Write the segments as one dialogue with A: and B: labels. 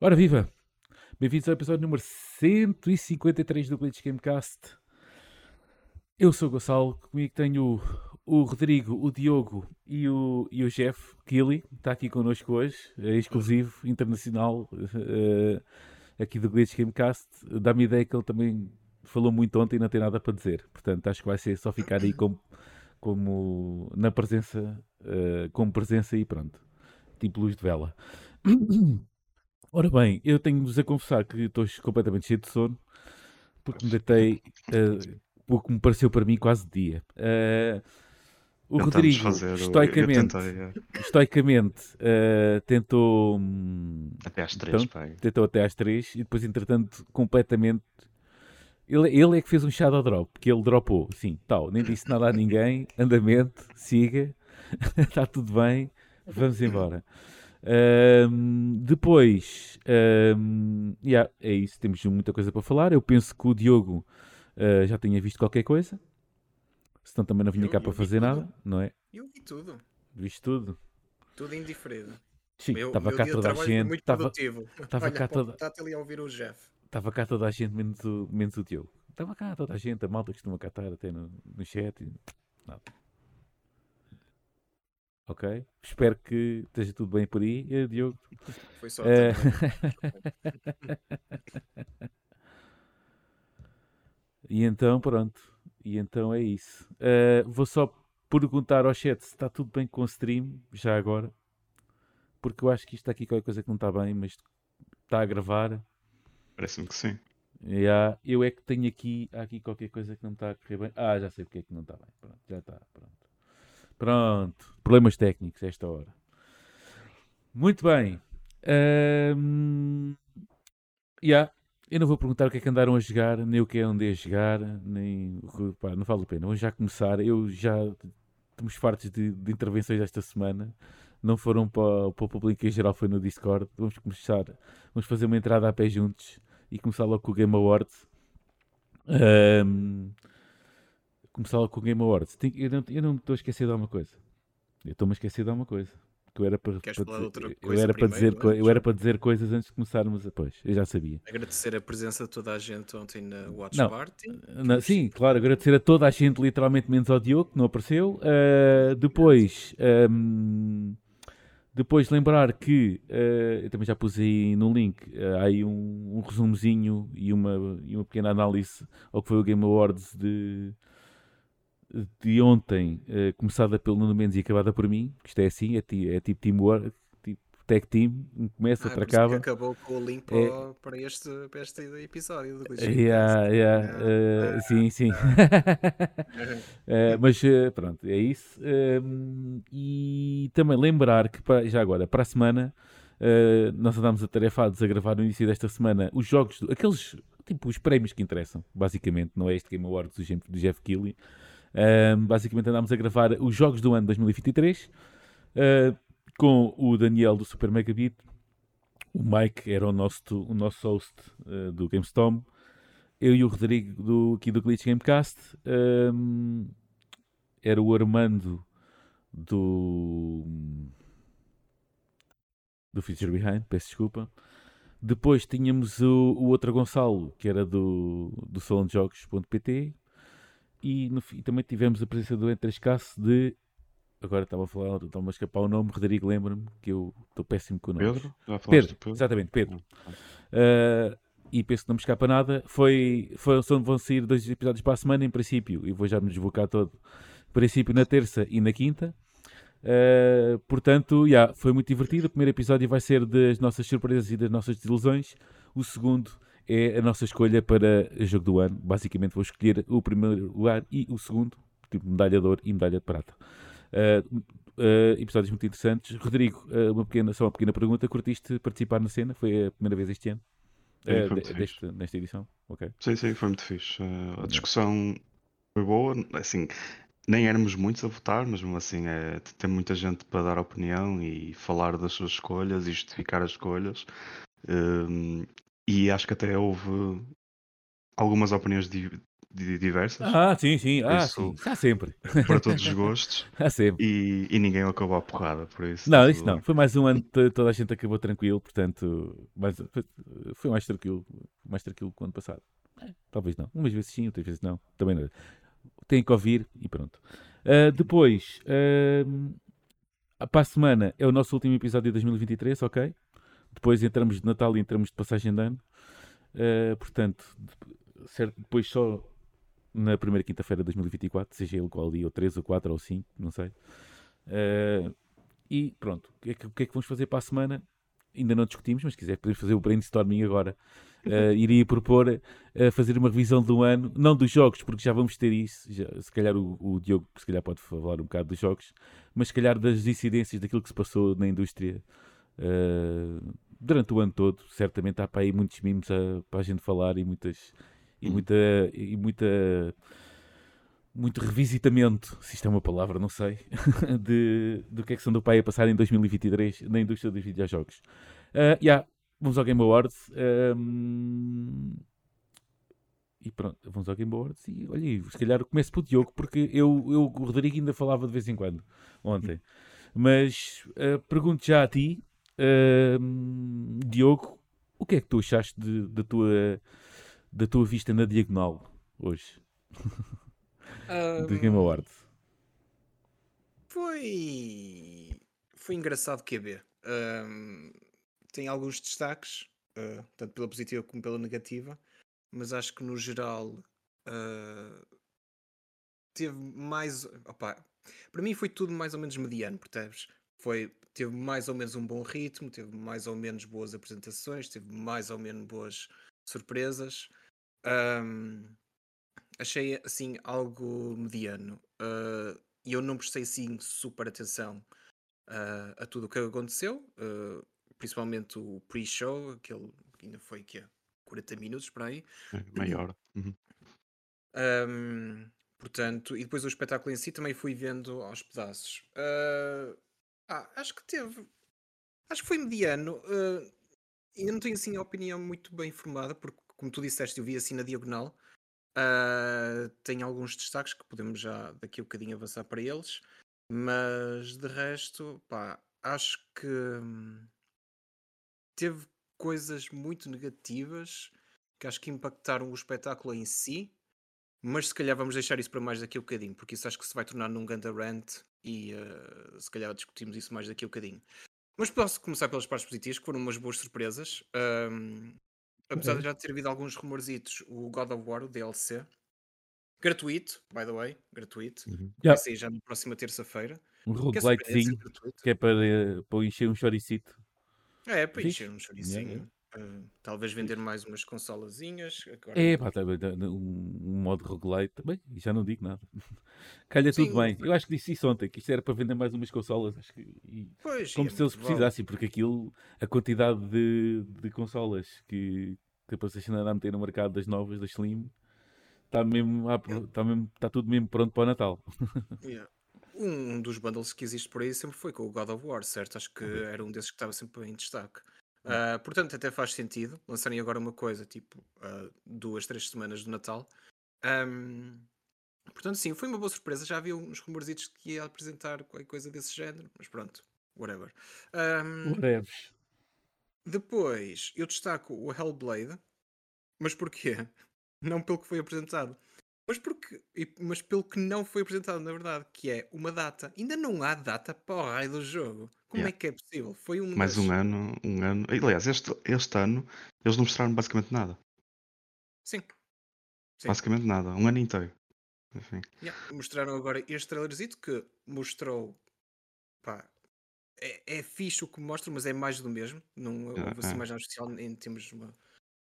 A: Ora viva! Bem-vindos ao episódio número 153 do Glitch Gamecast. Eu sou o Gonçalo, comigo tenho o, Rodrigo, o Diogo e o, e o Jeff Killy, está aqui connosco hoje, é exclusivo, internacional, uh, aqui do Glitch Gamecast. Dá-me ideia que ele também falou muito ontem e não tem nada para dizer, portanto acho que vai ser só ficar aí como, como na presença, uh, como presença e pronto, tipo luz de vela. Ora bem, eu tenho-vos a confessar que estou completamente cheio de sono, porque me deitei, uh, porque me pareceu para mim quase dia. Uh, o Rodrigo,
B: fazer, eu- eu
A: estoicamente,
B: tentei, é.
A: estoicamente uh, tentou,
B: Até às três,
A: Então,
B: pai.
A: tentou até às três e depois, entretanto, completamente. Ele, ele é que fez um shadow drop, que ele dropou, sim, tal, nem disse nada a ninguém, andamento, siga, está tudo bem, vamos embora. Ahm, depois, ahm, yeah, é isso, temos muita coisa para falar. Eu penso que o Diogo ah, já tinha visto qualquer coisa, senão também não vinha
C: Eu-
A: cá
C: eu
A: para fazer
C: tudo.
A: nada, não é?
C: Eu vi tudo.
A: Viste tudo?
C: Tudo indiferido.
A: Sim, estava cá toda a gente,
C: muito
A: estava cá toda-
C: portátil ali a ouvir o Jeff.
A: estava cá toda a gente, menos o, menos o Diogo. Estava cá toda a gente, a malta costuma cá estar até no, no chat. e Nada. Ok? Espero que esteja tudo bem por aí, eh, Diogo.
C: Foi só também.
A: e então, pronto. E então é isso. Eh, vou só perguntar ao chat se está tudo bem com o stream, já agora. Porque eu acho que isto está aqui qualquer coisa que não está bem, mas está a gravar.
B: Parece-me que sim.
A: Ya, eu é que tenho aqui, aqui qualquer coisa que não está a correr bem. Ah, já sei porque é que não está bem. Pronto, já está. Pronto. Pronto. Problemas técnicos a esta hora. Muito bem. Ahm, ya, Eu não vou perguntar o que é que andaram a jogar, nem o que é andei a jogar, nem. Pá, não vale a pena. Vamos já começar. Eu já. Estamos fartos de, de intervenções esta semana. Não foram para, para o público em geral, foi no Discord. Vamos começar. Vamos fazer uma entrada a pé juntos e começar logo com o Game Awards. Ahm, começar logo com o Game Awards. Eu, não, eu não estou a esquecer de alguma coisa. Eu estou-me a esquecer de alguma coisa. Eu era para, para dizer, eu era para dizer, co- eu era para dizer coisas antes de começarmos a. Pois, eu já sabia.
C: Agradecer a presença de toda a gente ontem na Watch
A: Não.
C: Party.
A: Não, sim, claro, agradecer a toda a gente, literalmente menos ao Diogo, que não apareceu. Ah, depois, ahm, depois lembrar que, ah, eu também já pus aí no link, ah, há aí um, um resumozinho e uma, e uma pequena análise ao que foi o Game Awards de, de ontem, ah, começada pelo Nuno Mendes e acabada por mim, que isto é assim, é, ti- é tipo teamwork, tipo tag team, começa,
C: Ah, é que acabou com o link
A: É.
C: para, para este, para este episódio do Glitch
A: Yeah, yeah,
C: Ah,
A: ah, sim, sim. Eh, mas eh, pronto, é isso. Ehm, e também lembrar que pa- já agora, para a semana, eh, nós andámos atarefados a gravar no início desta semana os jogos, do- aqueles tipo os prémios que interessam, basicamente, não é este Game Awards do Jeff Keighley. Ehm, basicamente andámos a gravar os jogos do ano 2023 eh, com o Daniel do Super Mega Beat. O Mike era o nosso, o nosso host eh, do GameStorm eu e o Rodrigo do, aqui do Glitch Gamecast. hum, era o Armando do. do Future Behind, peço desculpa. Depois tínhamos o, o outro Gonçalo, que era do, do salondejogos.pt. E, no fim, também tivemos a presença do Entrescasse de. Agora estava a falar, estava a escapar o nome. Rodrigo, lembra-me que eu estou péssimo com o nome.
B: Pedro?
A: Pedro, exatamente, Pedro. Uh, e penso que não me escapa nada. Foi, foi, vão sair dois episódios para a semana, em princípio, e vou já me desbocar todo. Em princípio, na terça e na quinta. Uh, portanto, yeah, foi muito divertido. O primeiro episódio vai ser das nossas surpresas e das nossas desilusões. O segundo é a nossa escolha para jogo do ano. Basicamente, vou escolher o primeiro lugar e o segundo, tipo medalha de ouro e medalha de prata. Uh, uh, episódios muito interessantes. Rodrigo, uh, uma pequena, só uma pequena pergunta: curtiste participar na cena? Foi a primeira vez este ano?
B: Sim,
A: de- deste- nesta edição? Ok.
B: Sim, sim, foi muito fixe. A discussão foi boa. Assim, nem éramos muitos a votar, mas mesmo assim é, tem muita gente para dar opinião e falar das suas escolhas e justificar as escolhas. Hum, e acho que até houve algumas opiniões di- di- diversas,
A: Ah, sim, sim. Ah,
B: isso-
A: sim. Há sempre.
B: para todos os gostos,
A: Há sempre.
B: e, e ninguém acabou a porrada, por isso.
A: Não, isso
B: tudo
A: não. Foi mais um ano que toda a gente acabou tranquilo, portanto, mais, foi, mais tranquilo, mais tranquilo que o ano passado. É, Talvez não. Umas vezes sim, outras vezes não. Também não. Tem que ouvir e pronto. Ah, depois, ah, para a semana é o nosso último episódio de 2023, ok? Depois entramos de Natal e entramos de passagem de ano. Ah, portanto, certo, depois só na primeira quinta-feira de 2024, seja ele qual dia, ou 3 ou 4 ou 5, não sei. Ah, e pronto, o que, é que, que é que vamos fazer para a semana? Ainda não discutimos, mas se quiser podemos fazer o brainstorming agora. Ah, iria propor ah, fazer uma revisão do ano, não dos jogos, porque já vamos ter isso. já- se calhar o, o Diogo se calhar pode falar um bocado dos jogos, mas se calhar das incidências daquilo que se passou na indústria ah, durante o ano todo. Certamente há para aí muitos mimos a- para a gente falar e muitas e
B: Uhum.
A: muita e muita muito revisitamento, se isto é uma palavra, não sei, de, do que é que são do pai a passar em 2023 na indústria dos videojogos. Uh, yeah, vamos ao Game Awards. um, e pronto, vamos ao Game Awards e olha, se calhar começo pelo Diogo, porque eu, eu o Rodrigo ainda falava de vez em quando, ontem. Mas uh, pergunto já a ti, um, Diogo, o que é que tu achaste de- da, tua, da tua vista na diagonal hoje, dos Game
C: Ahm,
A: Awards?
C: Foi. Foi engraçado QB. Ahm, tem alguns destaques, ah, tanto pela positiva como pela negativa, mas acho que no geral ah, teve mais. Opá, para mim foi tudo mais ou menos mediano, percebes? Foi, teve mais ou menos um bom ritmo, teve mais ou menos boas apresentações, teve mais ou menos boas surpresas. Ahm, achei assim algo mediano. Ah, E eu não prestei assim super atenção ah, a tudo o que aconteceu, ah, principalmente o pre-show, aquele que ainda foi que 40 minutos para aí.
B: É, maior. Uhum.
C: Ahm, portanto, e depois o espetáculo em si também fui vendo aos pedaços. Ah, ah, acho que teve. Acho que foi mediano. ah, ainda não tenho assim a opinião muito bem formada, porque, como tu disseste, eu vi assim na diagonal. Ah, tem alguns destaques que podemos já daqui a um bocadinho avançar para eles, mas de resto, pá, acho que hum, teve coisas muito negativas que acho que impactaram o espetáculo em si, mas se calhar vamos deixar isso para mais daqui a um bocadinho, porque isso acho que se vai tornar num ganda rant e ah, se calhar discutimos isso mais daqui a um bocadinho. Mas posso começar pelas partes positivas, que foram umas boas surpresas. Ahm, apesar de já ter havido alguns rumorzitos, o God of War, o DLC, gratuito, by the way, gratuito.
B: Uhum.
C: Vai
A: Yeah.
C: sair já na próxima terça-feira.
A: Um
C: Que é
A: roguelikezinho que é para, eh, para encher um choricito.
C: É, para encher um
A: Yeah,
C: choricinho.
A: yeah.
C: Ah, talvez vender mais umas consolazinhas. Agora,
A: É, pá, tá um, modo roguelite também, e já não digo nada. Calha tudo
C: Sim,
A: bem. Eu acho que disse isso ontem, que isto era para vender mais umas consolas. Que, e-
C: pois,
A: como
C: é
A: se eles precisassem, porque aquilo, a quantidade de, de consolas que, que a PlayStation anda a meter no mercado das novas, da Slim, está mesmo, a- tá mesmo, tá tudo mesmo pronto para o Natal.
C: Yeah. Um dos bundles que existe por aí sempre foi com o God of War, certo? Acho que era um desses que estava sempre em destaque. Ah, portanto, até faz sentido lançarem agora uma coisa tipo ah, duas, três semanas do Natal. Ahm, portanto, sim, foi uma boa surpresa. Já havia uns rumorzitos que ia apresentar qualquer coisa desse género, mas pronto, whatever. Ahm,
A: Whatever.
C: depois, eu destaco o Hellblade, mas porquê? Não pelo que foi apresentado, mas, porque, mas pelo que não foi apresentado, na verdade, que é uma data. Ainda não há data para o raio do jogo. Como
B: Yeah.
C: é que é possível? Foi um
B: Mais
C: das-
B: um ano, um ano. Aliás, este, este ano eles não mostraram basicamente nada.
C: Sim. Sim.
B: Basicamente nada. Um ano inteiro. Enfim.
C: Yeah, Mostraram agora este trailerzito que mostrou. Pá, é, é fixe o que mostra, mas é mais do mesmo. Não
B: Ah,
C: houve assim
B: ah.
C: mais nada especial, nem temos uma,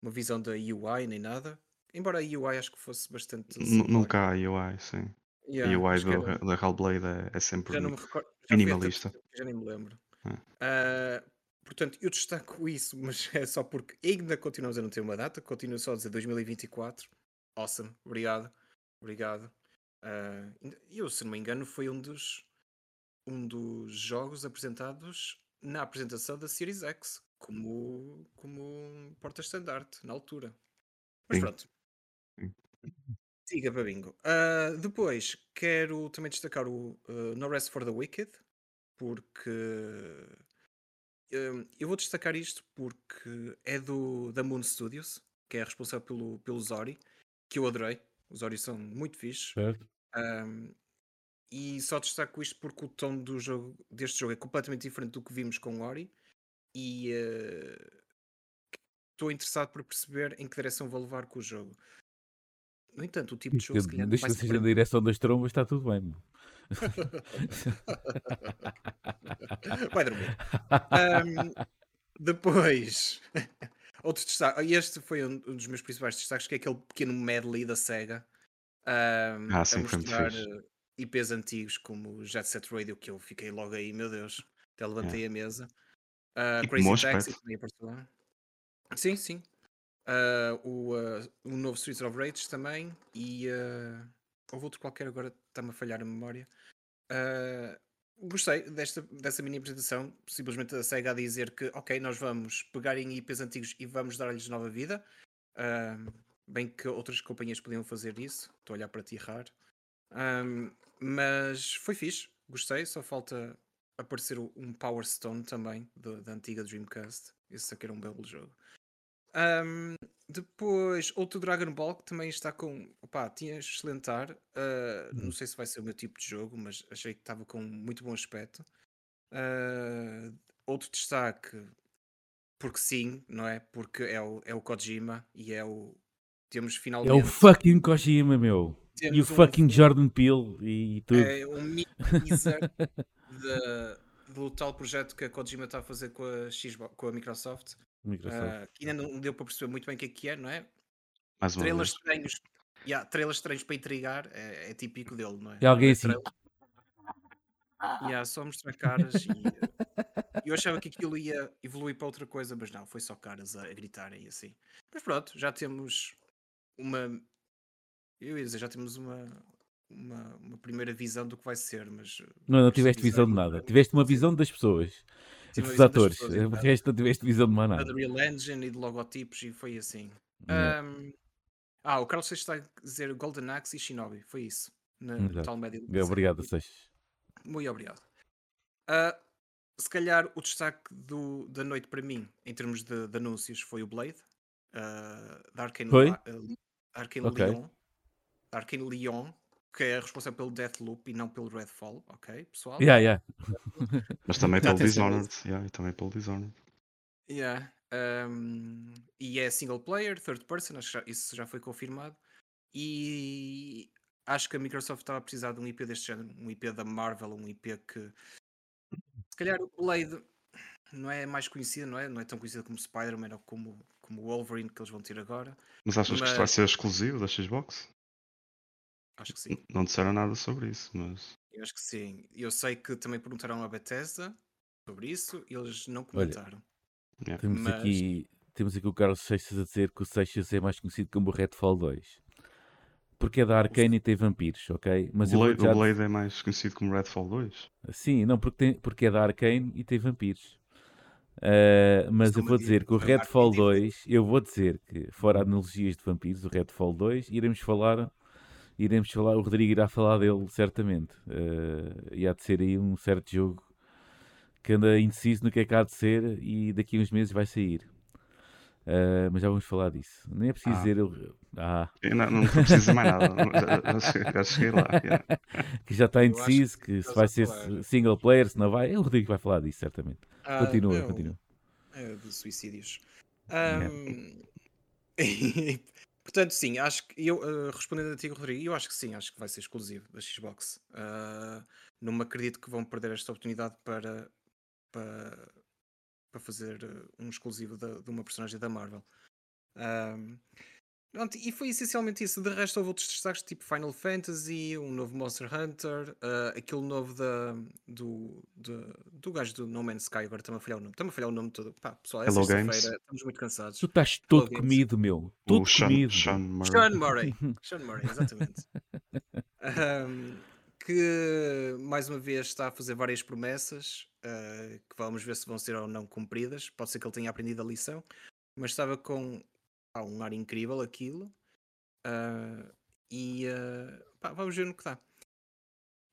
C: uma visão da UI nem nada. Embora a UI acho que fosse bastante.
B: N-. Nunca há UI, sim.
C: Yeah,
B: UI
C: acho que
B: do,
C: era-
B: da Hellblade é, é sempre
C: recordo.
B: Minimalista.
C: tempo Já nem me lembro.
B: Ah.
C: Ah, portanto, eu destaco isso, mas é só porque ainda continuamos a não ter uma data. Continuo só a dizer 2024. Awesome. Obrigado. Obrigado. Ainda- eu, se não me engano, foi um dos, um dos jogos apresentados na apresentação da Series X, como, como porta-estandarte, na altura. Mas
B: Sim.
C: pronto. Siga para bingo. Ah, depois, quero também destacar o uh, No Rest for the Wicked, porque hum, eu vou destacar isto porque é do da Moon Studios, que é responsável pelo, pelo Zori, que eu adorei. Os Zori são muito fixes.
A: Certo?
C: Um, e só destaco isto porque o tom do jogo, deste jogo é completamente diferente do que vimos com o Ori e uh, estou interessado por perceber em que direção vou levar com o jogo. No entanto, o tipo de jogo se calhar
A: Deixa seja na direção das trombas, está tudo bem.
C: Vai dormir. Ahm, depois, outro destaque. Este foi um um dos meus principais destaques, que é aquele pequeno medley da SEGA ahm,
B: Ah,
C: a
B: sim, muito
C: mostrar
B: fixe.
C: eh, IPs antigos como o Jet Set Radio, que eu fiquei logo aí, meu Deus, até levantei a mesa.
B: Com
C: Crazy Taxi também apareceu lá. Sim, sim. Ah, o, ah, o novo Streets of Rage também. E ah, houve outro qualquer, agora está-me a falhar a memória. Ah, gostei desta, dessa mini apresentação. Simplesmente a SEGA a dizer que, ok, nós vamos pegar em IPs antigos e vamos dar-lhes nova vida. Bem que outras companhias podiam fazer isso. Estou a olhar para ti, Rar. Ahm, mas foi fixe, gostei. Só falta aparecer um Power Stone também da, da antiga Dreamcast. Esse aqui era um belo jogo. Ahm, depois, outro Dragon Ball que também está com. Opá, tinha excelente ar. ah, não
A: Uhum.
C: sei se vai ser o meu tipo de jogo, mas achei que estava com muito bom aspecto. Ah, outro destaque, porque sim, não é? Porque é o, é o Kojima e é o. Temos
A: É o
C: finalmente.
A: fucking Kojima, meu. E o
C: Temos um
A: fucking Jordan Peele e tudo.
C: É um de- do tal projeto que a Kojima está a fazer com a, Xbox, com a Microsoft, Ah, que ainda não deu para perceber muito bem o que é que é, não é?
B: Mais uma
C: Trailers
B: vez.
C: estranhos, yeah, trailers estranhos para intrigar é, é típico dele, não é?
A: E alguém
C: Ver
A: assim.
C: Yeah, só mostrar caras e eh, eu achava que aquilo ia evoluir para outra coisa, mas não, foi só caras a, a gritarem e assim. Mas pronto, já temos uma. Eu ia dizer, já temos uma, uma, uma primeira visão do que vai ser, mas. eh,
A: Não, não
C: este
A: tiveste visão de nada.
C: é-
A: Tiveste uma visão das pessoas.
C: Visão das
A: atores. O resto não tiveste visão de mais
C: da. Real Engine e de logotipos e foi assim.
A: Yeah.
C: Ahm, ah, o Carlos Seixas está a dizer Golden Axe e Shinobi, foi isso. Na, no
A: Exato.
C: tal médio.
A: É, Obrigado, Seixas.
C: Muito obrigado. Ah, se calhar o destaque do- da noite para mim, em termos de, de anúncios, foi o Blade, ah, da Arkane,
A: Foi?
C: La- ah, Arkane
A: Ok.
C: Leon, Arkane Leon, que é responsável pelo Deathloop e não pelo Redfall, ok, pessoal?
A: Yeah, yeah.
B: Mas também pelo Dishonored. Yeah, e também pelo Dishonored.
C: Yeah, um, e é single player, third person, acho que já- isso já foi confirmado. E acho que a Microsoft estava a precisar de um IP deste género, um IP da Marvel, um IP que se calhar o Blade não é mais conhecido, não é? Não é tão conhecido como Spider-Man ou como, como o Wolverine que eles vão ter agora.
B: Mas achas que isto vai
C: Mas-
B: ser exclusivo da Xbox?
C: Acho que sim.
B: Não disseram nada sobre isso, mas.
C: Eu acho que sim. Eu sei que também perguntaram à Bethesda sobre isso e eles não comentaram.
A: Temos,
C: Mas-
A: aqui, temos aqui o Carlos Seixas a dizer que o Seixas é mais conhecido como o Redfall 2. Porque é da Arcane e tem vampiros, ok? Mas
B: Blade,
A: já...
B: o Blade é mais conhecido como Redfall 2.
A: Sim, não, porque, tem, porque é da Arcane e tem vampiros. Ah, mas eu vou dizer que o Redfall
C: tem
A: 2, eu vou dizer que, fora analogias de vampiros, o Redfall 2, iremos falar, iremos falar, o Rodrigo irá falar dele certamente. Ah, e há de ser aí um certo jogo que anda indeciso no que é que há de ser e daqui a uns meses vai sair. Ah, mas já vamos falar disso. Nem é preciso
B: Ah.
A: dizer ele. Ah,
B: Eu não, não preciso dizer mais nada. Já, já cheguei, já cheguei lá. yeah.
A: que já está
C: Eu
A: indeciso,
C: que
A: que se vai ser
C: falar.
A: single player, se não vai. É o Rodrigo que vai falar disso, certamente.
C: Ah,
A: Continua,
C: eu-
A: continua.
C: É, de suicídios.
A: Yeah.
C: Portanto, sim, acho que eu ah, respondendo a ti, Rodrigo, eu acho que sim, acho que vai ser exclusivo da Xbox. Ah, não me acredito que vão perder esta oportunidade para, para, para fazer ah, um exclusivo de uma personagem da Marvel. Ahm, pronto, e foi essencialmente isso. De resto, houve outros destaques tipo Final Fantasy, um novo Monster Hunter, ah, aquele novo da, do, da- do gajo do No Man's Sky. Agora está-me a falhar o nome. Está-me a falhar o nome todo. Pá, pessoal, é sexta-feira, estamos muito cansados.
A: Tu estás todo
C: Games.
A: comido, meu.
B: O
A: Todo
B: Sean,
A: comido.
B: Sean. Murray.
C: Sean Murray. Sean Murray, exatamente. Ahm, que mais uma vez está a fazer várias promessas ah, que vamos ver se vão ser ou não cumpridas. Pode ser que ele tenha aprendido a lição, mas estava com pá, um ar incrível aquilo. Ah, e ah, pá, vamos ver no que dá.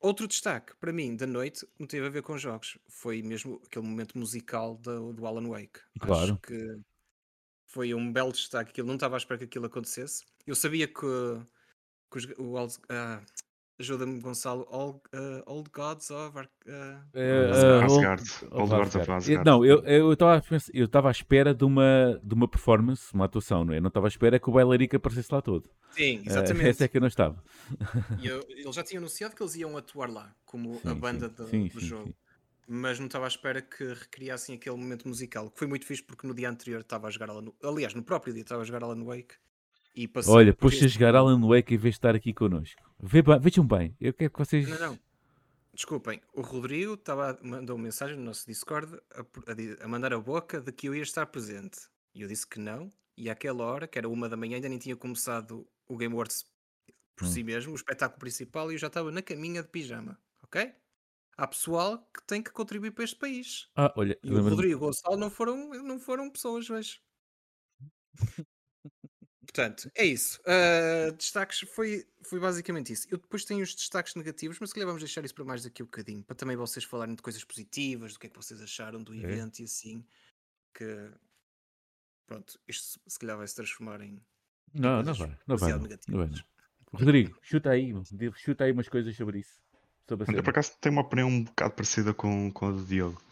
C: Outro destaque para mim da noite não teve a ver com jogos, foi mesmo aquele momento musical do, do Alan Wake. Acho
A: Claro.
C: que foi um belo destaque, aquilo não estava à espera que aquilo acontecesse. Eu sabia que, que os- o ah, ajuda-me Gonçalo, All, ah, Old Gods of Ar-
A: É,
C: Asgard.
B: Asgard.
A: Old-
B: Old Gods of Asgard.
A: Não, eu eu estava a eu estava à espera de uma, de uma performance, uma atuação, não é? Eu não estava à espera que o bailarico aparecesse lá todo.
C: Sim, exatamente.
A: essa é que eu não estava.
C: E eu- eles já tinham anunciado que eles iam atuar lá, como a
A: Sim,
C: banda
A: sim,
C: do,
A: sim,
C: do
A: sim,
C: jogo.
A: sim.
C: Mas não estava à espera que recriassem aquele momento musical, que foi muito fixe porque no dia anterior estava a jogar Alan Aliás, no próprio dia estava a jogar Alan Wake e passei
A: Olha, pôs-se a jogar. Alan Wake em vez de estar aqui connosco. Ba- Vejam bem, eu quero que vocês.
C: Não, não. Desculpem, o Rodrigo estava a- mandou uma mensagem no nosso Discord a, a a mandar a boca de que eu ia estar presente. E eu disse que não, e àquela hora, que era uma da manhã, ainda nem tinha começado o Game Awards por
A: Hum.
C: si mesmo, o espetáculo principal, e eu já estava na caminha de pijama, ok? Há pessoal que tem que contribuir para este país.
A: Ah, olha,
C: E o Rodrigo e o Gonçalo não foram, não foram pessoas, vejo. Portanto, é isso. Ah, destaques foi, foi basicamente isso. Eu depois tenho os destaques negativos, mas se calhar vamos deixar isso para mais daqui a um bocadinho, para também vocês falarem de coisas positivas, do que é que vocês acharam do
A: É.
C: evento e assim. Que pronto, isto se calhar vai se transformar em
A: Não, não vai, não vai. Não. Não vai, não. Rodrigo, chuta aí, chuta aí umas coisas sobre isso. Sobre
B: Eu por acaso tenho uma opinião um bocado parecida com, com a do Diogo.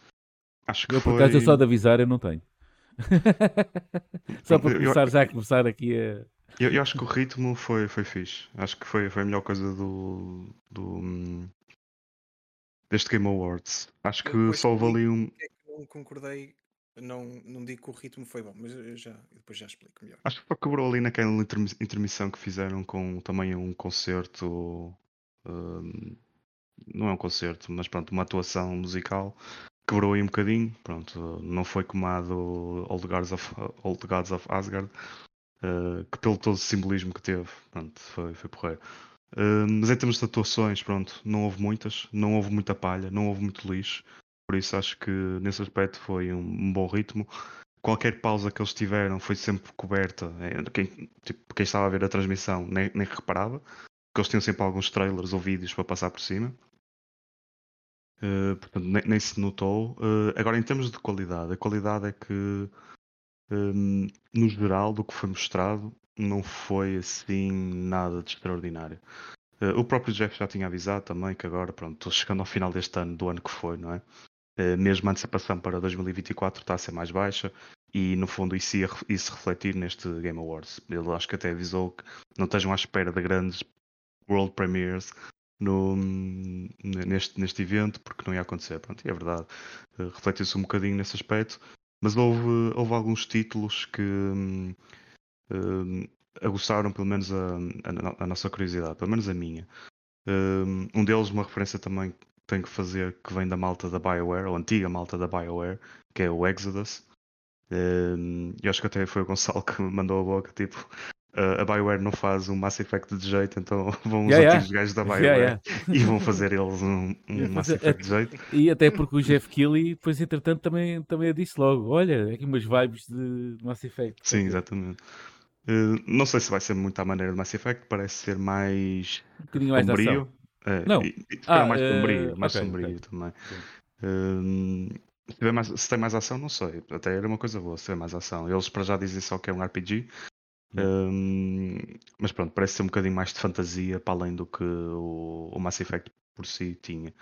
B: Acho que
A: Eu, por
B: foi.
A: acaso, eu só de avisar, eu não tenho. só para
B: Eu- eu-
A: começar já a começar aqui a.
B: Eu, eu acho que o ritmo foi, foi fixe. Acho que foi, foi a melhor coisa do, do deste Game Awards. Acho
C: Eu
B: que
C: depois
B: só ali um.
C: é que não concordei, não, não digo que o ritmo foi bom, mas eu já, eu depois já explico melhor.
B: Acho que só quebrou ali naquela intermi- intermissão que fizeram com também um concerto. hum, não é um concerto, mas pronto, uma atuação musical. Quebrou aí um bocadinho. Pronto, não foi comado Old Gods of, Old Gods of Asgard. Uh, que pelo todo o simbolismo que teve, pronto, foi, foi porreiro. Uh, mas em termos de atuações, pronto, não houve muitas, não houve muita palha, não houve muito lixo, por isso acho que nesse aspecto foi um, um bom ritmo. Qualquer pausa que eles tiveram foi sempre coberta. eh, Quem, tipo, quem estava a ver a transmissão nem, nem reparava, porque eles tinham sempre alguns trailers ou vídeos para passar por cima. Uh, portanto, nem, nem se notou. Uh, agora, em termos de qualidade, a qualidade é que Hum, no geral, do que foi mostrado, não foi assim nada de extraordinário. Eh, o próprio Jeff já tinha avisado também que agora, pronto, estou chegando ao final deste ano, do ano que foi, não é? Eh, mesmo a antecipação para 2024 está a ser mais baixa e, no fundo, isso ia isso refletir neste Game Awards. Ele acho que até avisou que não estejam à espera de grandes World Premiers no, neste, neste evento, porque não ia acontecer. Pronto, e é verdade. Eh, Refletiu-se um bocadinho nesse aspecto. Mas houve, houve alguns títulos que hum, hum, aguçaram pelo menos a, a a nossa curiosidade, pelo menos a minha. Hum, Um deles, uma referência também que tenho que fazer, que vem da malta da BioWare, ou antiga malta da BioWare, que é o Exodus. Hum, Eu acho que até foi o Gonçalo que me mandou a boca, tipo, a BioWare não faz um Mass Effect de jeito, então vão os
A: Yeah, yeah.
B: antigos gajos da BioWare
A: Yeah, yeah.
B: e vão fazer eles um, um
A: Yeah,
B: Mass
A: fazer-
B: Effect de jeito.
A: E até porque o Jeff Keighley, depois entretanto, também, também disse logo: Olha, aqui umas vibes de Mass Effect.
B: Sim, exatamente. Eh, não sei se vai ser muito à maneira de Mass Effect, parece ser mais
A: Um bocadinho mais
B: sombrio. É,
A: Não.
B: e- e
A: Ah,
B: mais
A: eh,
B: sombrio, mais
A: ok,
B: sombrio
A: ok.
B: também. Eh, se, mais, se tem mais ação, não sei. Até era uma coisa boa se tiver mais ação. Eles para já dizem só que é um RPG. Eh, mas pronto, parece ser um bocadinho mais de fantasia para além do que o, o Mass Effect por si tinha.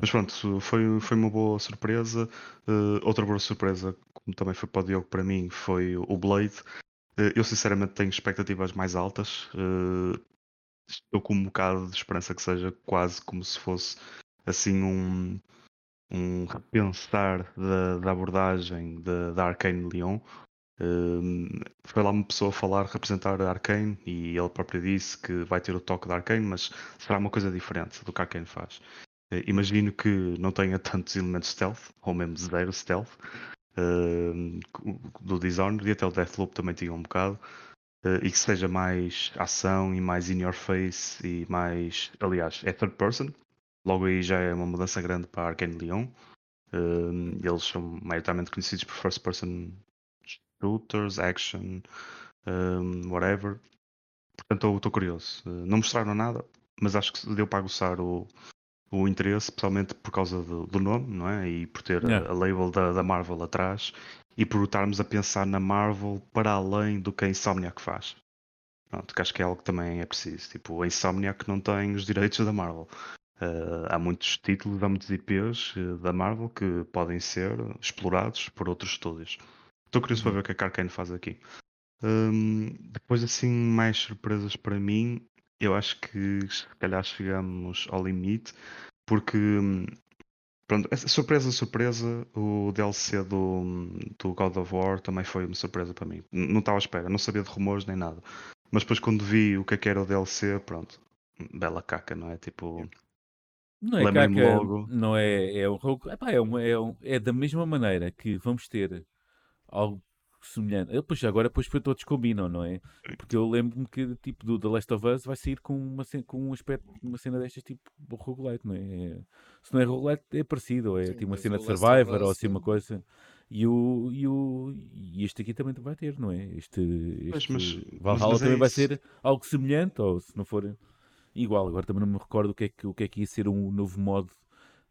B: Mas pronto, foi, foi uma boa surpresa. Eh, outra boa surpresa, como também foi para o Diogo para mim, foi o Blade. Eh, eu sinceramente tenho expectativas mais altas. Eh, estou com um bocado de esperança que seja quase como se fosse assim um, um repensar da, da abordagem da, da Arcane Leon. Eh, foi lá uma pessoa falar, representar a Arcane e ele próprio disse que vai ter o toque da Arcane, mas será uma coisa diferente do que a Arcane faz. Eh, Imagino que não tenha tantos elementos stealth, ou mesmo zero stealth, eh, do Dishonored e até o Deathloop também tinha um bocado, eh, e que seja mais ação e mais in your face e mais. Aliás, é third person, logo aí já é uma mudança grande para a Arcane Leon. Eles são maioritariamente conhecidos por first person shooters, action, um, whatever. Portanto, estou curioso. Uh, não mostraram nada, mas acho que deu para aguçar o, o interesse, especialmente por causa do, do nome, não é? E por ter
A: Yeah.
B: a, a label da, da Marvel atrás e por estarmos a pensar na Marvel para além do que a Insomniac faz. Pronto, que acho que é algo que também é preciso. Tipo, a Insomniac não tem os direitos da Marvel. Uh, há muitos títulos, há muitos IPs uh, da Marvel que podem ser explorados por outros estúdios. Estou curioso para ver o que a Arkane faz aqui. Um, depois, assim, mais surpresas para mim, eu acho que se calhar chegamos ao limite, porque hum, pronto, surpresa, surpresa, o DLC do, do God of War também foi uma surpresa para mim. Não estava à espera, não sabia de rumores nem nada. Mas depois quando vi o que é que era o DLC, pronto, bela caca, não é? Tipo,
A: Não é caca,
B: logo.
A: não é, é um é, uma- é, um- é da mesma maneira que vamos ter algo semelhante. Eu, Pois agora depois foi todos combinam, não é? Porque eu lembro-me que tipo do The Last of Us vai sair com uma com um aspecto, uma cena destas tipo roguelite, não é? É- Se não é roguelite é parecido, ou é
C: Sim,
A: tipo uma cena de Survivor ou assim uma coisa. E, o, e, o, e este aqui também vai ter, não é? Este, este
B: mas- mas-
A: Valhalla
B: mas é
A: também vai ser algo semelhante, ou se não for igual. Agora também não me recordo o que é que, o que, é que ia ser um novo modo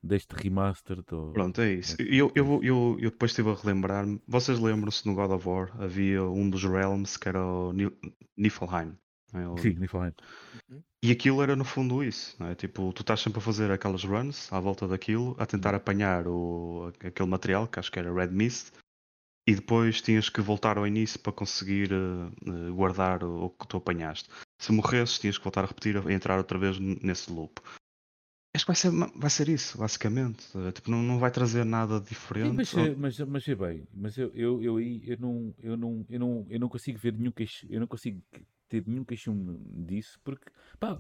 A: deste remaster. Do...
B: Pronto, é isso. Eu, eu, eu, eu depois estive a relembrar-me. Vocês lembram-se no God of War? Havia um dos Realms que era o Niflheim. é? O-
A: Sim, Niflheim.
B: E aquilo era no fundo isso, não é? Tipo, tu estás sempre a fazer aquelas runs à volta daquilo, a tentar apanhar o, aquele material, que acho que era Red Mist, e depois tinhas que voltar ao início para conseguir eh, guardar o, o que tu apanhaste. Se morresses, tinhas que voltar a repetir, a entrar outra vez nesse loop. Acho que vai ser, vai ser isso, basicamente. Eh, Tipo, não, não vai trazer nada
A: Sim,
B: diferente.
A: mas, eh, mas, mas é bem, mas eu, eu, eu aí eu não, eu, não, eu, não, eu não consigo ver nenhum queixo, eu não consigo ter nenhum queixume disso, porque pá,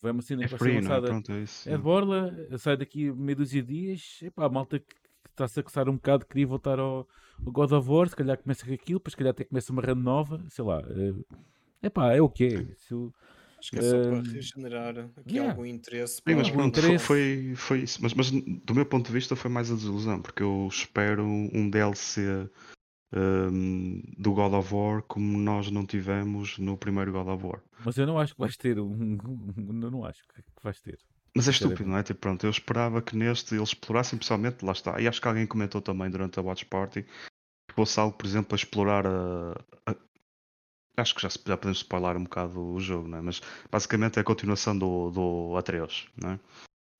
A: vai uma cena
B: É
A: que vai ser
B: free, não é?
A: lançada
B: Pronto, é isso.
A: é de borla, sai daqui a meia dúzia de dias, epá, a malta que está-se a coçar um bocado queria voltar ao, ao God of War, se calhar começa com aquilo, depois se calhar até começa uma run nova, sei lá, é pá, é o que é. Se eu-
C: Acho que é só para
A: Hum,
C: regenerar aqui
A: yeah.
C: algum interesse.
B: Sim, mas pronto,
A: interesse.
B: foi, foi isso. Mas, mas do meu ponto de vista foi mais a desilusão, porque eu espero um DLC hum, do God of War como nós não tivemos no primeiro God of War.
A: Mas eu não acho que vais ter um. Eu não acho que vais ter.
B: Mas é estúpido, não é? Tipo, pronto, eu esperava que neste eles explorassem, pessoalmente, lá está. E acho que alguém comentou também durante a Watch Party que fosse algo, por exemplo, a explorar a. a- Acho que já, se- já podemos spoiler um bocado o jogo, não é? Mas basicamente é a continuação do, do Atreus, não é?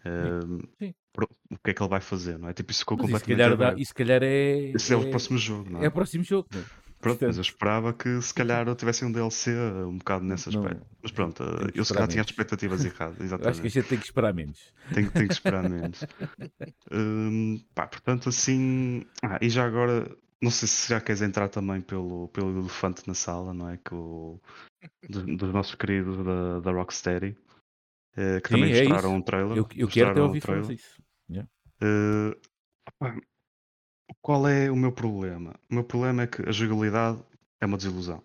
B: Hum,
A: sim.
B: pro- O que é que ele vai fazer, não é? Tipo, isso ficou
A: Mas isso se
B: completamente
A: calhar, dá, isso se calhar é.
B: Esse é o
A: é-
B: próximo jogo, não
A: É
B: é?
A: o próximo jogo, não é?
B: Pronto, mas eu esperava que se calhar tivessem um DLC um bocado nesse
A: Não,
B: aspecto. Mas pronto,
A: tem que
B: eu se calhar tinha
A: menos.
B: expectativas erradas,
A: eu acho que a
B: exatamente.
A: gente tem que esperar menos.
B: Tenho, tenho que esperar menos. Hum, pá, portanto, assim. Ah, e já agora, não sei se já queres entrar também pelo, pelo elefante na sala, não é? Que o, do- dos nossos queridos da, da Rocksteady, eh, que
A: Sim,
B: também
A: é
B: mostraram
A: isso.
B: um trailer.
A: Eu, eu quero até
B: mostraram um
A: ouvir falar disso. Yeah.
B: Pá, qual é o meu problema? O meu problema é que a jogabilidade é uma desilusão.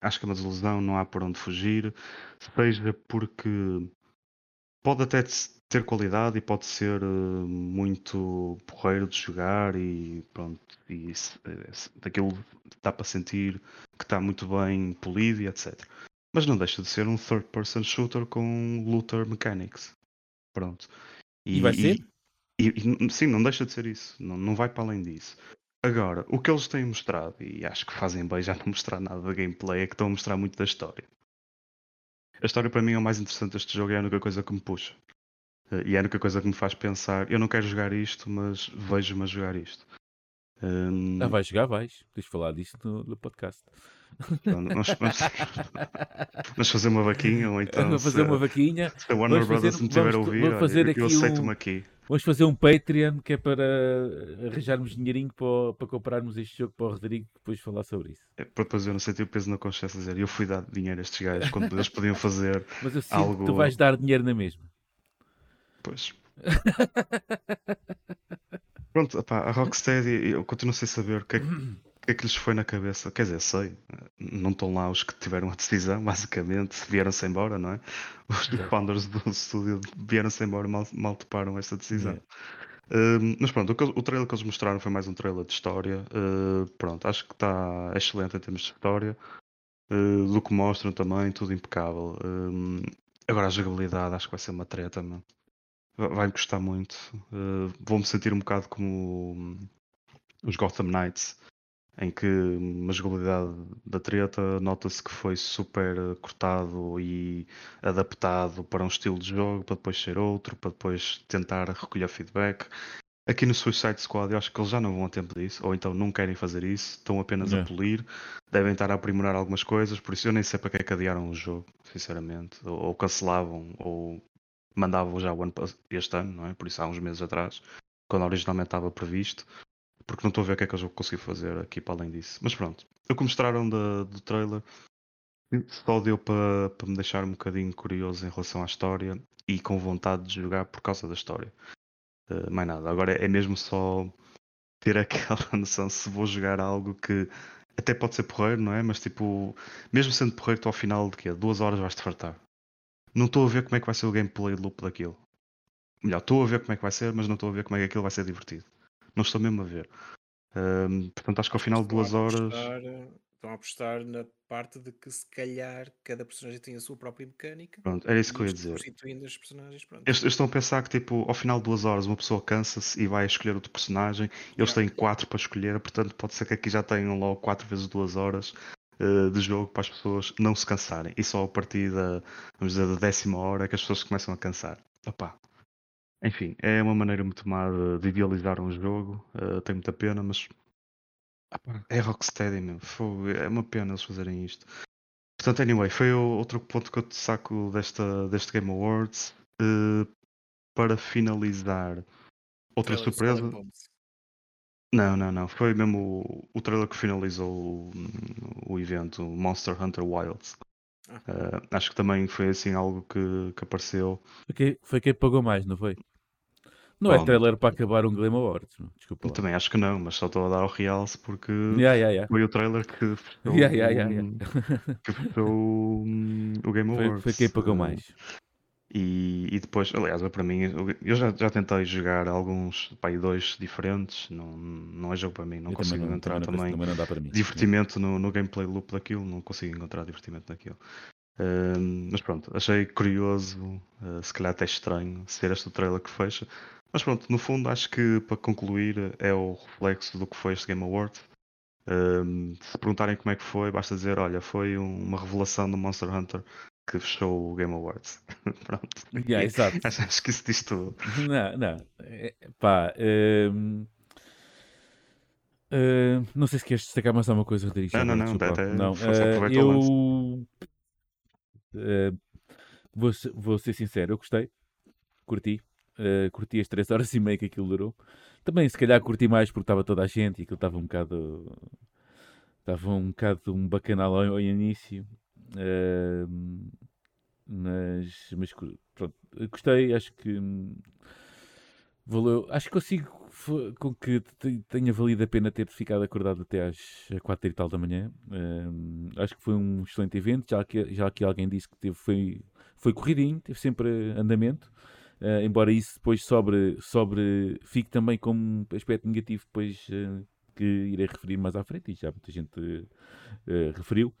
B: Acho que é uma desilusão, não há por onde fugir, seja porque pode até ter qualidade e pode ser eh, muito porreiro de jogar e pronto, e eh, daquilo dá para sentir que está muito bem polido e etc. Mas não deixa de ser um third person shooter com looter mechanics. Pronto.
A: E vai ser?
B: e- e- sim, não deixa de ser isso. Não, não vai para além disso. Agora, o que eles têm mostrado, e acho que fazem bem já não mostrar nada da gameplay, é que estão a mostrar muito da história. A história para mim é o mais interessante deste jogo e é a única coisa que me puxa. Eh, E é a única coisa que me faz pensar, eu não quero jogar isto, mas vejo-me a jogar isto. Hum,
A: Ah, vais jogar, vais. Tens de falar disso no, no podcast.
B: pronto, vamos, vamos- vamos fazer uma vaquinha ou então
A: Vamos fazer
B: se,
A: uma vaquinha.
B: se a Warner
A: vamos fazer-
B: Brothers me tiver a ouvir,
A: vamos
B: olha,
A: fazer
B: eu,
A: aqui
B: eu aceito-me
A: um-
B: aqui.
A: Vamos fazer um Patreon que é para arranjarmos dinheirinho para, para comprarmos este jogo para o Rodrigo depois falar sobre isso.
B: É, para depois eu não sentir o peso na consciência dizer eu fui dar dinheiro a estes gajos quando eles podiam fazer
A: Mas eu sinto que
B: Algo-
A: tu vais dar dinheiro na mesma.
B: Pois. Pronto, opá, a Rocksteady, eu continuo sem saber o que, é, que- é que lhes foi na cabeça. Quer dizer, sei, não estão lá os que tiveram a decisão, basicamente, vieram-se embora, não é? Os founders do estúdio vieram-se embora, mal, mal toparam esta decisão.
A: Yeah.
B: Um, mas pronto, o, o trailer que eles mostraram foi mais um trailer de história. Uh, pronto, acho que está excelente em termos de história. Uh, do que mostram também, tudo impecável. Um, agora a jogabilidade acho que vai ser uma treta, mano. Vai-me custar muito. Uh, Vou-me sentir um bocado como os Gotham Knights, em que uma jogabilidade da treta nota-se que foi super cortado e adaptado para um estilo de jogo, para depois ser outro, para depois tentar recolher feedback. Aqui no Suicide Squad eu acho que eles já não vão a tempo disso, ou então não querem fazer isso, estão apenas yeah. a polir, devem estar a aprimorar algumas coisas, por isso eu nem sei para que é que adiaram o jogo, sinceramente, ou, ou cancelavam, ou mandavam já o ano, este ano, não é? Por isso há uns meses atrás, quando originalmente estava previsto, porque não estou a ver o que é que vão conseguir fazer aqui para além disso. Mas pronto, o que mostraram da, do trailer só deu para, para me deixar um bocadinho curioso em relação à história e com vontade de jogar por causa da história. Uh, mais nada. Agora é mesmo só ter aquela noção se vou jogar algo que até pode ser porreiro, não é? Mas tipo, mesmo sendo porreiro, tu ao final de quê? Duas horas vais-te fartar. Não estou a ver como é que vai ser o gameplay loop daquilo. Melhor, estou a ver como é que vai ser, mas não estou a ver como é que aquilo vai ser divertido. Não estou mesmo a ver. Um, portanto, acho que ao final de duas horas.
C: Estão a apostar na parte de que se calhar cada personagem tem a sua própria mecânica.
B: Pronto, era isso que eu ia dizer.
C: Substituindo os personagens. Pronto.
B: Eles, eles estão a pensar que tipo, ao final de duas horas uma pessoa cansa-se e vai escolher outro personagem. Eles têm quatro para escolher, portanto pode ser que aqui já tenham logo quatro vezes duas horas uh, de jogo para as pessoas não se cansarem. E só a partir da, vamos dizer, da décima hora é que as pessoas começam a cansar. Opa. Enfim, é uma maneira muito má de, de idealizar um jogo. Uh, tem muita pena, mas é Rocksteady, meu. É uma pena eles fazerem isto. Portanto, anyway, foi outro ponto que eu te saco desta, deste Game Awards. Uh, para finalizar, outra surpresa. Não, não, não. Foi mesmo o, o trailer que finalizou o, o evento, Monster Hunter Wilds. Uh, acho que também foi assim algo que, que apareceu.
A: Foi quem, foi quem pagou mais, não foi? Não é trailer para acabar um Game Awards, desculpa. Lá.
B: Também acho que não, mas só estou a dar o realce porque
A: yeah, yeah, yeah.
B: foi o trailer que
A: fechou, yeah, um,
B: que fechou um, o Game Awards.
A: Foi, foi quem pagou mais.
B: E, e, depois, aliás, para mim, eu já, já tentei jogar alguns, pá, dois diferentes, não, não é jogo para mim, não eu consigo também encontrar também, também, também divertimento no, no gameplay loop daquilo, não consigo encontrar divertimento naquilo. Uh, mas pronto, achei curioso, uh, se calhar até estranho, ser este o trailer que fecha. Mas pronto, no fundo acho que para concluir é o reflexo do que foi este Game Award. Se perguntarem como é que foi, basta dizer, olha, foi uma revelação do Monster Hunter que fechou o Game Awards. pronto.
A: Yeah, exato.
B: Acho, acho, que isso diz tudo.
A: Não, não. É, pá. Uh, não sei se queres destacar mais alguma coisa, Rodrigo.
B: Não, não, não. Até,
A: não. Uh, eu uh, vou, vou ser sincero, eu gostei, curti. Uh, curti as 3 horas e meia que aquilo durou. Também, se calhar, curti mais porque estava toda a gente e aquilo estava um bocado. Estava um bocado um bacanal ao, ao início. Mas, mas pronto, gostei, acho que valeu, acho que consigo com que tenha valido a pena ter ficado acordado até às 4 e tal da manhã. Acho que foi um excelente evento, já que, já que alguém disse que teve, foi, foi corridinho, teve sempre andamento. Uh, embora isso depois sobre, sobre fique também como aspecto negativo, depois uh, que irei referir mais à frente, e já muita gente uh, referiu.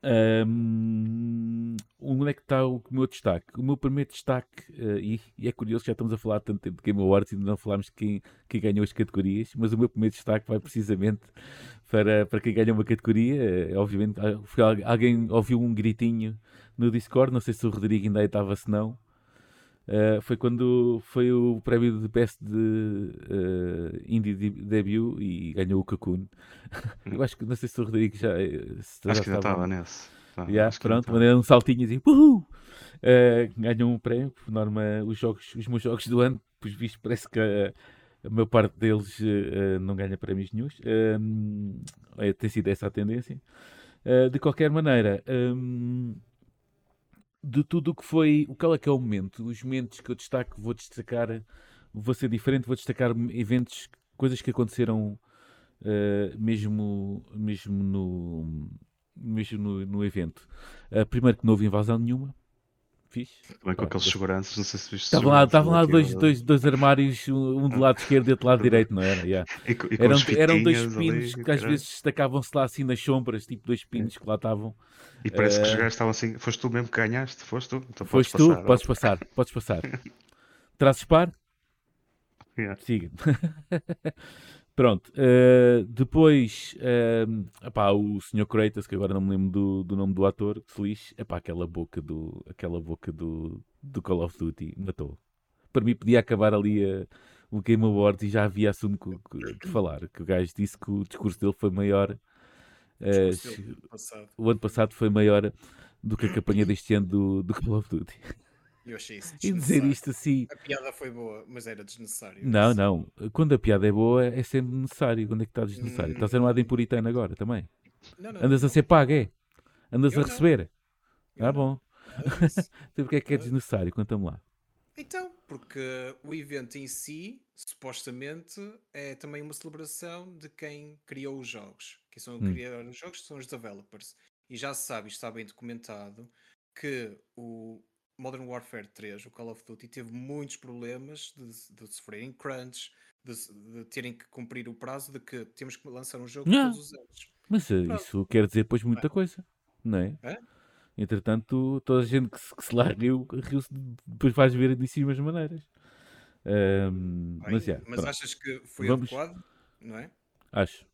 A: Um, onde é que está o meu destaque? O meu primeiro destaque, e, e, é curioso que já estamos a falar tanto tempo de Game Awards e não falámos de quem, quem ganhou as categorias, mas o meu primeiro destaque vai precisamente para, para quem ganhou uma categoria. obviamente, alguém ouviu um gritinho no Discord, não sei se o Rodrigo ainda estava, se não. Uh, foi quando foi o prémio de Best de uh, Indie Debut e ganhou o Cocoon. eu acho que não sei se o Rodrigo já.
B: Se acho já que já estava nesse.
A: Ah, yeah, pronto, mandei um saltinho assim, uhul! Uh, ganhou um prémio, por norma, os, jogos, os meus jogos do ano, pois visto, parece que a, a maior parte deles uh, não ganha prémios nenhums. Uh, tem sido essa a tendência. de qualquer maneira, um, de tudo o que foi, o qual é que é o momento, os momentos que eu destaco, vou destacar, vou ser diferente, vou destacar eventos, coisas que aconteceram uh, mesmo, mesmo no mesmo no, no evento. Uh, primeiro que não houve invasão nenhuma, Fixe.
B: Também com aqueles seguranças, não sei se viste.
A: Estavam lá, estavam lá dois, dois, dois armários, um do lado esquerdo e outro do lado direito, não era? Yeah.
B: E e com
A: Eram, eram dois pinos
B: ali,
A: que às vezes destacavam-se lá assim nas sombras, tipo dois pinos que lá estavam.
B: E parece que os
A: Eh,
B: gajos estavam assim. Foste tu mesmo que ganhaste? Foste tu? Então
A: Foste
B: podes
A: tu?
B: passar.
A: Podes passar, podes passar. Trazes par?
B: Yeah.
A: Siga. Pronto. eh, depois, eh, epá, o Sr. Kratos, que agora não me lembro do, do nome do ator, que se lixe, epá, aquela boca do, aquela boca do, do Call of Duty matou. Para mim podia acabar ali eh, o Game Awards e já havia assunto de falar. Que o gajo disse que o discurso dele foi maior. eh,
C: dele no passado.
A: o ano passado foi maior do que a campanha deste ano do, do Call of Duty.
C: Eu achei isso
A: E dizer isto assim.
C: A piada foi boa, mas era desnecessário.
A: Não, não. Quando a piada é boa, é sempre necessário. Quando é que está desnecessário? Estás armado em puritano agora também.
C: Não, não,
A: Andas a
C: não.
A: ser pago, é? Andas
C: Eu
A: a receber? Ah, bom. Então porque é que é desnecessário? Conta-me lá.
C: Então, porque o evento em si, supostamente, é também uma celebração de quem criou os jogos. Quem são a
A: Hum.
C: criar os jogos são os developers. E já se sabe, isto está bem documentado, que o Modern Warfare 3, o Call of Duty, teve muitos problemas de, de sofrerem crunch, de, de terem que cumprir o prazo de que temos que lançar um jogo
A: Não.
C: todos os anos.
A: Mas eh, isso quer dizer depois muita coisa, não é?
C: É?
A: Entretanto, toda a gente que se, que se lá riu, riu-se, de- depois vais ver de as maneiras. Ahm,
C: Bem,
A: mas,
C: mas achas que foi
A: Vamos-
C: adequado? Não é?
A: acho.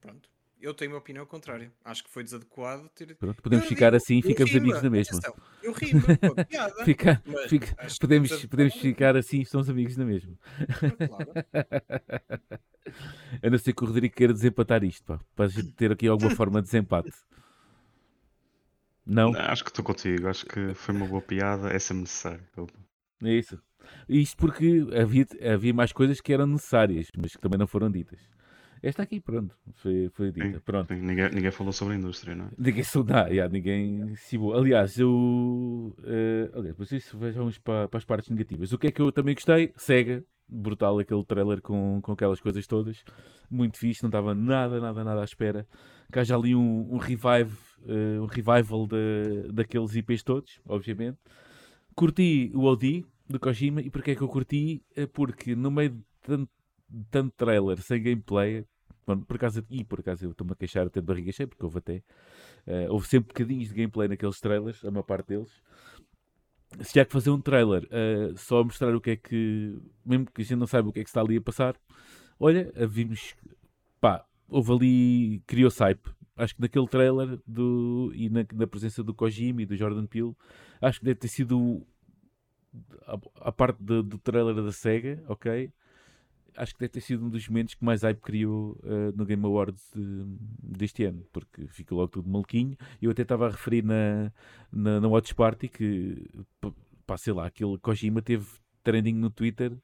C: Pronto. Eu tenho uma opinião contrária. Acho que foi desadequado ter.
A: Pronto, podemos
C: Eu
A: ficar
C: digo,
A: assim e ficamos
C: rimo,
A: amigos na mesma.
C: atenção, Eu rimo piada.
A: Fica,
C: mas
A: fica- podemos, podemos ficar assim e somos amigos na mesma.
C: Claro.
A: A não ser que o Rodrigo queira desempatar isto, pá, para a gente ter aqui alguma forma de desempate. Não?
B: Não, acho que estou contigo. Acho que foi uma boa piada. É sempre necessário.
A: É isso. Isto porque havia, havia mais coisas que eram necessárias, mas que também não foram ditas. Esta aqui, pronto, foi, foi dita. Pronto.
B: Ninguém, ninguém falou sobre a indústria, não é?
A: Ninguém soldar, yeah, ninguém cibou. Aliás, eu. eh, aliás, depois isso vejamos para, para as partes negativas. O que é que eu também gostei? Sega, brutal aquele trailer com, com aquelas coisas todas. Muito fixe, não estava nada, nada, nada à espera. Que haja ali um, um revive, eh, um revival de, daqueles IPs todos, obviamente. Curti o OD do Kojima e porquê é que eu curti? Eh, Porque no meio de tanto, de tanto trailer sem gameplay, por acaso, e por acaso eu estou-me a queixar até de barriga cheia, porque houve até. eh, houve sempre bocadinhos de gameplay naqueles trailers, a maior parte deles. Se tiver que fazer um trailer eh, só a mostrar o que é que. Mesmo que a gente não saiba o que é que está ali a passar, olha, vimos. Pá, houve ali. Criou-se hype. Acho que naquele trailer do, e na, na presença do Kojima e do Jordan Peele, acho que deve ter sido a, a parte do, do trailer da SEGA, ok? Acho que deve ter sido um dos momentos que mais hype criou eh, no Game Awards de- deste ano, porque fica logo tudo maluquinho. Eu até estava a referir na, na, na Watch Party que, pá, sei lá, aquele Kojima teve trending no Twitter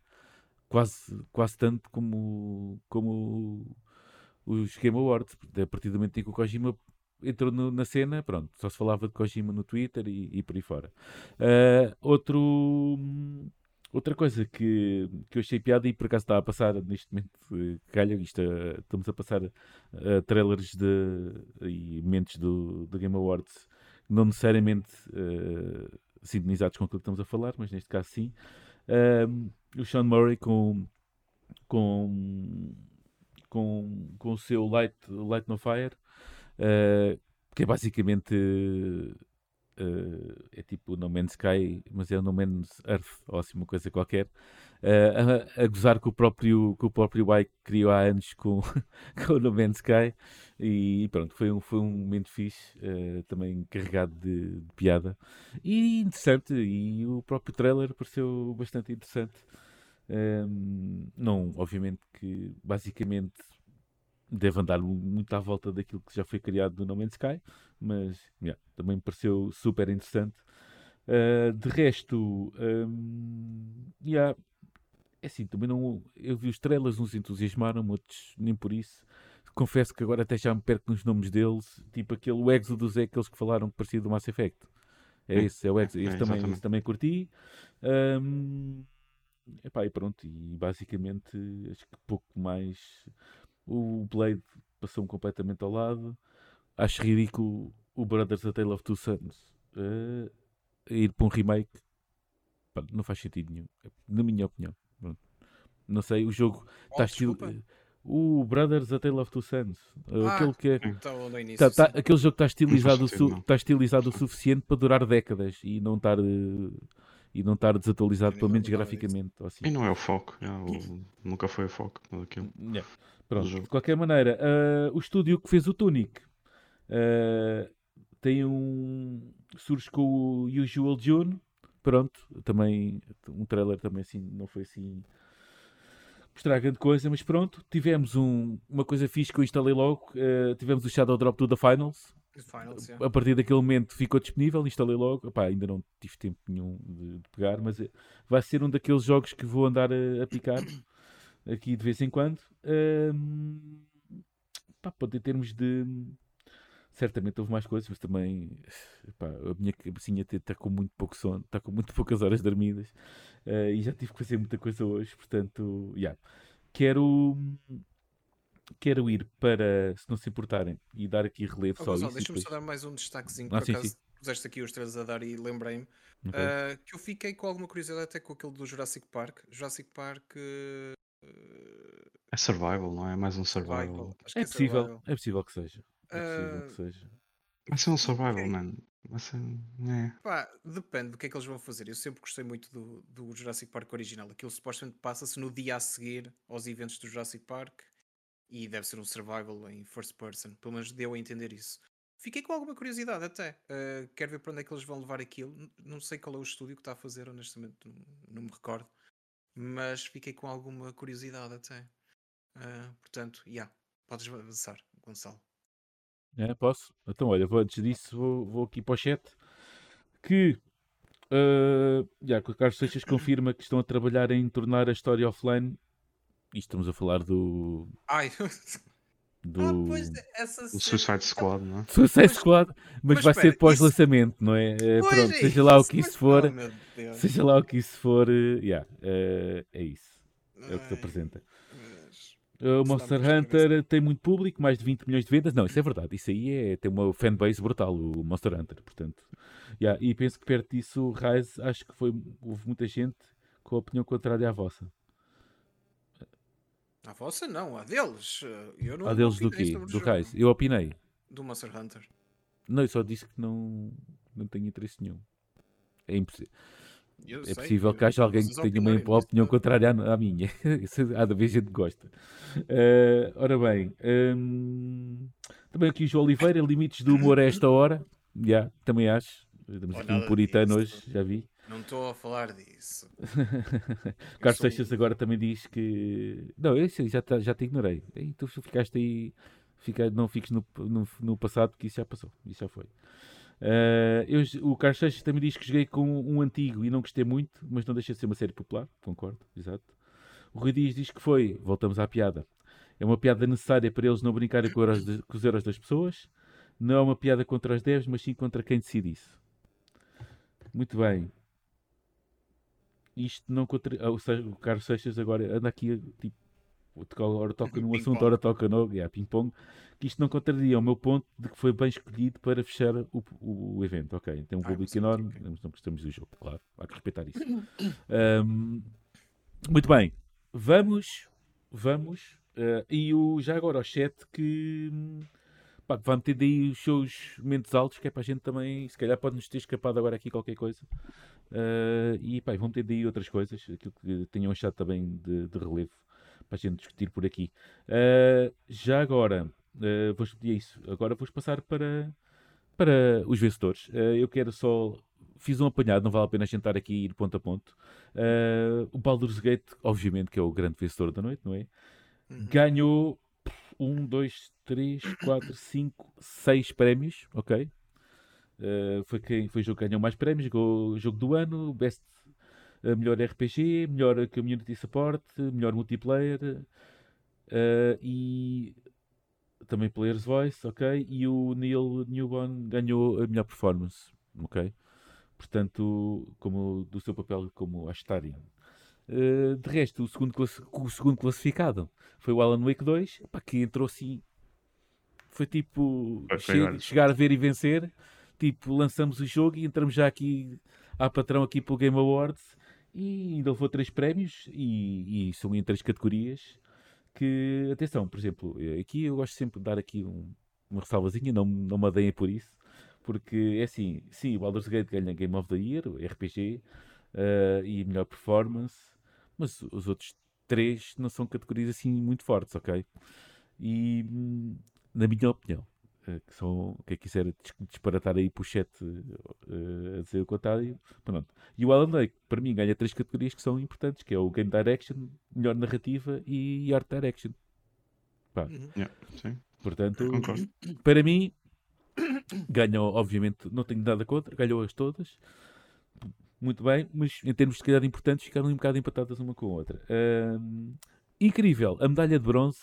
A: quase, quase tanto como, como os Game Awards. A partir do momento em que o Kojima entrou no- na cena, pronto, só se falava de Kojima no Twitter e, e por aí fora. Ah, outro, outra coisa que, que eu achei piada e por acaso está a passar neste momento, eh, calha, isto, eh, estamos a passar eh, trailers de, e momentos do, do Game Awards não necessariamente eh, sintonizados com aquilo que estamos a falar, mas neste caso sim. Ahm, o Sean Murray com, com, com, com o seu Light, Light no Fire, que é basicamente eh, é tipo No Man's Sky, mas é No Man's Earth, ou assim uma coisa qualquer, eh, a, a gozar com o próprio, com o próprio que criou há anos com, com No Man's Sky. E pronto, foi um, foi um momento fixe, eh, também carregado de, de piada e interessante. E o próprio trailer pareceu bastante interessante. Ehm, não, obviamente que basicamente deve andar mu- muito à volta daquilo que já foi criado no No Man's Sky, mas yeah, também me pareceu super interessante. Uh, de resto, um, yeah, é assim, também não. Eu vi os trailers, uns entusiasmaram, outros nem por isso. Confesso que agora até já me perco nos nomes deles, tipo aquele o Exodus é aqueles que falaram que parecia do Mass Effect. É
B: É,
A: esse, é o Exodus.
B: é,
A: Esse também,
B: exatamente.
A: esse também curti. Um, epá, e pronto, e basicamente acho que pouco mais. O Blade passou-me completamente ao lado. Acho ridículo o Brothers A Tale of Two Sons. Uh, ir para um remake pá, não faz sentido nenhum, na minha opinião. Pronto. Não sei, o jogo está
C: Oh,
A: estilo.
C: desculpa.
A: O Brothers A Tale of Two Sons.
C: Ah,
A: aquele que é.
C: Então, no início,
A: Tá, tá- aquele jogo está estilizado, o
B: sentido,
A: su-
B: não.
A: tá estilizado o suficiente para durar décadas e não estar eh, e não estar desatualizado, pelo menos
C: disso.
A: graficamente. ou assim.
B: E não é o foco. é, o- Nunca foi o foco daquilo.
A: Yeah. Pronto, de qualquer maneira, ah, o estúdio que fez o Tunic ah, tem um. surge com o Usual June. Pronto, também um trailer também assim, não foi assim mostrar grande coisa, mas pronto, tivemos um- uma coisa fixe que eu instalei logo. ah, tivemos o Shadow Drop to the Finals.
C: Finals, yeah.
A: A partir daquele momento ficou disponível, instalei logo. Epá, ainda não tive tempo nenhum de, de pegar, mas eh, vai ser um daqueles jogos que vou andar a, a picar aqui de vez em quando. Pá, pronto, em termos de. Certamente houve mais coisas, mas também epá, a minha cabecinha está com muito pouco sono, está com muito poucas horas dormidas eh, e já tive que fazer muita coisa hoje, portanto, yeah. quero, quero ir para, se não se importarem, e dar aqui relevo
C: Oh,
A: só isso.
C: Deixa-me
A: depois-
C: só dar mais um destaquezinho.
A: Ah,
C: Por
A: sim,
C: acaso,
A: sim.
C: puseste aqui os três a dar e lembrei-me
A: Ok.
C: ah, que eu fiquei com alguma curiosidade até com aquele do Jurassic Park. Jurassic Park eh,
B: É survival, não é? É mais um
C: Survival.
B: survival.
C: Acho que
A: É possível,
C: survival.
A: é possível que seja. É possível
C: Ah,
A: que seja.
B: Vai ser um survival,
C: Ok.
B: man. Vai ser. É.
C: Pá, depende do que é que eles vão fazer. Eu sempre gostei muito do, do Jurassic Park original. Aquilo supostamente passa-se no dia a seguir aos eventos do Jurassic Park e deve ser um survival em first person. Pelo menos deu a entender isso. Fiquei com alguma curiosidade até. Uh, quero ver para onde é que eles vão levar aquilo. Não sei qual é o estúdio que está a fazer, honestamente, não, me recordo. Mas fiquei com alguma curiosidade até. Uh, portanto, já, yeah, podes avançar, Gonçalo.
A: É, posso? Então, olha, vou, antes disso, vou, vou aqui para o chat. Que, ah, já, que o Carlos Seixas confirma que estão a trabalhar em tornar a história offline. E estamos a falar do.
C: Ai,
A: do
C: ah, pois, essa
B: O Suicide Squad, não é?
A: Suicide
C: Pois-
A: Squad, mas,
C: mas
A: vai
C: espera,
A: ser pós-lançamento, não é? Eh,
C: Pois
A: pronto,
C: é
A: seja lá o
C: isso,
A: que isso for,
C: Oh,
A: seja lá o que isso for, eh, yeah, eh, é isso. É o que se apresenta. O
C: Isso
A: Monster Hunter tem muito público, mais de 20 milhões de vendas. Não, isso é verdade. Isso aí é, tem uma fanbase brutal, o Monster Hunter. Portanto, yeah, e penso que perto disso, o Rise, acho que foi, houve muita gente com a opinião contrária à vossa.
C: A vossa não, a deles. eh, Eu não
A: a deles do quê? Do. Rise. Eu opinei.
C: Do Monster Hunter.
A: Não, eu só disse que não, não tenho interesse nenhum. É impossível.
C: Eu
A: É
C: sei,
A: possível que haja alguém que tenha uma opinião
C: não-
A: contrária à, à minha. Há de haver gente que gosta. Eh, ora bem, hum, também aqui o João Oliveira, limites do humor a esta hora. Já, também acho. Estamos aqui um puritano hoje, já vi.
C: Não estou a falar disso.
A: Carlos
C: sou-
A: Seixas agora também diz que. Não, esse já, tá- já te ignorei. Ei, tu ficaste aí. Fica, não fiques no, no, no passado, porque isso já passou. Isso já foi. Eh, eu, o Carlos Seixas também diz que joguei com um antigo e não gostei muito, mas não deixa de ser uma série popular. Concordo, exato. O Rui Dias diz que foi, voltamos à piada. É uma piada necessária para eles não brincarem com, de- com os euros das pessoas. Não é uma piada contra os devs, mas sim contra quem decide isso. Muito bem. Isto não contra... ah, ou seja, o Carlos Seixas agora anda aqui tipo, ora toca num assunto, ora toca no yeah, ping-pong. Que isto não contraria o meu ponto de que foi bem escolhido para fechar o, o evento. Ok, tem um
C: Ah,
A: público
C: sim,
A: enorme,
C: ok.
A: mas não gostamos do jogo, claro, há que respeitar isso. Ahm, muito bem, vamos, vamos, eh, e o, já agora o chat que pá, vai meter daí os seus momentos altos, que é para a gente também, se calhar pode-nos ter escapado agora aqui qualquer coisa. Eh, e pá, vão meter daí outras coisas, aquilo que tenham achado também de, de relevo para a gente discutir por aqui. Eh, já agora, eh, vou é isso, agora vou passar para, para os vencedores. Eh, eu quero só fiz um apanhado, não vale a pena a gente estar aqui e ir ponto a ponto. O Baldur's Gate, obviamente, que é o grande vencedor da noite, não é?
C: Uhum.
A: Ganhou 1, 2, 3, 4, 5, 6 prémios, ok? Eh, foi quem foi o jogo que ganhou mais prémios, o jogo do ano, best, eh, melhor RPG, melhor community support, melhor multiplayer eh, e também Player's Voice, ok? E o Neil Newborn ganhou a melhor performance, ok? Portanto, como do seu papel como Astarion. Uh, de resto, o segundo, o segundo classificado foi o Alan Wake 2, pá, que entrou assim. Foi tipo che- chegar a ver e vencer. Tipo, lançamos o jogo e entramos já aqui à patrão aqui pelo Game Awards e ainda levou três prémios e, e são em três categorias que, atenção, por exemplo, aqui eu gosto sempre de dar aqui um, uma ressalvazinha, não, não me adeiem por isso, porque é assim, sim, o Baldur's Gate ganha Game of the Year, RPG, uh, e melhor performance, mas os outros três não são categorias assim muito fortes, ok? E, hum, na minha opinião, que são, quem quiser disparatar aí para o chat uh, a dizer o contrário, pronto. E o Alan Wake, para mim, ganha três categorias que são importantes, que é o Game Direction, melhor narrativa e Art Direction.
B: Pá. Uhum. Yeah,
A: Portanto, para mim, ganhou, obviamente, não tenho nada contra, ganhou-as todas muito bem, mas em termos de calhar importantes ficaram um bocado empatadas uma com a outra. Uh, incrível, a medalha de bronze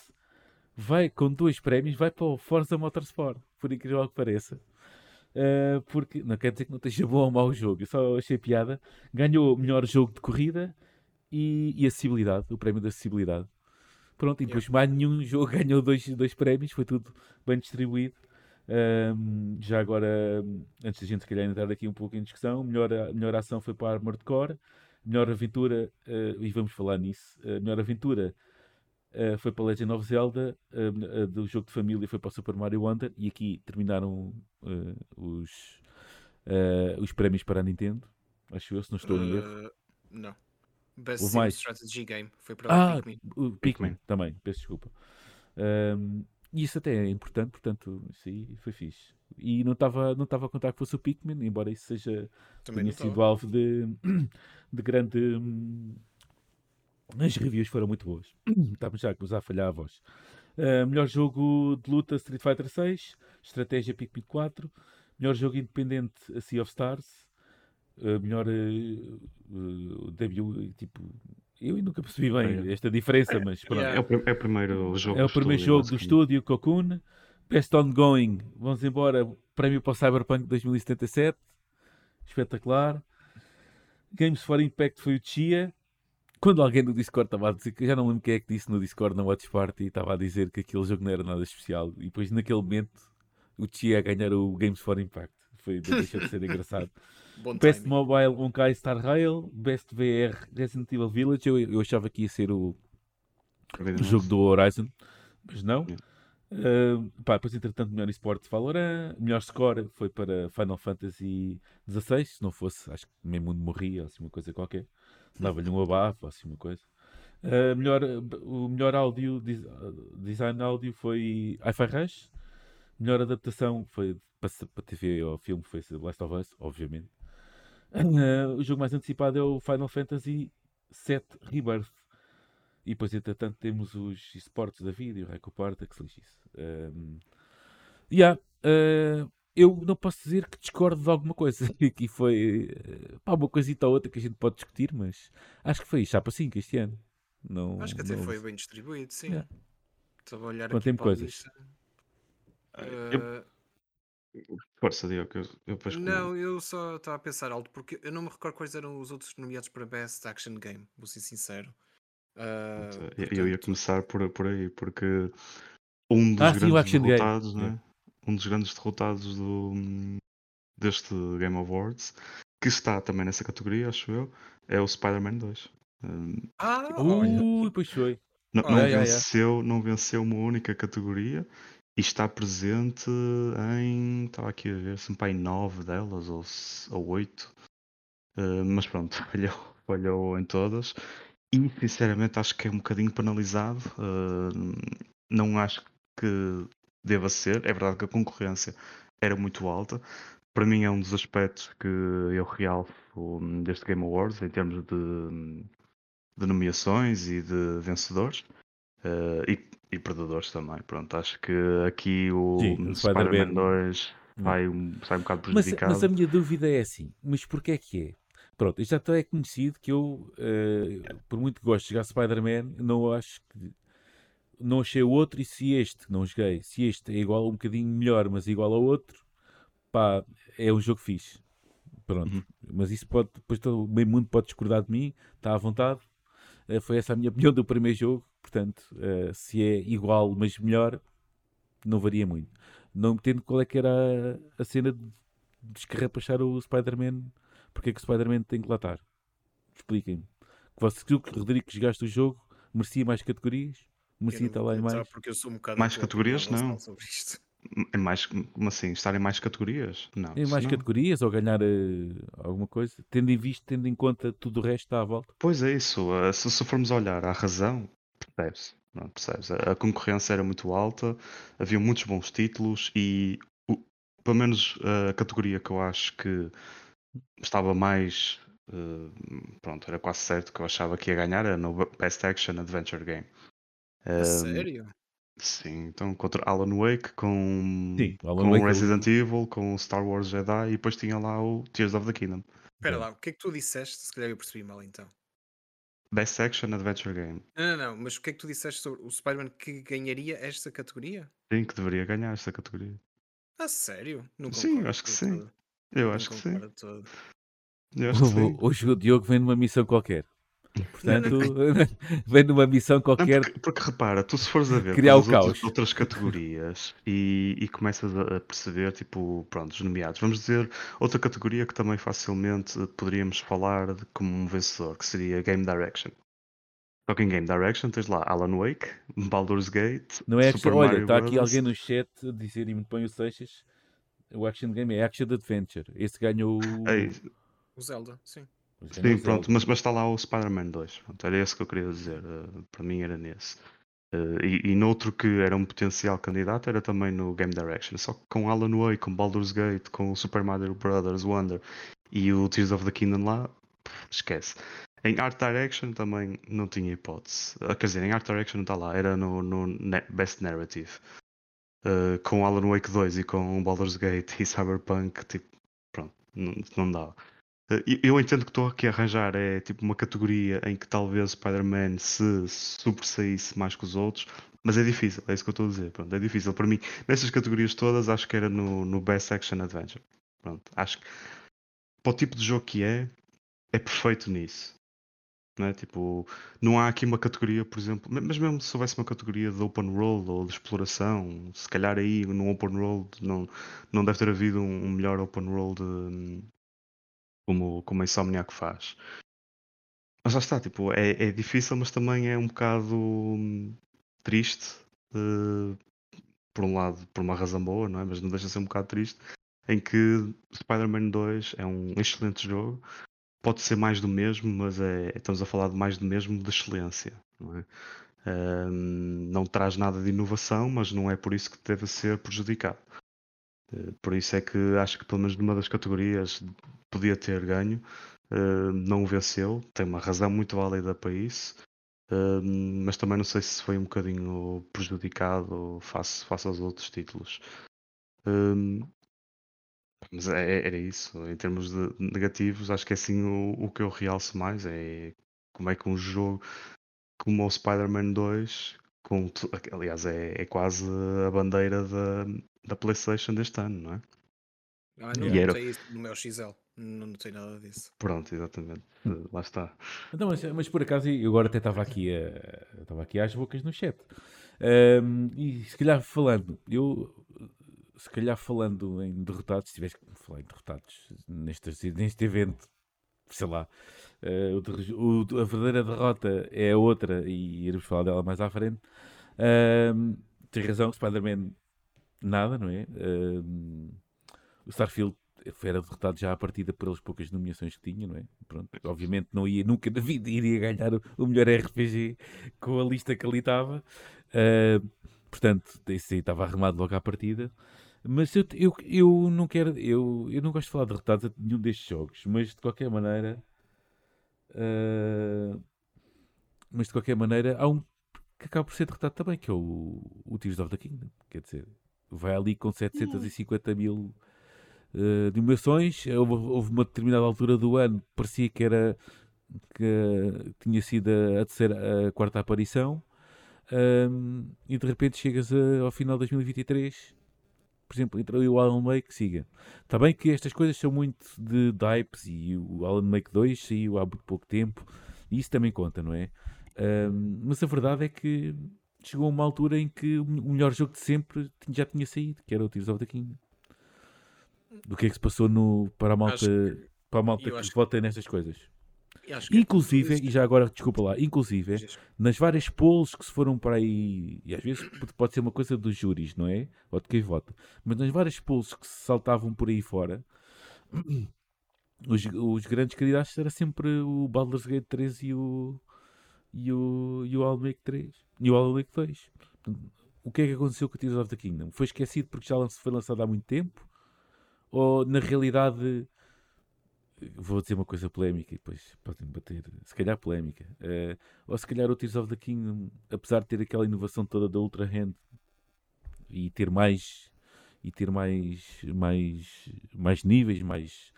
A: vai com dois prémios, vai para o Forza Motorsport, por incrível que pareça. Uh, porque não quer dizer que não esteja bom ou mau jogo, eu só achei piada. Ganhou o melhor jogo de corrida e, e acessibilidade, o prémio da acessibilidade. Pronto, e depois yeah. mais nenhum jogo ganhou dois, dois prémios, foi tudo bem distribuído. Um, já agora, antes da gente se calhar entrar aqui um pouco em discussão, melhor, melhor ação foi para a Armored Core, melhor aventura, uh, e vamos falar nisso, uh, melhor aventura uh, foi para Legend of Zelda, do jogo de família foi para o Super Mario Wonder, e aqui terminaram os, os prémios para a Nintendo, acho eu, se não estou em erro.
C: Não. Best Sim mais. Strategy Game foi para
A: ah, Pikmin. O Pikmin também, peço desculpa. Um, e isso até é importante, portanto, isso aí foi fixe. E não estava não a contar que fosse o Pikmin, embora isso seja Também tenha sido alvo de, de grande. As reviews foram muito boas. Estamos já a a falhar a voz. Uh, melhor jogo de luta Street Fighter 6, estratégia Pikmin 4, melhor jogo independente a Sea of Stars, uh, melhor uh, uh, debut, tipo, eu nunca percebi bem esta diferença, é, mas pronto.
B: É, o, é o primeiro jogo
A: É o primeiro jogo do estúdio, Cocoon. Best Ongoing, vamos embora, prémio para o Cyberpunk 2077. Espetacular. Games for Impact foi o Chia. Quando alguém no Discord estava a dizer, que já não lembro quem é que disse no Discord na Watch Party, estava a dizer que aquele jogo não era nada especial. E depois naquele momento o Chia a ganhar o Games for Impact. Foi, deixou de ser engraçado. Best timing. Mobile Honkai Star Rail, Best VR Resident Evil Village. Eu, eu achava que ia ser o, o jogo do Horizon, mas não. Uh, pá, depois, entretanto, melhor esporte Valorant, melhor score foi para Final Fantasy XVI. Se não fosse, acho que meio mundo morria, assim, uma coisa qualquer. Dava-lhe um abafo, assim, uma coisa. Uh, melhor, o melhor áudio, design áudio foi Hi-Fi Rush. Melhor adaptação foi para, para TV ou filme foi Last of Us, obviamente. Uh, o jogo mais antecipado é o Final Fantasy VII Rebirth. E depois, entretanto, temos os esportes da vida e o Raico Parta, que se lixe isso. Um, yeah, uh, eu não posso dizer que discordo de alguma coisa. Aqui foi uh, pá, uma coisita ou outra que a gente pode discutir, mas acho que foi chapa 5 este ano. Não,
C: acho que até não... foi bem distribuído, sim. Yeah. Estou a olhar
A: Quanto
C: aqui
A: para coisas.
B: Uh, Força, Diogo, eu, eu depois.
C: Não, eu só estava a pensar alto, porque eu não me recordo quais eram os outros nomeados para Best Action Game, vou ser sincero. Uh,
B: portanto... Eu ia começar por, por aí, porque um dos ah, grandes sim, derrotados, né? Um dos grandes derrotados do, deste Game Awards, que está também nessa categoria, acho eu, é o Spider-Man 2.
C: ah,
A: uh, pois foi.
B: Não, não, venceu, não venceu uma única categoria e está presente em. Estava aqui a ver, se pai nove delas ou, ou oito. Uh, mas pronto, falhou, falhou em todas. E sinceramente acho que é um bocadinho penalizado. Uh, não acho que deva ser. É verdade que a concorrência era muito alta. Para mim é um dos aspectos que eu realço deste Game Awards em termos de, de nomeações e de vencedores. Uh, e e Predadores também, pronto. Acho que aqui o, o Spider-Man 2 vai um, sai um bocado prejudicado.
A: Mas, mas, a minha dúvida é assim: mas porquê é que é? Pronto, já é conhecido que eu, uh, por muito que gosto de jogar Spider-Man, não acho que. Não achei o outro, e se este não joguei, se este é igual um bocadinho melhor, mas igual ao outro, pá, é um jogo fixe. Pronto, uhum. mas isso pode, depois todo, o meio mundo pode discordar de mim, está à vontade. Uh, foi essa a minha opinião do primeiro jogo. Portanto, uh, se é igual, mas melhor, não varia muito. Não entendo qual é que era a, a cena de descarrapachar o Spider-Man. Porque é que o Spider-Man tem que lá estar? Expliquem-me. Que você, que o Rodrigo que jogaste o jogo merecia mais categorias? Merecia estar lá em mais?
C: Porque eu sou um bocado
B: Mais categorias, não.
C: Isto.
B: É mais, como assim? Estar em mais categorias? Não.
A: Em mais
B: não.
A: categorias ou ganhar eh, alguma coisa? Tendo em vista, tendo em conta tudo o resto está à volta?
B: Pois é isso. eh, Se, se formos olhar à razão, percebe-se. não, percebes? A, a concorrência era muito alta, havia muitos bons títulos e, o- pelo menos, a categoria que eu acho que estava mais. eh, pronto, era quase certo que eu achava que ia ganhar era no Best Action Adventure Game.
C: A
B: Eh,
C: sério?
B: Sim, então contra Alan Wake com,
A: Sim, o Alan
B: com
A: Wake, o-
B: Resident Evil, com Star Wars Jedi e depois tinha lá o Tears of the Kingdom.
C: Espera lá, o que é que tu disseste? Se calhar eu percebi mal então.
B: Best Action Adventure Game.
C: Não, não, não, mas o que é que tu disseste sobre o Spider-Man que ganharia esta categoria?
B: Sim, que deveria ganhar esta categoria.
C: A sério? Não
B: Sim, acho que sim.
C: todo.
B: Eu
C: Não
B: acho que sim.
C: todo.
B: Eu acho que sim.
A: Hoje o Diogo vem numa missão qualquer. Portanto, vem numa missão
B: Não,
A: qualquer.
B: porque, porque repara, tu se fores a ver
A: Criar o
B: outras,
A: caos.
B: outras categorias e, e começas a perceber, tipo, pronto, os nomeados. Vamos dizer outra categoria que também facilmente poderíamos falar de como um vencedor, que seria Game Direction. Só que em Game Direction tens lá Alan Wake, Baldur's Gate,
A: Não é
B: Super
A: action, olha,
B: Mario
A: está aqui alguém no chat a dizer e muito bem o Seixas. O Action Game é Action Adventure. Esse ganhou. o-
B: Ei,
C: O Zelda, sim.
B: Sim,
A: o
B: pronto, mas, mas está lá o Spider-Man 2. Pronto, era esse que eu queria dizer. eh, para mim era nesse. Eh, e, e noutro que era um potencial candidato era também no Game Direction. Só que com Alan Wake, com Baldur's Gate, com o Super Mario Brothers Wonder e o Tears of the Kingdom lá, pff, esquece. Em Art Direction também não tinha hipótese. Ah, Quer dizer, em Art Direction não está lá, era no, no Best Narrative. Eh, com Alan Wake 2 e com Baldur's Gate e Cyberpunk, tipo, pronto, não, não dá. Eh, Eu entendo que estou aqui a arranjar é tipo uma categoria em que talvez Spider-Man se sobressaísse mais que os outros, mas é difícil, é isso que eu estou a dizer. Pronto, é difícil para mim. Nessas categorias todas, acho que era no, no Best Action Adventure. Pronto, acho que para o tipo de jogo que é, é perfeito nisso. Não, é? tipo, não há aqui uma categoria, por exemplo, mas mesmo se houvesse uma categoria de open world ou de exploração, se calhar aí no open world não, não deve ter havido um, um melhor open world hum, como, como a Insomniac faz. Mas lá está, tipo, é, é difícil, mas também é um bocado hum, triste. eh, por um lado, por uma razão boa, não é? Mas não deixa de ser um bocado triste. Em que Spider-Man 2 é um excelente jogo. Pode ser mais do mesmo, mas é, estamos a falar de mais do mesmo de excelência, não é? Hum, não traz nada de inovação, mas não é por isso que deve ser prejudicado. Eh, Por isso é que acho que pelo menos numa das categorias podia ter ganho, eh, não o venceu, tem uma razão muito válida para isso, eh, mas também não sei se foi um bocadinho prejudicado face, face aos outros títulos. Mas é- era isso, em termos de negativos, acho que é assim o, o que eu realço mais é como é que um jogo como o Spider-Man 2, com, aliás, é, é quase a bandeira da, da PlayStation deste ano, não é?
C: Ah, não
B: era-
C: notei isso no meu XL. Não notei nada disso.
B: Pronto, exatamente. Eh, Lá está.
A: Então, mas, mas por acaso, eu agora até estava aqui, a, estava aqui às bocas no chat. Ahm, e se calhar falando, eu se calhar falando em derrotados, se tivesse que falar em derrotados neste, neste evento, sei lá, eh, o o- a verdadeira derrota é a outra e iremos falar dela mais à frente. Ahm, tem razão, Spider-Man nada, não é? O Starfield era derrotado já à partida pelas poucas nomeações que tinha, não é? Pronto, obviamente não ia, nunca na vida iria ganhar o, o melhor RPG com a lista que ali estava. Ah, portanto, esse aí estava arrumado logo à partida. Mas eu, eu, eu não quero, eu, eu não gosto de falar de derrotados a nenhum destes jogos, mas de qualquer maneira, ah, mas de qualquer maneira, há um que acaba por ser derrotado também, que é o, o Tears of the Kingdom. Quer dizer, vai ali com 750 mil uh, nomeações. Houve, houve uma determinada altura do ano, parecia que era que tinha sido a, terceira, a quarta aparição. Um, e de repente chegas a- ao final de 2023 por exemplo, entrou o Alan Wake, siga. Está bem que estas coisas são muito de hypes e o Alan Wake 2 saiu há muito pouco tempo e isso também conta, não é? Um, mas a verdade é que chegou a uma altura em que o melhor jogo de sempre já tinha saído, que era o Tears of the Kingdom. do que é que se passou no, para a malta,
C: que-
A: para a malta que
C: que-
A: vota nestas coisas.
C: É
A: Inclusive, e já agora, desculpa lá, inclusive, nas várias polls que se foram para aí, e às vezes pode- pode ser uma coisa dos júris, não é? Ou de quem vota, mas nas várias polls que se saltavam por aí fora, os, os grandes candidatos era sempre o Baldur's Gate 3 e o, e o, e o Alan Wake 3 e o Alan Wake 2. Portanto, o que é que aconteceu com o Tears of the Kingdom? Foi esquecido porque já foi lançado há muito tempo? Ou na realidade vou dizer uma coisa polémica e depois podem bater, se calhar polémica. eh, ou se calhar o Tears of the Kingdom, apesar de ter aquela inovação toda da Ultra Hand e ter mais e ter mais mais mais níveis, mais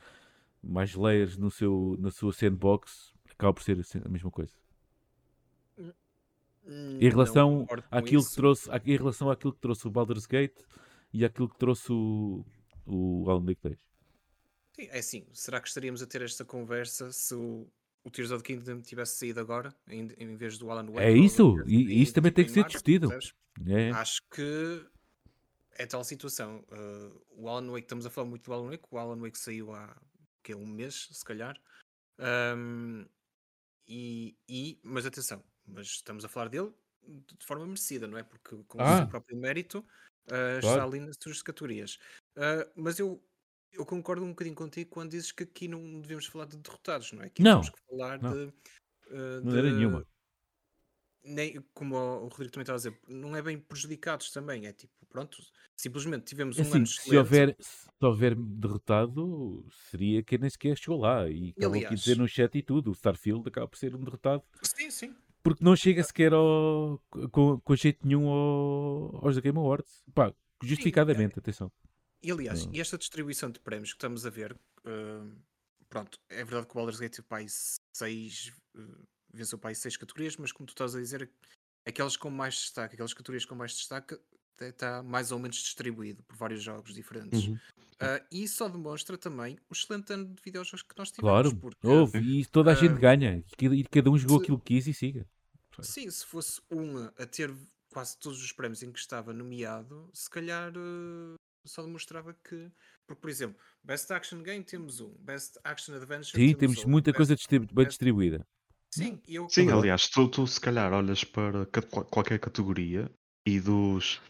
A: mais layers no seu na sua sandbox, acaba por ser a mesma coisa. Em relação àquilo que trouxe, em relação àquilo que trouxe o Baldur's Gate e àquilo que trouxe o o Alan Wake 2.
C: Sim, é assim, será que estaríamos a ter esta conversa se o, o Tears of the Kingdom tivesse saído agora, em, em vez do Alan Wake?
A: É isso, e- isso também tem que ser
C: março,
A: discutido. É.
C: Acho que é tal situação. Uh, o Alan Wake, estamos a falar muito do Alan Wake, o Alan Wake saiu há que, um mês, se calhar. Um, e, e- mas atenção, mas estamos a falar dele de forma merecida, não é? Porque com o
A: Ah.
C: seu próprio mérito uh, está
A: Claro.
C: ali nas suas categorias. Uh, mas eu, eu concordo um bocadinho contigo quando dizes que aqui não devemos falar de derrotados, não é? Aqui
A: Não,
C: temos que falar
A: não.
C: de. uh,
A: De maneira nenhuma.
C: nem, como o o Rodrigo também estava a dizer, não é bem prejudicados também, é tipo, pronto, simplesmente tivemos
A: É
C: um
A: assim,
C: ano
A: se houver, se houver derrotado, seria quem nem sequer chegou lá. E acabam aqui dizer no chat e tudo. O Starfield acaba por ser um derrotado
C: Sim, sim.
A: Porque não chega sequer ao, com, com jeito nenhum ao, aos da Game Awards. Pá, justificadamente, atenção.
C: E aliás, e esta distribuição de prémios que estamos a ver, hum, pronto, é verdade que o Baldur's Gate aí seis, uh, venceu para aí seis categorias, mas como tu estás a dizer, aquelas com mais destaque, aquelas categorias com mais destaque, está mais ou menos distribuído por vários jogos diferentes.
B: Uhum.
C: Ah, e isso só demonstra também o excelente ano de videojogos que nós tivemos.
A: Claro,
C: porque,
A: houve. E toda a gente
C: ah,
A: ganha. E cada- um jogou
C: se-
A: aquilo que quis e siga.
C: Sim, se fosse um a ter quase todos os prémios em que estava nomeado, se calhar eh, só demonstrava que. Porque, por exemplo, Best Action Game temos um, Best Action Adventure
A: Sim, temos
C: outro,
A: muita
C: Best-
A: coisa distribu- bem distribuída.
C: Sim, eu.
B: Sim, aliás, tu, tu se calhar olhas para qualquer categoria e dos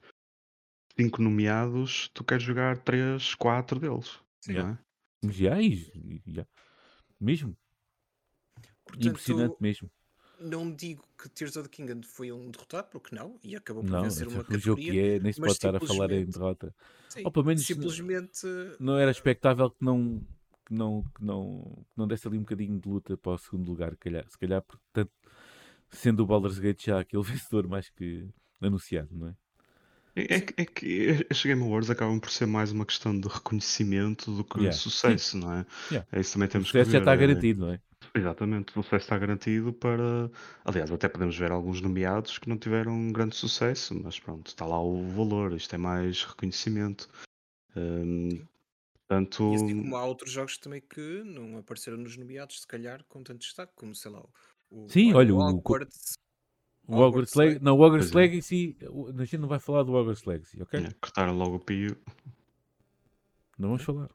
B: cinco nomeados, tu queres jogar três, quatro deles.
C: Sim.
B: Não é?
A: Já, e- e- já. Mesmo.
C: portanto,
A: Impressionante mesmo.
C: não digo que Tears of the Kingdom foi um derrotado, porque não, e acabou por
A: Não,
C: vencer uma
A: o jogo que
C: categoria.
A: é, nem se pode estar a falar em derrota.
C: Sim,
A: Ou pelo menos
C: simplesmente.
A: não era expectável que não, que não, que não, que não desse ali um bocadinho de luta para o segundo lugar, calhar. se calhar, portanto, sendo o Baldur's Gate já aquele vencedor mais que anunciado, não é?
B: É, é que- é que estes Game Awards acabam por ser mais uma questão de reconhecimento do que
A: Yeah.
B: sucesso, não é?
A: Yeah.
B: É isso também
A: O
B: temos que
A: sucesso já
B: ver,
A: está
B: é-
A: garantido, não é?
B: Exatamente, o sucesso está garantido para. Aliás, até podemos ver alguns nomeados que não tiveram um grande sucesso, mas pronto, está lá o valor, isto é mais reconhecimento. Hum, portanto,
C: E assim como há outros jogos também que não apareceram nos nomeados, se calhar, com tanto destaque, como sei lá, o,
A: Sim, olha, o-
C: Hogwarts.
A: O Hogwarts
C: Hogwarts
A: Legacy,
C: Legacy.
A: não, o Hogwarts
B: Pois é.
A: Legacy, o- a gente não vai falar do Hogwarts Legacy, ok?
B: é, cortaram logo o pio,
A: Não vamos falar.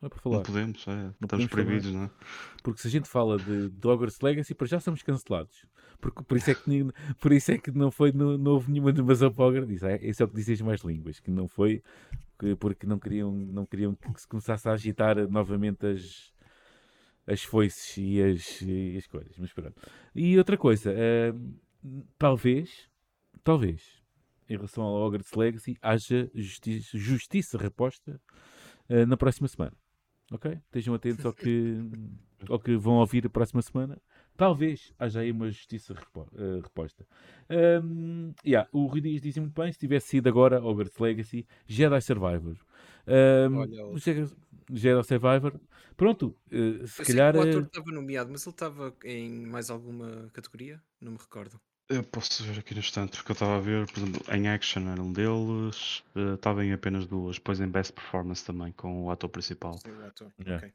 A: Não é para
B: não
A: falar.
B: podemos, é, estamos
A: podemos falar.
B: proibidos, não é?
A: Porque se a gente fala de, de Hogwarts Legacy, para já somos cancelados. Porque, por, isso é que, por isso é que não, foi, não, não houve nenhuma animação para Hogwarts. Isso é, isso é o que dizem as mais línguas. Que não foi que- porque não queriam, não queriam que se começasse a agitar novamente as, as foices e as, e as coisas. Mas pronto. E outra coisa, eh, talvez, talvez, em relação ao Hogwarts Legacy, haja justiça, justiça reposta eh, na próxima semana. Ok? Estejam atentos ao que, ao que vão ouvir a próxima semana. Talvez haja aí uma justiça repo- eh, reposta. Um, yeah, o Rui Dias dizia muito bem: se tivesse sido agora Hogwarts Legacy, Jedi Survivor. Um,
C: Olha,
A: Jedi Survivor. Pronto, eh, se
C: Eu sei
A: calhar.
C: que o
A: eh,
C: ator estava nomeado, mas ele estava em mais alguma categoria? Não me recordo.
B: Eu posso ver aqui no instante, porque eu estava a ver, por exemplo, em Action era um deles, eh, estava em apenas duas, depois em Best Performance também, com o ator principal.
C: Sim, o ator.
A: Yeah.
C: ok.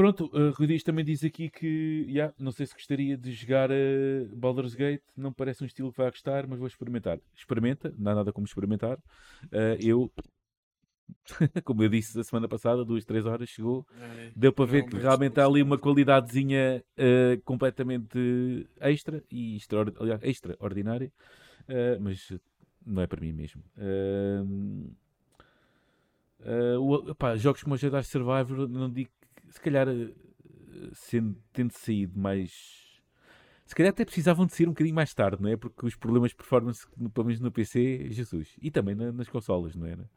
A: Pronto, uh, Rui Dias também diz aqui que yeah, não sei se gostaria de jogar uh, Baldur's Gate, não parece um estilo que vai gostar, mas vou experimentar. Experimenta, não há nada como experimentar. Uh, eu Como eu disse a semana passada, duas, três horas chegou.
C: É,
A: Deu para ver que realmente há ali uma
C: certo.
A: qualidadezinha eh, completamente extra e aliás, extraordinária, eh, mas não é para mim mesmo. O- epá, jogos como o Jedi Survivor, não digo que, se calhar, sendo, tendo saído mais. Se calhar até precisavam de sair um bocadinho mais tarde, não é? Porque os problemas de performance, pelo menos no PC, Jesus. E também na- nas consolas, não era?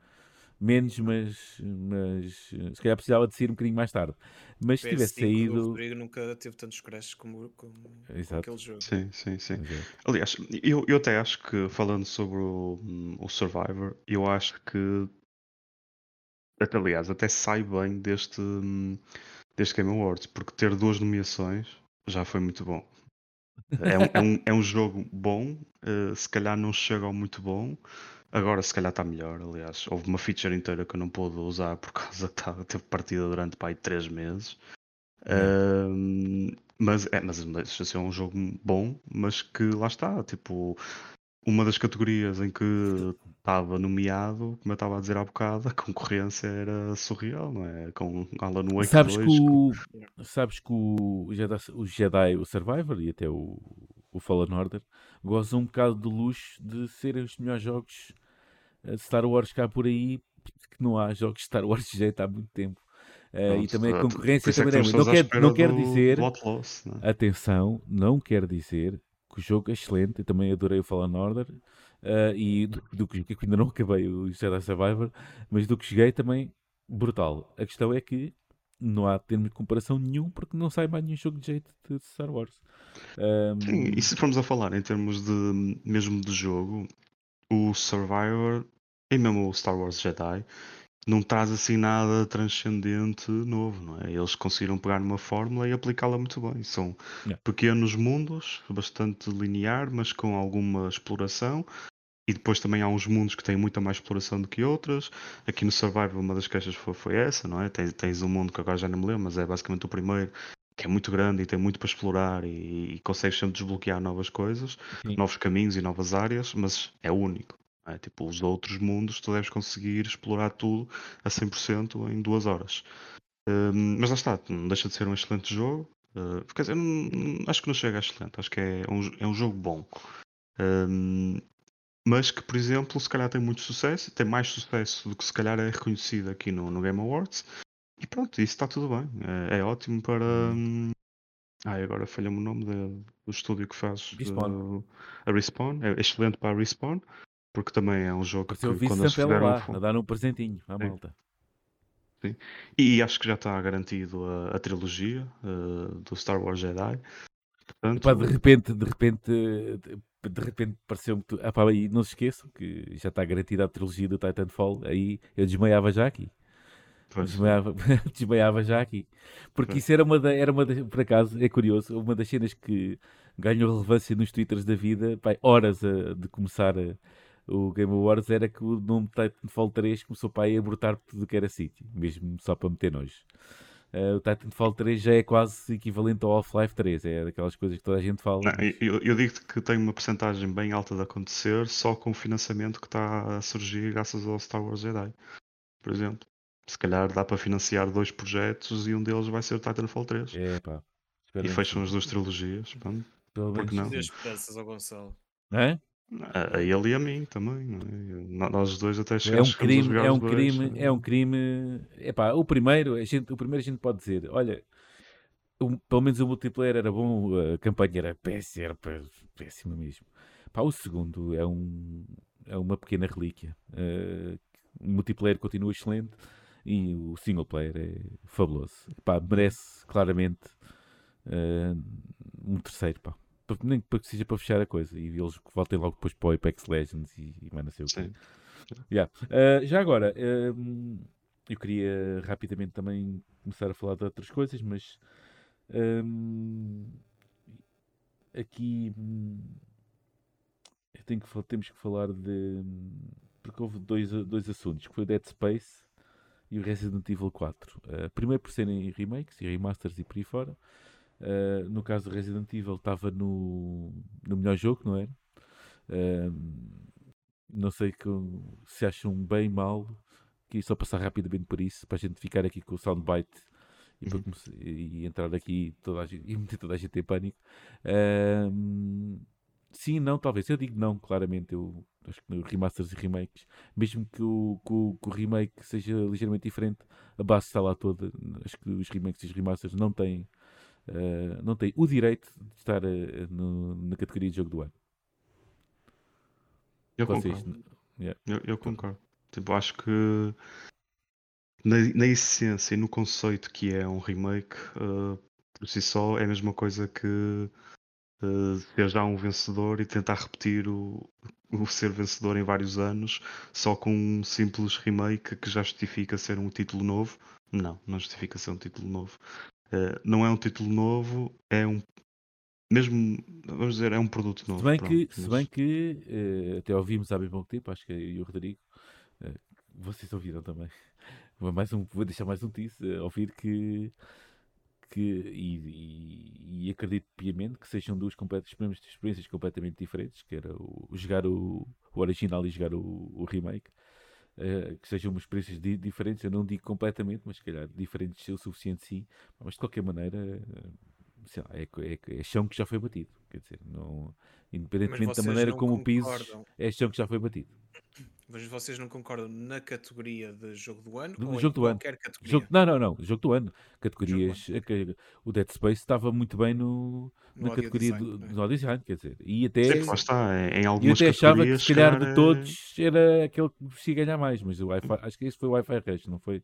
A: Menos, mas, mas se calhar precisava de sair um bocadinho mais tarde. Mas se tivesse
C: PS5 do
A: saído.
C: Rodrigo nunca teve tantos crashes como, como, com
A: Exato.
C: aquele jogo.
B: Sim, sim, sim.
A: É.
B: Aliás, eu, eu até acho que, falando sobre o, o Survivor, eu acho que, até, aliás, até sai bem deste, deste Game Awards, porque ter duas nomeações já foi muito bom. É um, é um, é um jogo bom, eh, se calhar não chega ao muito bom, agora se calhar está melhor. Aliás, houve uma feature inteira que eu não pude usar por causa que tava- teve partida durante pá, aí, três meses. Ahm, mas, é, mas deixa de ser um jogo bom, mas que lá está, tipo, uma das categorias em que estava nomeado, como eu estava a dizer há bocado, a concorrência era surreal, não é? Com Alan Wake
A: Sabes
B: 2,
A: que
B: com-
A: o, sabes que o Jedi, o Jedi, o Survivor e até o, o Fallen Order gozam um bocado do luxo de serem os melhores jogos de Star Wars cá por aí, porque não há jogos de Star Wars de jeito há muito tempo. Eh, e também a concorrência
B: é que
A: também é muito. Não quer, não quer dizer,
B: do Outlaws, não é?
A: atenção, não quer dizer que o jogo é excelente. Eu também adorei o Fallen Order eh, e do, do que que ainda não acabei o Jedi Survivor, mas do que joguei também brutal. A questão é que não há termo de comparação nenhum porque não sai mais nenhum jogo de jeito de Star Wars. Ahm,
B: Sim, e se formos a falar em termos de mesmo de jogo, o Survivor e mesmo o Star Wars Jedi não traz assim nada transcendente novo, não é? Eles conseguiram pegar numa fórmula e aplicá-la muito bem. São
A: Yeah.
B: pequenos mundos, bastante linear, mas com alguma exploração. E depois também há uns mundos que têm muita mais exploração do que outros. Aqui no Survivor uma das queixas foi, foi essa, não é? Tens, tens um mundo que agora já não me lembro, mas é basicamente o primeiro, que é muito grande e tem muito para explorar e, e consegues sempre desbloquear novas coisas,
A: Sim.
B: novos caminhos e novas áreas, mas é único. É, tipo, os outros mundos tu deves conseguir explorar tudo a 100% em duas horas. Hum, mas lá está, não deixa de ser um excelente jogo. Uh, quer dizer, não- acho que não chega a excelente, acho que é um, é um jogo bom. Hum, mas que, por exemplo, se calhar tem muito sucesso, tem mais sucesso do que se calhar é reconhecido aqui no, no Game Awards. E pronto, isso está tudo bem. É, é ótimo para. hum, Ai, agora falha-me o nome da- do estúdio que faz
A: Respawn.
B: uh, a Respawn. É excelente para a Respawn, porque também é um jogo
A: Mas
B: que
A: eu vi
B: quando eles fizeram.
A: lá,
B: fo-
A: a dar um presentinho à
B: Sim.
A: malta.
B: E acho que já está garantido a, a trilogia uh, do Star Wars Jedi. Portanto,
A: Epá, de repente, de repente, de, repente pareceu-me tu... Ah, pá, e não se esqueçam que já está garantida a trilogia do Titanfall. Aí eu desmaiava já aqui. Desmaiava, desmaiava já aqui. Porque isso era uma, da, era uma da- por acaso, é curioso, uma das cenas que ganhou relevância nos twitters da vida, pá, horas a- de começar a- o Game Awards, era que o nome Titanfall 3 começou para aí a brotar tudo que era sítio, mesmo só para meter nojo. Eh, o Titanfall 3 já é quase equivalente ao Half-Life 3, é daquelas coisas que toda a gente fala.
B: Não, eu, eu digo que tem uma porcentagem bem alta de acontecer só com o financiamento que está a surgir graças ao Star Wars Jedi, por exemplo. Se calhar dá para financiar dois projetos e um deles vai ser o Titanfall 3.
A: É, pá.
B: E fecham as duas trilogias. pronto.
A: Pelo
B: porque
A: menos
B: não?
C: Gonçalo.
A: Hã?
B: A, a ele e a mim também. é? Nós dois até
A: É
B: chegamos
A: um crime, é um crime,
B: né?
A: é um crime. Epá, o primeiro, a gente, o primeiro a gente pode dizer, olha, o- pelo menos o multiplayer era bom, a campanha era péssima, era pé- péssima mesmo. Pá, o segundo é um é uma pequena relíquia. Eh, o multiplayer continua excelente e o single player é fabuloso. Pá, merece claramente eh, um terceiro, pá. Nem para que seja para fechar a coisa e eles voltem logo depois para o Apex Legends e, e mais não sei o quê.
B: Sim.
A: Yeah. Uh, já agora, um, eu queria rapidamente também começar a falar de outras coisas, mas um, aqui hum, tenho que, temos que falar de. Porque houve dois, dois assuntos, que foi o Dead Space e o Resident Evil 4. Uh, primeiro por serem remakes e remasters e por aí fora. Uh, no caso do Resident Evil estava no, no melhor jogo, não era? Um, não sei que- se acham bem mal aqui só passar rapidamente por isso, para a gente ficar aqui com o soundbite e,
B: Uhum.
A: e entrar aqui toda a gente, e meter toda a gente em pânico. Ahm, sim, não, talvez. Eu digo não, claramente. Eu acho que remasters e remakes, mesmo que o, que o, que o remake seja ligeiramente diferente, a base está lá toda. Acho que os remakes e os remasters não têm, ah, não têm o direito de estar ah, no- na categoria de jogo do ano.
B: Eu
A: Vocês,
B: concordo.
A: yeah.
B: Eu, eu concordo. Tipo, acho que na, na essência e no conceito que é um remake, eh, por si só é a mesma coisa que eh, ser já um vencedor e tentar repetir o, o ser vencedor em vários anos só com um simples remake que já justifica ser um título novo. Não, não justifica ser um título novo. Eh, não é um título novo, é um. Mesmo, vamos dizer, é um produto novo.
A: Se bem
B: pronto,
A: que, se
B: mas-
A: bem que eh, até ouvimos há bem pouco tempo, acho que eu e o Rodrigo, eh, vocês ouviram também. Vou, mais um, vou deixar mais um tease, eh, ouvir que, que e, e- e acredito piamente que sejam duas completas, experiências experiências completamente diferentes, que era o, jogar o, o original e jogar o, o remake. Eh, que sejam umas experiências di- diferentes, eu não digo completamente, mas se calhar diferentes o suficiente sim, mas de qualquer maneira eh, lá, é, é, é chão que já foi batido. Quer dizer, não, independentemente da maneira como pises,
C: concordam?
A: é chão que já foi batido.
C: Mas vocês não concordam na categoria de jogo do ano
A: No
C: ou
A: jogo
C: em
A: do ano.
C: categoria?
A: Jogo, não, não, não, jogo do ano. Categorias. é que O Dead Space estava muito bem no,
C: No
A: na categoria
C: design,
A: do,
C: não é?
A: do audio design, quer dizer. E até,
B: Sim, lá está. Em
A: e
B: algumas
A: até achava que se calhar de todos era aquele que merecia ganhar mais, mas o Wi-Fi, acho que esse foi o Wi-Fi Rush, não foi?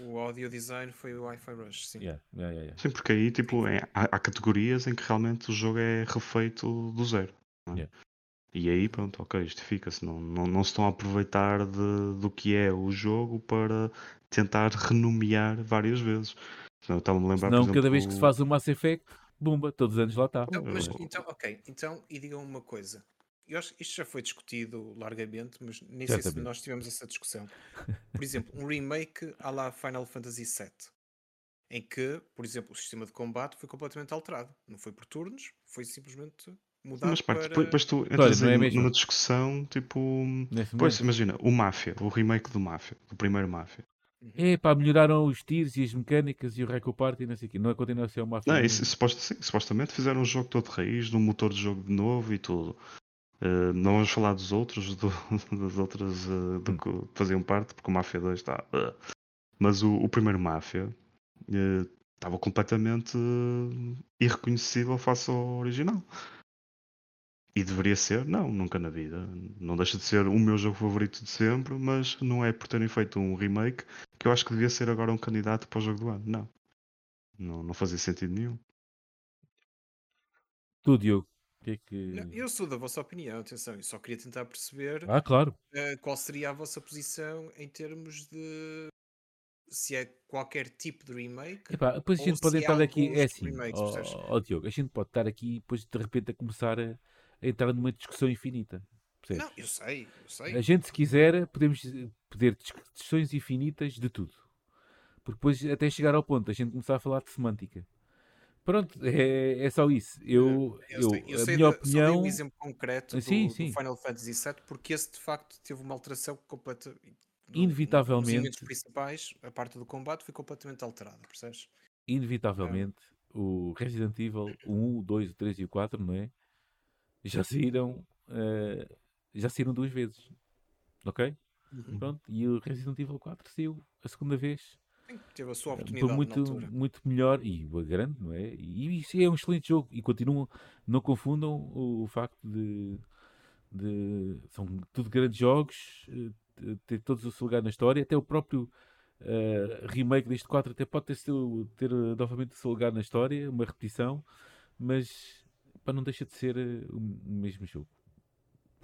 C: O audio design foi o Wi-Fi Rush, sim.
A: Yeah, yeah, yeah, yeah.
B: Sim, porque aí tipo, é- há, há categorias em que realmente o jogo é refeito do zero. não é? E aí, pronto, ok, justifica-se. Não, não, não se estão a aproveitar de, do que é o jogo para tentar renomear várias vezes. Eu estava-me a lembrar,
A: Senão,
B: por
A: cada vez
B: exemplo,
A: que se faz um Mass Effect, bumba, todos os anos lá está.
C: Então, mas,
B: Eh,
C: então, ok, então, e digam uma coisa. Eu acho que isto já foi discutido largamente, mas nem sei se nós tivemos essa discussão. Por exemplo, um remake à la Final Fantasy VII, em que, por exemplo, o sistema de combate foi completamente alterado. Não foi por turnos, foi simplesmente mudado
B: Mas pá,
C: para...
B: depois, depois tu entras
A: não é
B: numa discussão tipo.
A: Nesse
B: Pois, imagina, o Máfia, o remake do Máfia, do primeiro Máfia.
C: Uhum.
A: É pá, melhoraram os tiros e as mecânicas e o Reco Party e não sei o quê. Não é continuar a ser uma
B: Não, isso, suposto- sim, supostamente fizeram um jogo todo de raiz, de um motor de jogo de novo e tudo. Eh, não vamos falar dos outros, do- das outras eh, do
A: Hum.
B: que faziam parte, porque o Máfia 2 está. eh. Mas o, o primeiro Máfia eh, estava completamente irreconhecível face ao original. E deveria ser? Não, nunca na vida. Não deixa de ser o meu jogo favorito de sempre, mas não é por terem feito um remake que eu acho que devia ser agora um candidato para o jogo do ano. Não. Não, não fazia sentido nenhum.
A: Tu, Diogo. o Que é que...
C: Não, eu sou da vossa opinião, atenção, eu só queria tentar perceber
A: Ah, claro.
C: eh, qual seria a vossa posição em termos de se é qualquer tipo de remake
A: Epá, depois a
C: Ou
A: gente pode entrar aqui, é assim,
C: remakes,
A: ó
C: percebes?
A: ó, Diogo, a gente pode estar aqui e depois de repente a começar a entrar numa discussão infinita. Percebes?
C: Não, eu sei, eu sei.
A: A gente, se quiser, podemos poder discussões infinitas de tudo. Porque depois, até chegar ao ponto, a gente começar a falar de semântica. Pronto, é, é só isso. Eu,
C: Eu,
A: eu,
C: sei, eu
A: a
C: sei
A: minha
C: da- só
A: opinião.
C: um exemplo concreto do,
A: Sim,
C: do
A: sim.
C: Final Fantasy VII, porque esse de facto teve uma alteração completa.
A: Inevitavelmente.
C: elementos principais, a parte do combate foi completamente alterada, percebes?
A: inevitavelmente, o Resident Evil, o 1, o 2, o 3 e o 4, não é? Já saíram, eh, já saíram duas vezes. Ok? Pronto, e o Resident Evil 4 saiu a segunda vez.
C: Teve a sua
A: eh,
C: oportunidade
A: por
C: na
A: muito, muito melhor e grande, não é? E isso é um excelente jogo. E continuam, não confundam o, facto de, de- São tudo grandes jogos, eh, ter todos o seu lugar na história. Até o próprio eh, remake deste 4 até pode ter, ter novamente o seu lugar na história, uma repetição, mas para não deixa de ser eh, o mesmo jogo.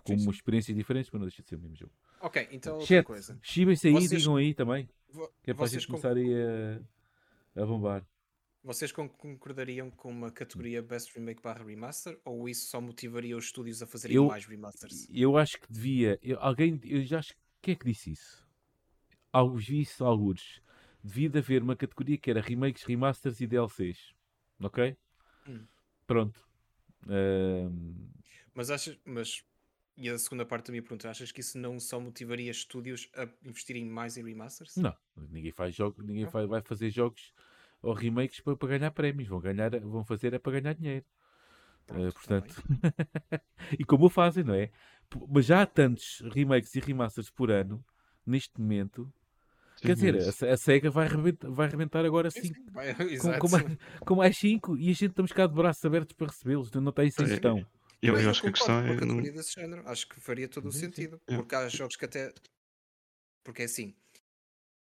A: Com
C: Sim, sim.
A: experiências diferentes, mas não deixa de ser o mesmo jogo.
C: Ok, então outra
A: Chat,
C: coisa.
A: chibem-se aí,
C: Vocês-
A: digam aí também.
C: Vo-
A: Que é para a
C: Vocês,
A: gente começar a, a bombar.
C: vocês con- concordariam com uma categoria Best Remake barra Remaster ou isso só motivaria os estúdios a fazerem
A: Eu-
C: mais remasters?
A: Eu acho que devia. eu- alguém. Eu já acho. Quem é que disse isso? Alguns vi isso, alguns. Devia de haver uma categoria que era remakes, remasters e DLCs. Ok?
C: Hum.
A: Pronto.
C: Mas achas, mas E a segunda parte da minha pergunta, achas que isso não só motivaria estúdios a investirem mais em remasters?
A: Não, ninguém faz jogos, ninguém
C: Não?
A: vai, fazer jogos ou remakes para, para ganhar prémios, vão ganhar, vão fazer é para ganhar dinheiro.
C: Pronto, tá
A: portanto, e como o fazem, não é? Mas já há tantos remakes e remasters por ano, neste momento.
B: Sim,
A: Quer dizer, a, a SEGA vai arrebentar, vai arrebentar agora
C: Sim,
A: sim,
C: sim, vai-
A: com, com, mais, com mais 5 e a gente estamos cá de braços abertos para recebê-los, não está isso em
B: É,
A: questão.
B: Eu, eu
C: eu
B: acho que a questão é. Não...
C: categoria desse género. Acho que faria todo o
A: Sim, sim.
C: sentido.
B: É.
C: Porque há jogos que até. Porque é assim.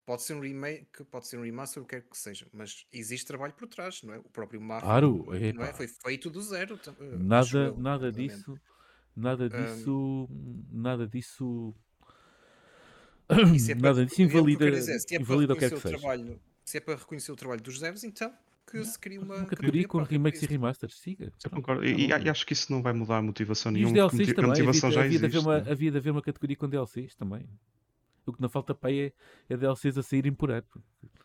C: Pode ser um remake, pode ser um remaster, o que quer que seja. Mas existe trabalho por trás, não é? O próprio Mafia
A: Claro,
C: não é? Foi feito do zero. eh,
A: Nada,
C: eu,
A: nada disso, nada disso, nada disso,
C: Isso é para-
A: nada disso
C: é o que
A: invalida,
C: se é para
A: invalida o que é que
C: reconhecer o
A: seja.
C: trabalho, se é para reconhecer o trabalho dos zeros, então que se cria uma,
A: Uma categoria com remakes e remasters, siga.
B: Eu concordo.
A: tá
B: E, e acho que isso não vai mudar a motivação
A: E os
B: nenhuma, porque
A: DLCs também, havia,
B: motivação já
A: havia, de haver
B: existe.
A: uma,
B: né?
A: havia de haver uma categoria com DLCs também. O que não falta para é, é DLCs a saírem por ano.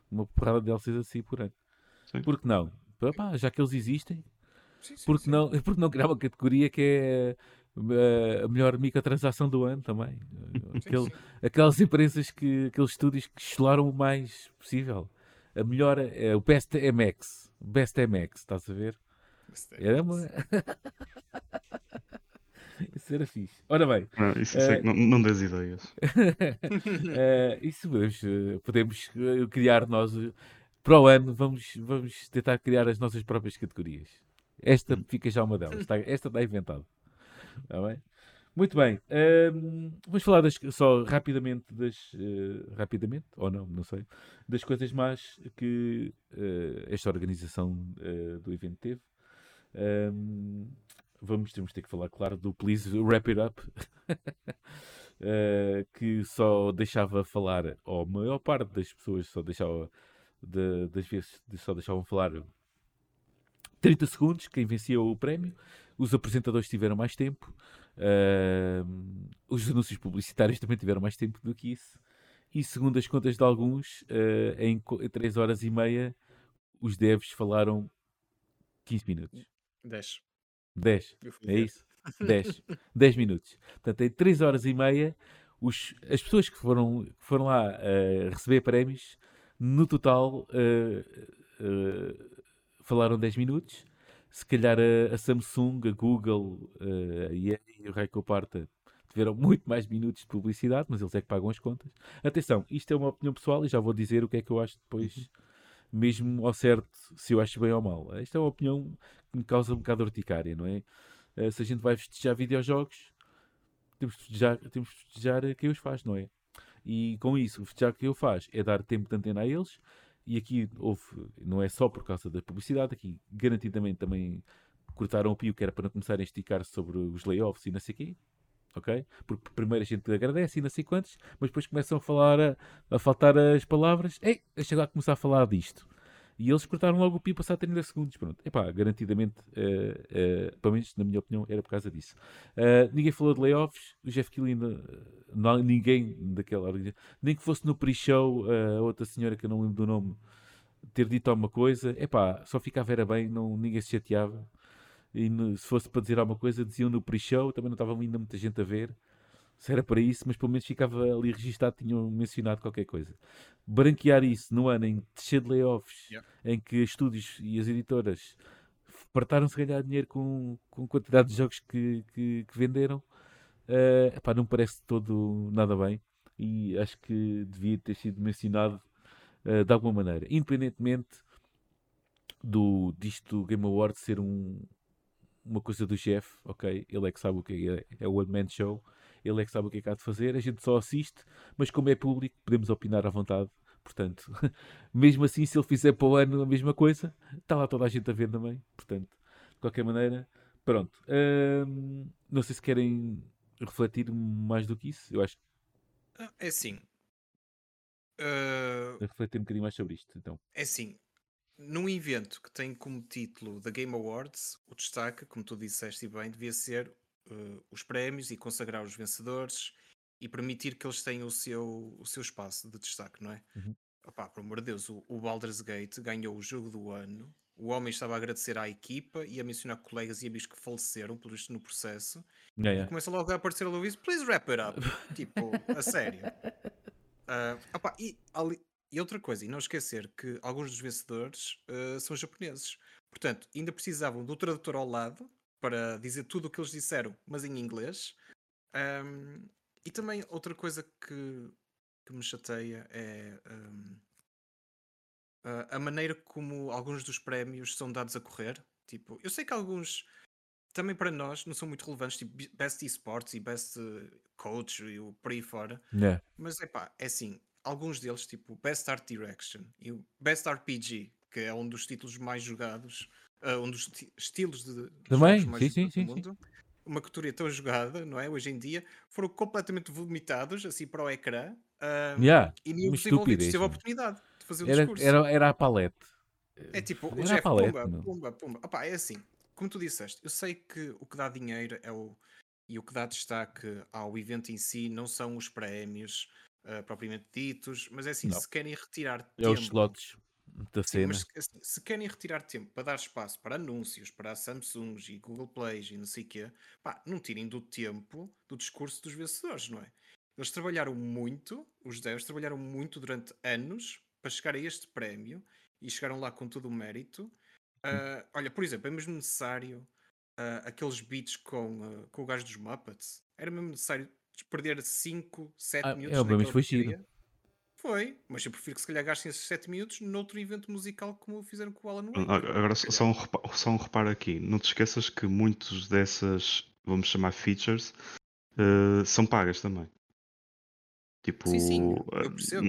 A: Uma porrada de DLCs a sair por ano.
B: Sim.
A: Por que não? Pá, já que eles existem,
C: Sim, sim,
A: por que
C: sim.
A: não, por que não criar uma categoria que é a melhor microtransação do ano também?
C: Sim,
A: Aquele,
C: sim.
A: aquelas empresas que aqueles estúdios que estelaram o mais possível. A melhor é o Best MX. Best MX, estás a ver?
C: É-
A: Era uma. Isso era fixe. Ora bem,
B: Não, isso, isso é que não, não dês ideias.
A: eh, isso podemos, eh, podemos eh, criar nós eh, para o ano. Vamos, vamos tentar criar as nossas próprias categorias. Esta fica já uma delas. esta está inventada. Está bem? Muito bem. ehm, vamos falar das- só rapidamente das. eh, rapidamente? Ou não, não sei. Das coisas mais que eh, esta organização eh, do evento teve. Ehm, vamos temos ter que falar, claro, do Please Wrap It Up. que só deixava falar, ou a maior parte das pessoas só deixava, de- das vezes, só deixavam falar 30 segundos, quem vencia o prémio. Os apresentadores tiveram mais tempo. Ahm, os anúncios publicitários também tiveram mais tempo do que isso. E segundo as contas de alguns, eh, em 3 horas e meia, os devs falaram 15 minutos.
C: 10.
A: 10.
C: Eu fui
A: É isso? 10. 10 minutos. Portanto, em 3 horas e meia, os- as pessoas que foram, que foram lá eh, receber prémios, no total, eh, falaram 10 minutos. Se calhar a, a Samsung, a Google a EA e o Raiko Parta tiveram muito mais minutos de publicidade, mas eles é que pagam as contas. Atenção, isto é uma opinião pessoal e já vou dizer o que é que eu acho depois, mesmo ao certo, se eu acho bem ou mal. Esta é uma opinião que me causa um bocado de urticária, não é? Eh, se a gente vai festejar videojogos, temos de festejar, temos de festejar quem os faz, não é? E com isso, o festejar quem o faz é dar tempo de antena a eles. E aqui houve, não é só por causa da publicidade, aqui garantidamente também cortaram o pio que era para não começarem a esticar sobre os layoffs e não sei o quê. Ok? Porque primeiro a gente agradece e não sei quantos, mas depois começam a falar, a, a faltar as palavras. Ei, deixa lá começar a falar disto. E eles cortaram logo o pio passar 30 segundos. Pronto. Epá, garantidamente, eh, eh, pelo menos na minha opinião, era por causa disso. Eh, ninguém falou de layoffs. O Jeff não, ninguém daquela organização, nem que fosse no pre-show, a outra senhora que eu não lembro do nome, ter dito alguma coisa. Epá, só ficava era bem, não, ninguém se chateava. E no- se fosse para dizer alguma coisa, diziam no pre-show, também não estava ainda muita gente a ver. Se era para isso, mas pelo menos ficava ali registado, tinham mencionado qualquer coisa. Branquear isso no ano em que cheio de layoffs,
C: Yeah.
A: em que os estúdios e as editoras fartaram-se a ganhar dinheiro com, com a quantidade de jogos que, que, que venderam, eh, epá, não parece todo nada bem. E acho que devia ter sido mencionado eh, de alguma maneira. Independentemente do, disto do Game Awards ser um, uma coisa do Jeff, ok? Ele é que sabe o que é, é o One Man Show, ele é que sabe o que é que há de fazer, a gente só assiste, mas como é público, podemos opinar à vontade. Portanto, mesmo assim, se ele fizer para o ano a mesma coisa, está lá toda a gente a ver também. Portanto, de qualquer maneira, pronto. Hum, não sei se querem refletir mais do que isso. Eu acho
C: Ah, É assim.
A: que refletir um bocadinho mais sobre isto. Então,
C: é assim. Num evento que tem como título The Game Awards, o destaque, como tu disseste bem, devia ser ah, os prémios e consagrar os vencedores e permitir que eles tenham o seu, o seu espaço de destaque, não é?
A: Uhum.
C: Opá, por amor de Deus, o, o Baldur's Gate ganhou o jogo do ano o homem estava a agradecer à equipa e a mencionar colegas e amigos que faleceram, pelo visto, no processo.
A: Yeah, yeah.
C: começa logo a aparecer a Louise, please wrap it up. tipo, a sério. Ah, opá, e, ali- e outra coisa, e não esquecer que alguns dos vencedores ah, são japoneses. Portanto, ainda precisavam do tradutor ao lado para dizer tudo o que eles disseram, mas em inglês. Ahm, e também outra coisa que, que me chateia é ahm, a- maneira como alguns dos prémios são dados a correr. Tipo, eu sei que alguns também para nós não são muito relevantes, tipo Be- Best Esports e Best eh, Coach e o por aí fora.
A: Yeah.
C: Mas é pá, é assim, alguns deles, tipo Best Art Direction e o Best RPG, que é um dos títulos mais jogados, ah, um dos ti- estilos de,
A: Também, sim, sim, sim, sim.
C: mundo, uma categoria tão jogada, não é? Hoje em dia, foram completamente vomitados assim para o ecrã ah,
A: Yeah.
C: e nenhum dos envolvidos
A: estupidez,
C: teve a oportunidade de fazer o
A: Era,
C: discurso.
A: era, era a palete.
C: É tipo, o
A: Era a
C: Jeff,
A: palete,
C: pumba, pumba, pumba. Opá, é assim, como tu disseste, eu sei que o que dá dinheiro é o. E o que dá destaque ao evento em si não são os prémios ah, propriamente ditos, mas é assim,
A: Não.
C: se querem retirar
A: É
C: tempo.
A: os slots da
C: Sim,
A: cena.
C: mas se querem retirar tempo para dar espaço para anúncios, para Samsung e Google Play e não sei o quê, pá, não tirem do tempo do discurso dos vencedores, não é? Eles trabalharam muito, os devs trabalharam muito durante anos para chegar a este prémio e chegaram lá com todo o mérito. Ah, olha, por exemplo, é mesmo necessário ah, aqueles beats com, ah, com o gajo dos Muppets. Era mesmo necessário perder 5, 7
A: Ah,
C: minutos
A: é,
C: naquela
A: foi giro.
C: Foi, mas eu prefiro que se calhar gastem esses 7 minutos noutro evento musical como fizeram com o Alan Wake.
B: Agora, só- um, repa- só um reparo aqui. Não te esqueças que muitos dessas, vamos chamar features, eh, são pagas também. Tipo,
C: Sim, sim,
B: eh,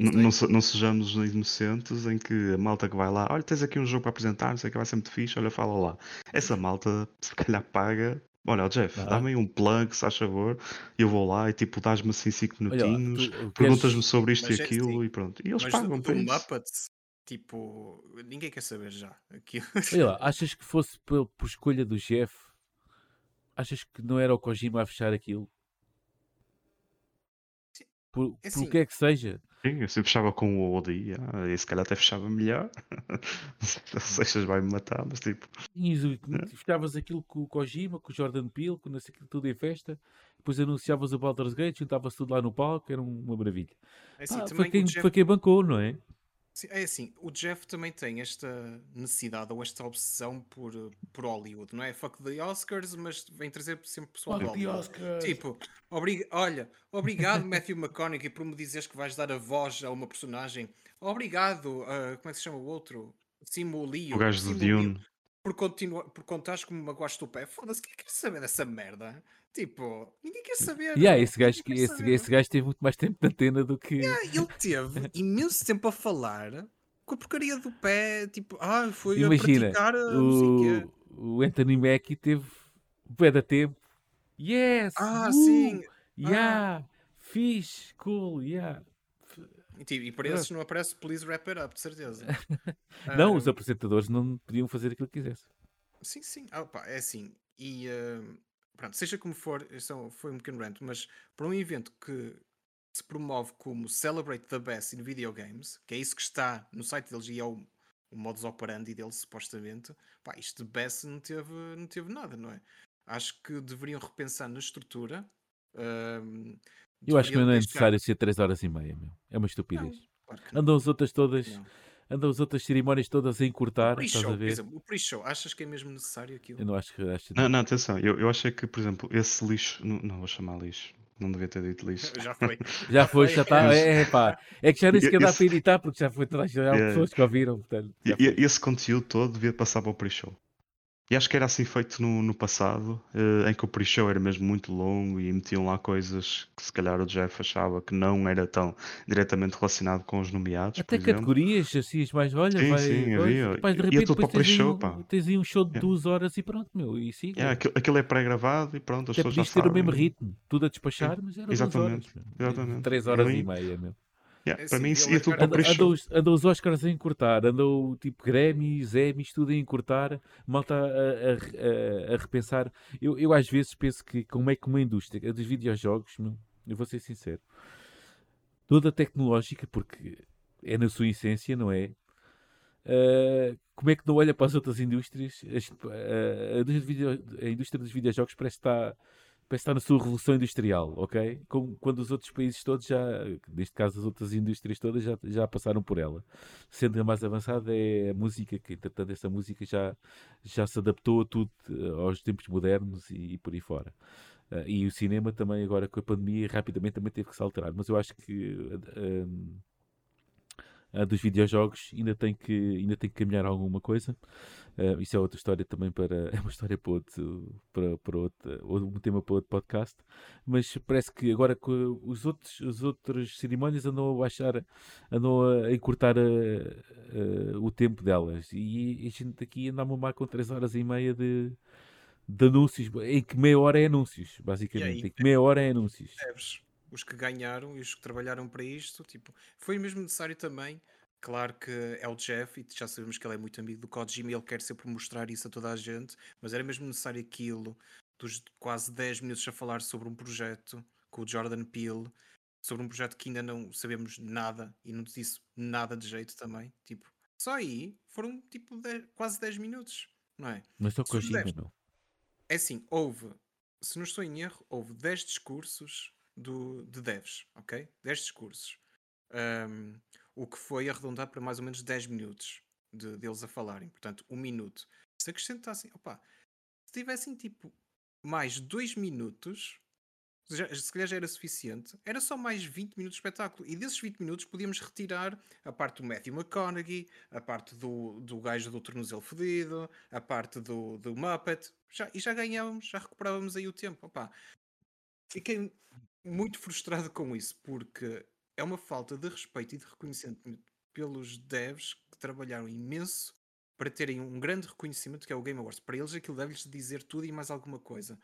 B: não, não sejamos inocentes em que a malta que vai lá, olha, tens aqui um jogo para apresentar, não sei o que vai ser muito fixe, olha, fala lá. Essa malta, se calhar, paga. Olha, ó, Jeff,
A: Ah.
B: dá-me aí um plug, se faz favor, e eu vou lá e tipo, dás-me assim 5
A: Olha lá,
B: minutinhos, perguntas-me sobre isto
C: Mas
B: e
C: é
B: aquilo e pronto. E eles
C: mas
B: pagam para
C: do
B: isso.
C: Muppets, tipo, ninguém quer saber já. Aquilo.
A: Olha lá, achas que fosse por, por escolha do Jeff? Achas que não era o Kojima a fechar aquilo?
C: Sim,
A: Por,
C: É
A: por o
C: assim,
A: que é que seja?
B: Sim, eu sempre fechava com o ODI, ah, e se calhar até fechava melhor. Não sei se vai-me matar, mas tipo. Né?
A: Fechavas aquilo com o Kojima, com o Jordan Peele, com sei tudo em festa. Depois anunciavas o Baldur's Gate, juntava-se tudo lá no palco, era um- uma maravilha.
C: é assim,
A: Pá, foi, quem, foi quem bancou, não é?
C: Sim, é assim, o Jeff também tem esta necessidade ou esta obsessão por, por Hollywood, não é? Fuck the Oscars, mas vem trazer sempre pessoal de
A: Fuck the. Oscars!
C: Tipo, olha, obrigado Matthew McConaughey por me dizeres que vais dar a voz a uma personagem. Obrigado, ah, como é que se chama o outro? Simu
B: O
C: Liu.
B: gajo do Dune.
C: Por, continua, por contares como magoaste o pé. Foda-se, quem quer saber dessa merda? Tipo, ninguém quer saber.
A: Yeah, esse, gajo, que- esse,
C: saber.
A: esse gajo teve muito mais tempo de antena do que.
C: Ah, Ele teve imenso tempo a falar com a porcaria do pé. Tipo, ah, foi
A: Imagina,
C: a praticar a o
A: o, Anthony Mackie teve o pé da tempo. Yes!
C: Ah,
A: uh,
C: sim.
A: Yeah! Fixe! Cool! Yeah!
C: E, tipo, e para esses não aparece Please Wrap It Up, de certeza.
A: Não, os
C: Ah,
A: apresentadores não podiam fazer aquilo que quisessem.
C: Sim, sim. Ah, pá, é assim. E ah, pronto, seja como for, isso um- foi um pequeno rant, mas para um evento que se promove como Celebrate the Best in Video Games, que é isso que está no site deles e é o, o modus operandi deles, supostamente, pá, isto de Best não teve, não teve nada, não é? Acho que deveriam repensar na estrutura. ahm,
A: Eu acho que não é necessário ser 3 horas e meia, meu. É uma
C: Não,
A: estupidez.
C: claro não.
A: Andam as outras todas,
C: não.
A: andam as outras cerimónias todas a encurtar, estás
C: Pre-show, o pre-show, achas que é mesmo necessário aquilo?
A: Eu não acho que acho
B: Não, não, atenção, eu, eu achei que, por exemplo, esse lixo. Não, não vou chamar lixo, não devia ter dito lixo.
C: Já foi.
A: Já foi, já está. É, pá. É que já nem sequer dá para editar porque já foi já há
B: Yeah.
A: pessoas que ouviram. Portanto,
B: E, e- esse conteúdo todo devia passar para o pre-show. E acho que era assim feito no, no passado, eh, em que o pre-show era mesmo muito longo e metiam lá coisas que se calhar o Jeff achava que não era tão diretamente relacionado com os nomeados,
A: Até categorias, assim, as mais, olha,
B: Sim,
A: vai.
B: sim, havia.
A: depois, de repente,
B: tudo para
A: depois
B: o pre-show,
A: um,
B: pá.
A: tens aí um show de
B: Yeah.
A: duas horas e pronto, meu. E siga.
B: Yeah, aquilo, aquilo é pré-gravado e pronto, as
A: Até
B: pessoas já
A: podias ter o mesmo
B: sabem.
A: ritmo, tudo a despachar, mas era duas horas.
B: exatamente, exatamente.
A: Três
B: E
A: horas
B: ali-
A: e meia, meu.
B: Yeah,
C: É
B: para
C: assim,
B: mim isso ia tudo
C: é
B: para pre-show.
A: andam os, Oscars a encurtar, andam tipo Grammys, Emmys, tudo a encurtar, malta a, a- a- a repensar. Eu, eu às vezes penso que, como é que uma indústria a dos videojogos, meu, eu vou ser sincero, toda tecnológica, porque é na sua essência, não é? uh, como é que não olha para as outras indústrias? As, uh, a, indústria video, a, indústria dos videojogos parece estar, parece estar na sua revolução industrial, ok? Como, quando os outros países todos já, neste caso as outras indústrias todas, já, já passaram por ela. Sendo a mais avançada é a música, que entretanto essa música já, já se adaptou a tudo, aos tempos modernos e, e por aí fora. Uh, e o cinema também, agora com a pandemia, rapidamente também teve que se alterar. Mas eu acho que uh, uh, dos videojogos ainda tem que, ainda tem que caminhar alguma coisa. Uh, isso é outra história também para. É uma história para outro, para, para outro, um tema para outro podcast. Mas parece que agora com os outros, os outros cerimónias andam a baixar, andam a encurtar a, a, o tempo delas. E a gente aqui anda a mamar com 3 horas e meia de de anúncios, em que meia hora é anúncios, basicamente. Aí, em que meia hora é anúncios.
C: Os que ganharam e os que trabalharam para isto, tipo, foi mesmo necessário também. Claro que é o Jeff, e já sabemos que ele é muito amigo do Kojima e ele quer sempre mostrar isso a toda a gente, mas era mesmo necessário aquilo dos quase 10 minutos a falar sobre um projeto com o Jordan Peele, sobre um projeto que ainda não sabemos nada e não disse nada de jeito também. Tipo, só aí foram tipo 10, quase 10 minutos, não é?
A: Mas só Kojima, não.
C: É assim, houve, se não estou em erro, houve 10 discursos do, de devs, ok? 10 discursos. Um, o que foi arredondar para mais ou menos 10 minutos de, deles a falarem. Portanto, um minuto. Se acrescentassem, opa, se tivessem tipo mais 2 minutos, já, se calhar já era suficiente, era só mais 20 minutos de espetáculo. E desses 20 minutos podíamos retirar a parte do Matthew McConaughey, a parte do, do gajo do tornozelo fedido, a parte do, do Muppet, já, e já ganhávamos, já recuperávamos aí o tempo. Opa, fiquei muito frustrado com isso, porque é uma falta de respeito e de reconhecimento pelos devs que trabalharam imenso para terem um grande reconhecimento que é o Game Awards. Para eles aquilo deve-lhes dizer tudo e mais alguma coisa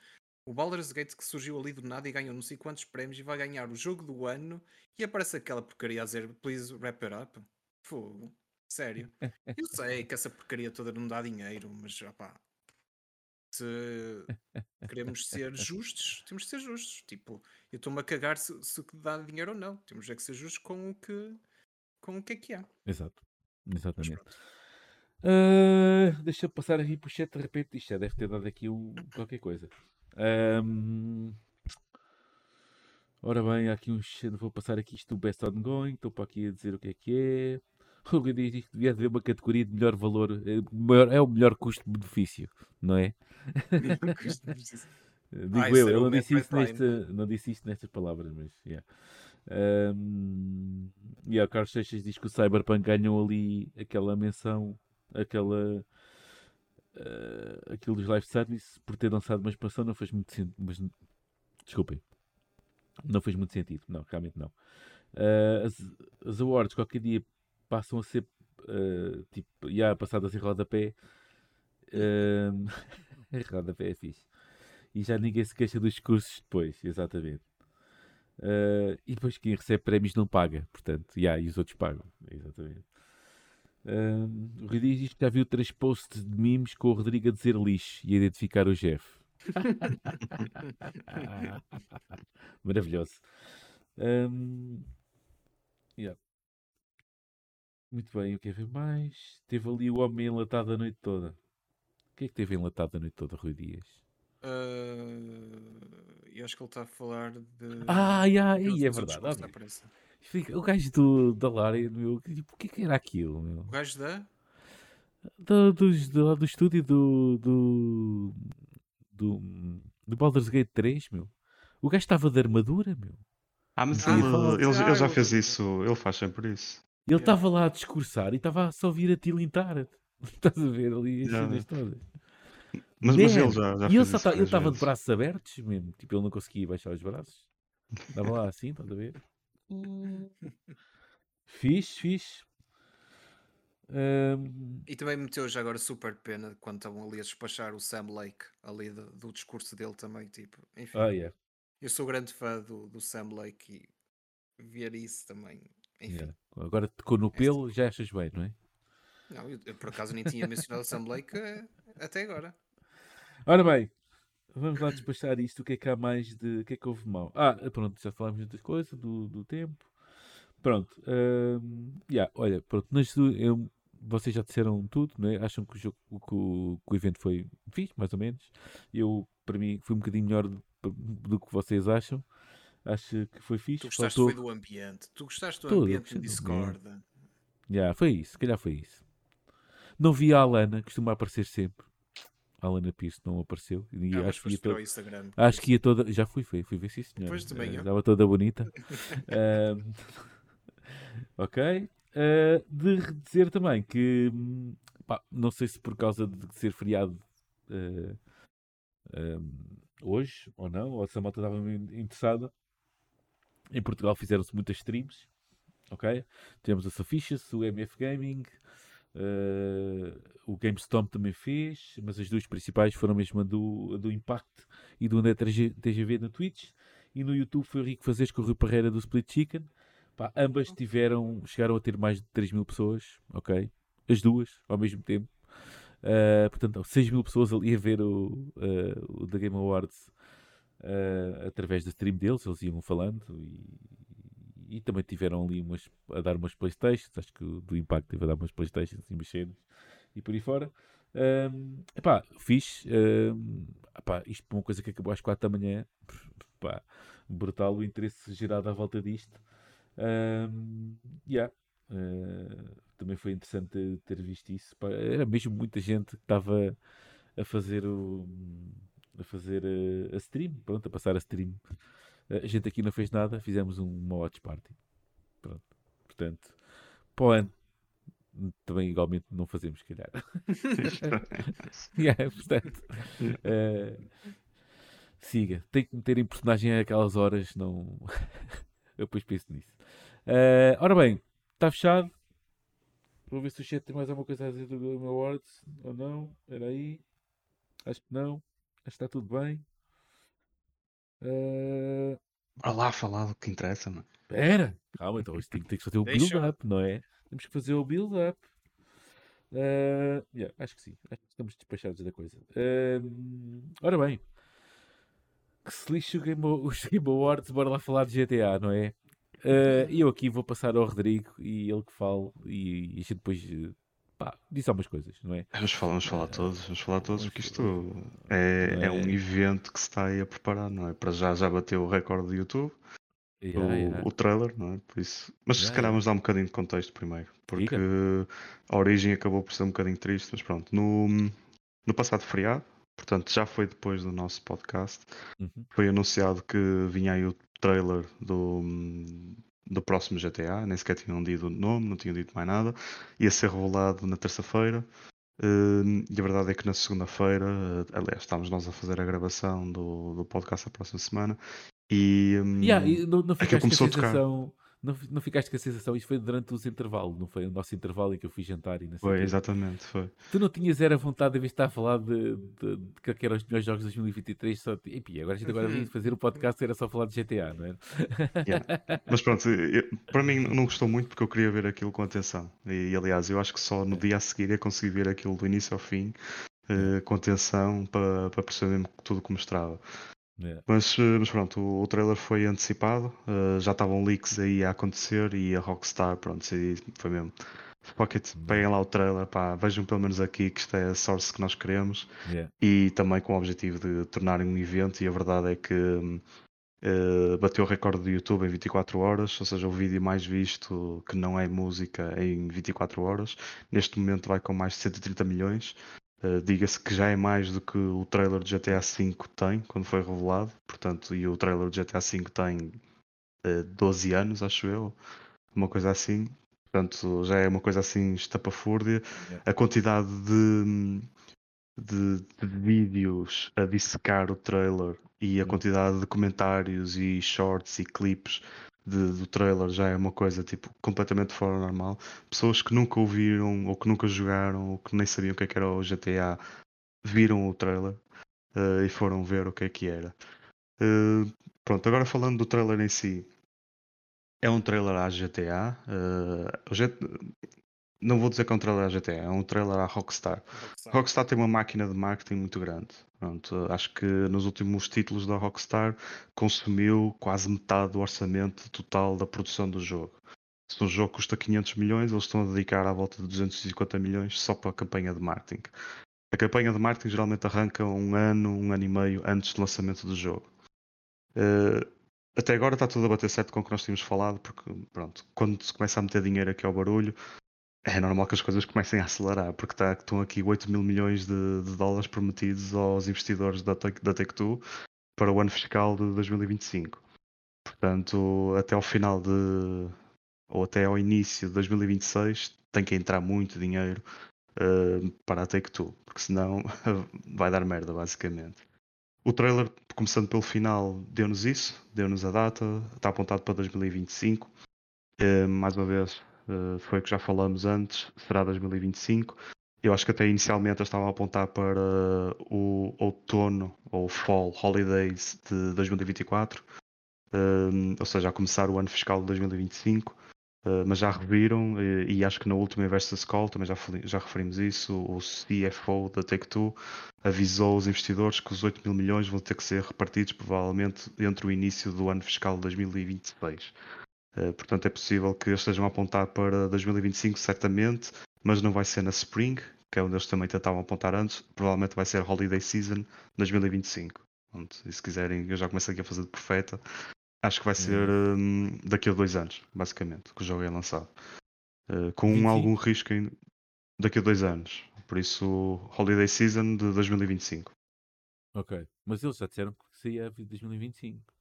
C: o Baldur's Gate que surgiu ali do nada e ganhou não sei quantos prémios e vai ganhar o jogo do ano e aparece aquela porcaria a dizer please wrap it up. Fogo. Sério. Eu sei que essa porcaria toda não dá dinheiro, mas opá, se queremos ser justos, temos que ser justos. Tipo, eu estou-me a cagar se, se dá dinheiro ou não. Temos é que ser justos com o que, com o que é que há.
A: Exato. Exatamente. Uh, deixa eu passar aqui para o chat de repente. Isto já deve ter dado aqui um, qualquer coisa. Um... Ora bem, há aqui uns. Vou passar aqui isto do Best Ongoing. Estou para aqui a dizer o que é que é. O que diz que devia haver uma categoria de melhor valor. É, é o melhor custo-benefício, não é? Digo ah, eu, ele não disse, isso nesta, não disse isto nestas palavras, mas. Yeah. Um, e yeah, o Carlos Seixas diz que o Cyberpunk ganhou ali aquela menção, aquela uh, aquilo dos live service por ter lançado uma expansão não fez muito sentido. Mas, desculpem, não fez muito sentido. Não, realmente não. Uh, as, as awards qualquer dia passam a ser uh, tipo, já passadas em rodapé. Uh, rodapé é fixe. E já ninguém se queixa dos cursos depois, exatamente. Uh, e depois quem recebe prémios não paga, portanto, yeah, e os outros pagam, exatamente. Uh, o Rui diz que já viu três posts de memes com o Rodrigo a dizer lixo e a identificar o Jeff. Maravilhoso. Um, yeah. Muito bem, o que é ver mais? Teve ali o homem enlatado a noite toda. O que é que teve enlatado a noite toda, Rui Dias?
C: Uh, eu acho que ele está a falar de.
A: Ah, yeah, é verdade. Fica, o gajo do, da Lara, meu, tipo, o que, é que era aquilo, meu?
C: O gajo da?
A: Do, do, do, do estúdio do, do, do, do Baldur's Gate 3, meu. O gajo estava de armadura, meu.
B: Ah, mas ele, ele, ele já fez isso, ele faz sempre isso.
A: Ele estava lá a discursar e estava só a vir a tilintar. Estás a ver ali as cenas todas.
B: Mas, mas ele já, já
A: e ele tá, estava de braços abertos mesmo, tipo, ele não conseguia baixar os braços. Estava lá assim, estás a ver? Fixe, fixe. Um...
C: E também meteu já agora super pena quando estavam ali a despachar o Sam Lake ali do, do discurso dele também, tipo, enfim.
A: Ah, yeah.
C: Eu sou grande fã do, do Sam Lake e ver isso também. Yeah.
A: Agora tocou no pelo, já achas bem, não é?
C: Não, eu, eu por acaso nem tinha mencionado Sam Lake eh, até agora.
A: Ora bem, Vamos lá despachar isto. O que é que há mais de. O que é que houve mal? Ah, pronto, já falámos de outras coisas, do, do tempo. Pronto. Um, yeah, olha, pronto. Nas, eu, vocês já disseram tudo, né? acham que o, jogo, que o, que o evento foi fixe, mais ou menos. Eu, para mim, foi um bocadinho melhor do, do que vocês acham. Acho que foi fixe.
C: Tu gostaste
A: Faltou...
C: foi do ambiente. Tu gostaste do
A: Tudo,
C: ambiente
A: do
C: Discord.
A: Já, foi isso, se calhar foi isso. Não vi a Alana, costuma aparecer sempre. A Alana Pierce não apareceu. E
C: Ah,
A: acho, que ia to- acho que ia toda. Já fui, fui, fui ver sim, senhor.
C: Pois, também eu.
A: Estava toda bonita. Ahm, ok. Ah, de dizer também que, hum, pá, não sei se por causa de ser feriado ahm, hoje ou não, ou se a malta estava interessada. Em Portugal fizeram-se muitas streams. Ok? Tivemos a Sofficious, o MF Gaming, eh, o GameStop também fez, mas as duas principais foram mesmo a do, a do Impact e do André TG TGV na Twitch. E no YouTube foi o Rico Fazeres com o Rui Parreira do Split Chicken. Pá, ambas tiveram, chegaram a ter mais de 3 mil pessoas, ok? As duas, ao mesmo tempo. Eh, portanto, 6 mil pessoas ali a ver o, eh, o The Game Awards eh, através da stream deles, eles iam falando e, e também tiveram ali umas, a dar umas Playstations, acho que do Impact teve a dar umas Playstations e cenas e por aí fora. Um, epá, fixe. Um, epá, isto por uma coisa que acabou às 4 da manhã. Epá, brutal o interesse gerado à volta disto. Um, yeah. Uh, também foi interessante ter, visto isso. Era mesmo muita gente que estava a fazer o a fazer uh, a stream, pronto, a passar a stream. A gente aqui não fez nada, fizemos um- uma watch party. Pronto. Portanto, para o ano também igualmente não fazemos, se calhar. Yeah, portanto, eh, siga. Tem que meter em personagem àquelas horas, não. Eu depois penso nisso. Eh, ora bem, está fechado. Vou ver se o chat tem mais alguma coisa a dizer do Game Awards ou não. Espera aí. Acho que não. Acho que está tudo bem. Eh,
B: Bora lá falar do que interessa, mano.
A: Espera, calma, então isto tem, tem que fazer o build-up, não é? Temos que fazer o build-up. Eh, yeah, acho que sim, acho que estamos despachados da coisa. Eh, ora bem, que se lixe o Game, O- os Game Awards, bora lá falar de GTA, não é? E eu aqui vou passar ao Rodrigo e ele que fale e, e a gente depois pá, diz algumas coisas, não é?
B: Vamos falar, vamos falar todos, vamos falar todos, porque isto
A: falar-
B: é, é um
A: É.
B: evento que se está aí a preparar, não é? Para já já bateu o recorde do YouTube,
A: Yeah,
B: o,
A: yeah.
B: o trailer, não é? Por isso. Mas se
A: Yeah,
B: calhar
A: yeah.
B: vamos dar um bocadinho de contexto primeiro, porque
A: Diga.
B: a origem acabou por ser um bocadinho triste, mas pronto. No, no passado feriado, portanto já foi depois do nosso podcast,
A: Uhum.
B: foi anunciado que vinha aí o trailer do, do próximo GTA, nem sequer tinham dito o nome, não tinham dito mais nada, ia ser revelado na terça-feira. hum, e a verdade é que na segunda-feira, eh, aliás, estávamos nós a fazer a gravação do, do podcast a próxima semana e, hum,
A: Yeah, e não, não
B: aquilo
A: a
B: começou a tocar.
A: sensação. Não, não ficaste com a sensação, isto foi durante os intervalos, não foi o nosso intervalo em que eu fui jantar e não sei
B: Foi, exatamente, foi.
A: Tu não tinhas era vontade de vez estar a falar de, de, de que eram os melhores jogos de 2023, só de, "Epi, agora a gente agora
C: Uhum.
A: vinha fazer o podcast era só falar de GTA, não é?
B: Mas pronto, eu- para mim não gostou muito porque eu queria ver aquilo com atenção. E aliás, eu acho que só no
A: É.
B: dia a seguir ia conseguir ver aquilo do início ao fim eh, com atenção para, para perceber tudo o que mostrava.
A: É.
B: Mas, eh, mas pronto, o, o trailer foi antecipado, eh, já estavam leaks aí a acontecer e a Rockstar, pronto, foi mesmo. Fuck it, peguem lá o trailer, pá, vejam pelo menos aqui que isto é a source que nós queremos
A: Yeah.
B: e também com o objetivo de tornarem um evento e a verdade é que eh, bateu o recorde do YouTube em 24 horas, ou seja, o vídeo mais visto que não é música em 24 horas. Neste momento vai com mais de 130 milhões. Eh, Diga-se que já é mais do que o trailer de GTA V tem quando foi revelado, portanto, e o trailer de GTA V tem eh, 12 anos, acho eu, uma coisa assim. Portanto, já é uma coisa assim estapafúrdia.
A: Yeah.
B: A quantidade de, de, de vídeos a dissecar o trailer e a
A: Hum.
B: quantidade de comentários e shorts e clipes de- do trailer já é uma coisa tipo completamente fora normal. Pessoas que nunca ouviram ou que nunca jogaram ou que nem sabiam o que, é que era o GTA viram o trailer eh, e foram ver o que é que era. Eh, pronto, agora falando do trailer em si, é um trailer à GTA. eh, o G- Não vou dizer que é um trailer à GTA, é um trailer à Rockstar.
C: Rockstar.
B: Rockstar tem uma máquina de marketing muito grande. Pronto, acho que nos últimos títulos da Rockstar consumiu quase metade do orçamento total da produção do jogo. Se um jogo custa 500 milhões, eles estão a dedicar à volta de 250 milhões só para a campanha de marketing. A campanha de marketing geralmente arranca um ano, um ano e meio antes do lançamento do jogo. Uh, até agora está tudo a bater certo com o que nós tínhamos falado, porque pronto, quando se começa a meter dinheiro aqui ao barulho, é normal que as coisas comecem a acelerar, porque tá, estão aqui 8 mil milhões de, de dólares prometidos aos investidores da, da Take-Two para o ano fiscal de 2025. Portanto, até ao final de. ou até ao início de 2026 tem que entrar muito dinheiro uh, para a Take-Two, porque senão vai dar merda, basicamente. O trailer, começando pelo final, deu-nos isso, deu-nos a data, está apontado para 2025. Uh, eh, mais uma vez, uh, foi o que já falamos antes, será 2025. Eu acho que até inicialmente estava a apontar para o outono ou fall holidays de 2024, uh, ou seja, a começar o ano fiscal de 2025. Uh, mas já reviram e, e, acho que na última Versus Call também já, já referimos isso. O CFO da Take-Two avisou os investidores que os 8 mil milhões vão ter que ser repartidos provavelmente entre o início do ano fiscal de 2026. Uh, portanto, é possível que eles estejam a apontar para 2025, certamente, mas não vai ser na Spring, que é onde eles também tentavam apontar antes. Provavelmente vai ser Holiday Season 2025. Pronto, e se quiserem, eu já começo aqui a fazer de profeta. Acho que vai ser um, daqui a dois anos, basicamente, que o jogo é lançado. Uh, com 25? algum risco em, daqui a dois anos. Por isso, Holiday Season de 2025.
A: Ok, mas eles já disseram que seria 2025.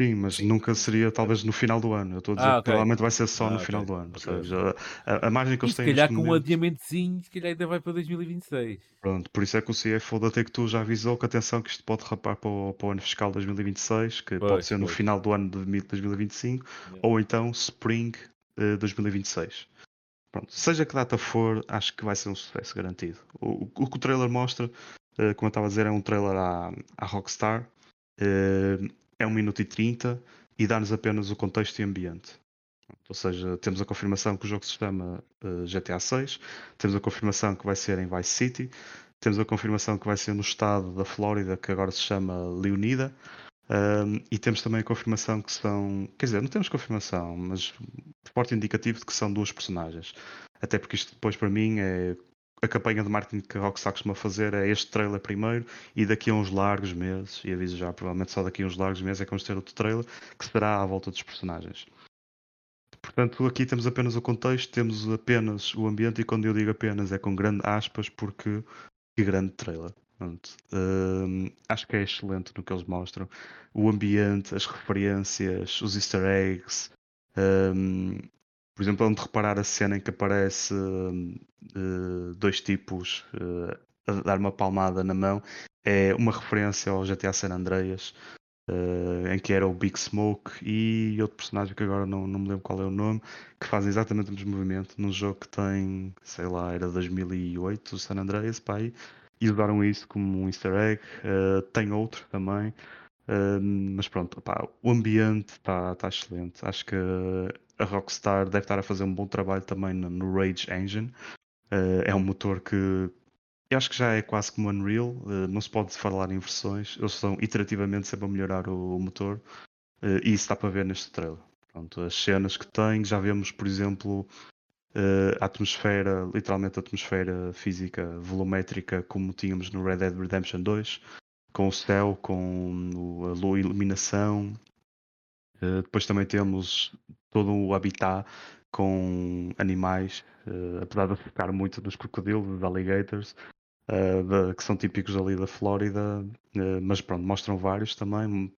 B: Sim, mas nunca seria talvez no final do ano. Eu estou a dizer ah, okay. que provavelmente vai ser só ah, no okay. final do ano. Okay. Ou seja, a, a margem que eles têm.
A: Se calhar com momento... um adiamentozinho, se calhar ainda vai para 2026.
B: Pronto, por isso é que o CFO da Take-Two já avisou que atenção que isto pode rapar para o, para o ano fiscal de 2026, que pois, pode ser no pois. final do ano de 2025, yeah. ou então Spring uh, 2026. Pronto, seja que data for, acho que vai ser um sucesso garantido. O, o, o que o trailer mostra, uh, como eu estava a dizer, é um trailer à, à Rockstar. Uh, é 1 minuto e 30 e dá-nos apenas o contexto e ambiente. Ou seja, temos a confirmação que o jogo se chama uh, GTA 6, temos a confirmação que vai ser em Vice City, temos a confirmação que vai ser no estado da Flórida, que agora se chama Leonida, um, e temos também a confirmação que são. Quer dizer, não temos confirmação, mas forte indicativo de que são duas personagens. Até porque isto depois para mim é a campanha de marketing que a Rockstar costuma fazer é este trailer primeiro e daqui a uns largos meses, e aviso já, provavelmente só daqui a uns largos meses é que vamos ter outro trailer que será à volta dos personagens. Portanto, aqui temos apenas o contexto, temos apenas o ambiente, e quando eu digo apenas é com grande aspas, porque que grande trailer. Hum, acho que é excelente no que eles mostram. O ambiente, as referências, os easter eggs, hum, por exemplo, onde reparar a cena em que aparece uh, dois tipos uh, a dar uma palmada na mão, é uma referência ao GTA San Andreas, uh, em que era o Big Smoke e outro personagem que agora não, não me lembro qual é o nome, que fazem exatamente o mesmo movimento num jogo que tem, sei lá, era 2008, o San Andreas, pá, e usaram isso como um easter egg. tem outro também. mas pronto, o ambiente está tá excelente. Acho que a Rockstar deve estar a fazer um bom trabalho também no, Rage Engine. Uh, é um motor que eu acho que já é quase como Unreal, uh, não se pode falar em versões, eles estão iterativamente sempre a melhorar o, o motor uh, e isso está para ver neste trailer. Pronto, as cenas que tem, já vemos, por exemplo, a atmosfera, literalmente a atmosfera física volumétrica, como tínhamos no Red Dead Redemption 2, com o céu, com a iluminação. Depois também temos todo o habitat com animais, uh, apesar de ficar muito dos crocodilos, dos alligators, uh, de, que são típicos ali da Flórida, mas pronto, mostram vários também.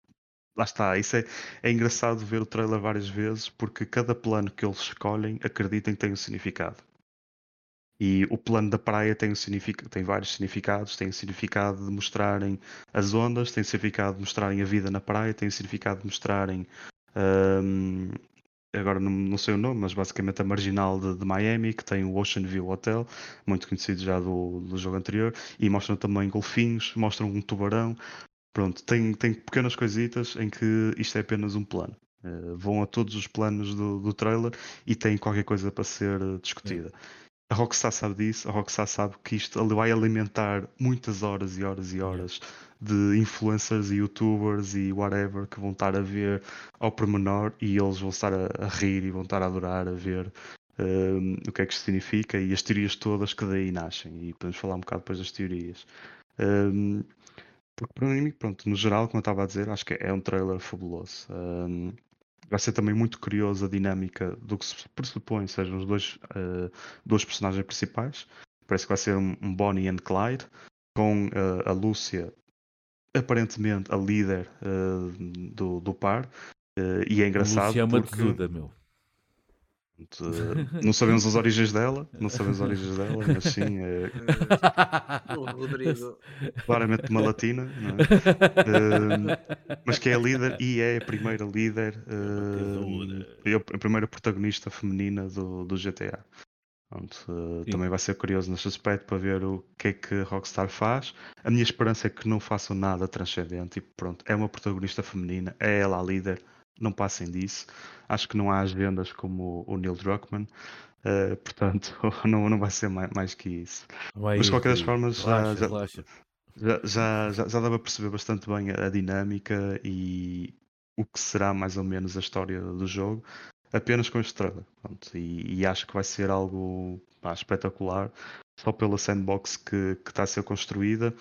B: Lá está, isso é, é engraçado ver o trailer várias vezes porque cada plano que eles escolhem acreditem que tem um significado. E o plano da praia tem, um signific... tem vários significados. Tem o significado de mostrarem as ondas, tem o significado de mostrarem a vida na praia, tem o significado de mostrarem um, agora não, não, sei o nome, mas basicamente a marginal de, de, Miami, que tem o Ocean View Hotel, muito conhecido já do, do jogo anterior, e mostram também golfinhos, mostram um tubarão. Pronto, tem, tem pequenas coisitas em que isto é apenas um plano. Uh, vão a todos os planos do, do trailer e tem qualquer coisa para ser discutida. A Rockstar sabe disso, a Rockstar sabe que isto vai alimentar muitas horas e horas e horas de influencers e youtubers e whatever que vão estar a ver ao pormenor e eles vão estar a, a rir e vão estar a adorar a ver um, o que é que isto significa e as teorias todas que daí nascem. E podemos falar um bocado depois das teorias. Um, porque para mim, pronto, no geral, como eu estava a dizer, acho que é um trailer fabuloso. Um, vai ser também muito curioso a dinâmica do que se pressupõe sejam os dois, uh, dois personagens principais. Parece que vai ser um, um Bonnie and Clyde, com uh, a Lúcia aparentemente a líder uh, do, do par. e é engraçado.
A: Lúcia é uma
B: porque...
A: tesuda, meu.
B: Não sabemos as origens dela, não sabemos as origens dela, mas sim, é
C: O Rodrigo.
B: claramente uma latina, não é? Uh, mas que é a líder e é a primeira líder, uh, e a primeira protagonista feminina do, do GTA. Pronto, uh, também vai ser curioso nesse aspecto para ver o que é que a Rockstar faz. A minha esperança é que não façam nada transcendente e pronto, é uma protagonista feminina, é ela a líder, não passem disso. Acho que não há agendas como o Neil Druckmann, uh, portanto não, não vai ser mais, mais que isso.
A: Vai,
B: Mas de qualquer das formas já, já,
A: relaxa.
B: já, já, já, já dá para perceber bastante bem a, a dinâmica e o que será mais ou menos a história do jogo, apenas com este trailer. Pronto, e, e acho que vai ser algo pá, espetacular, só pela sandbox que, que está a ser construída.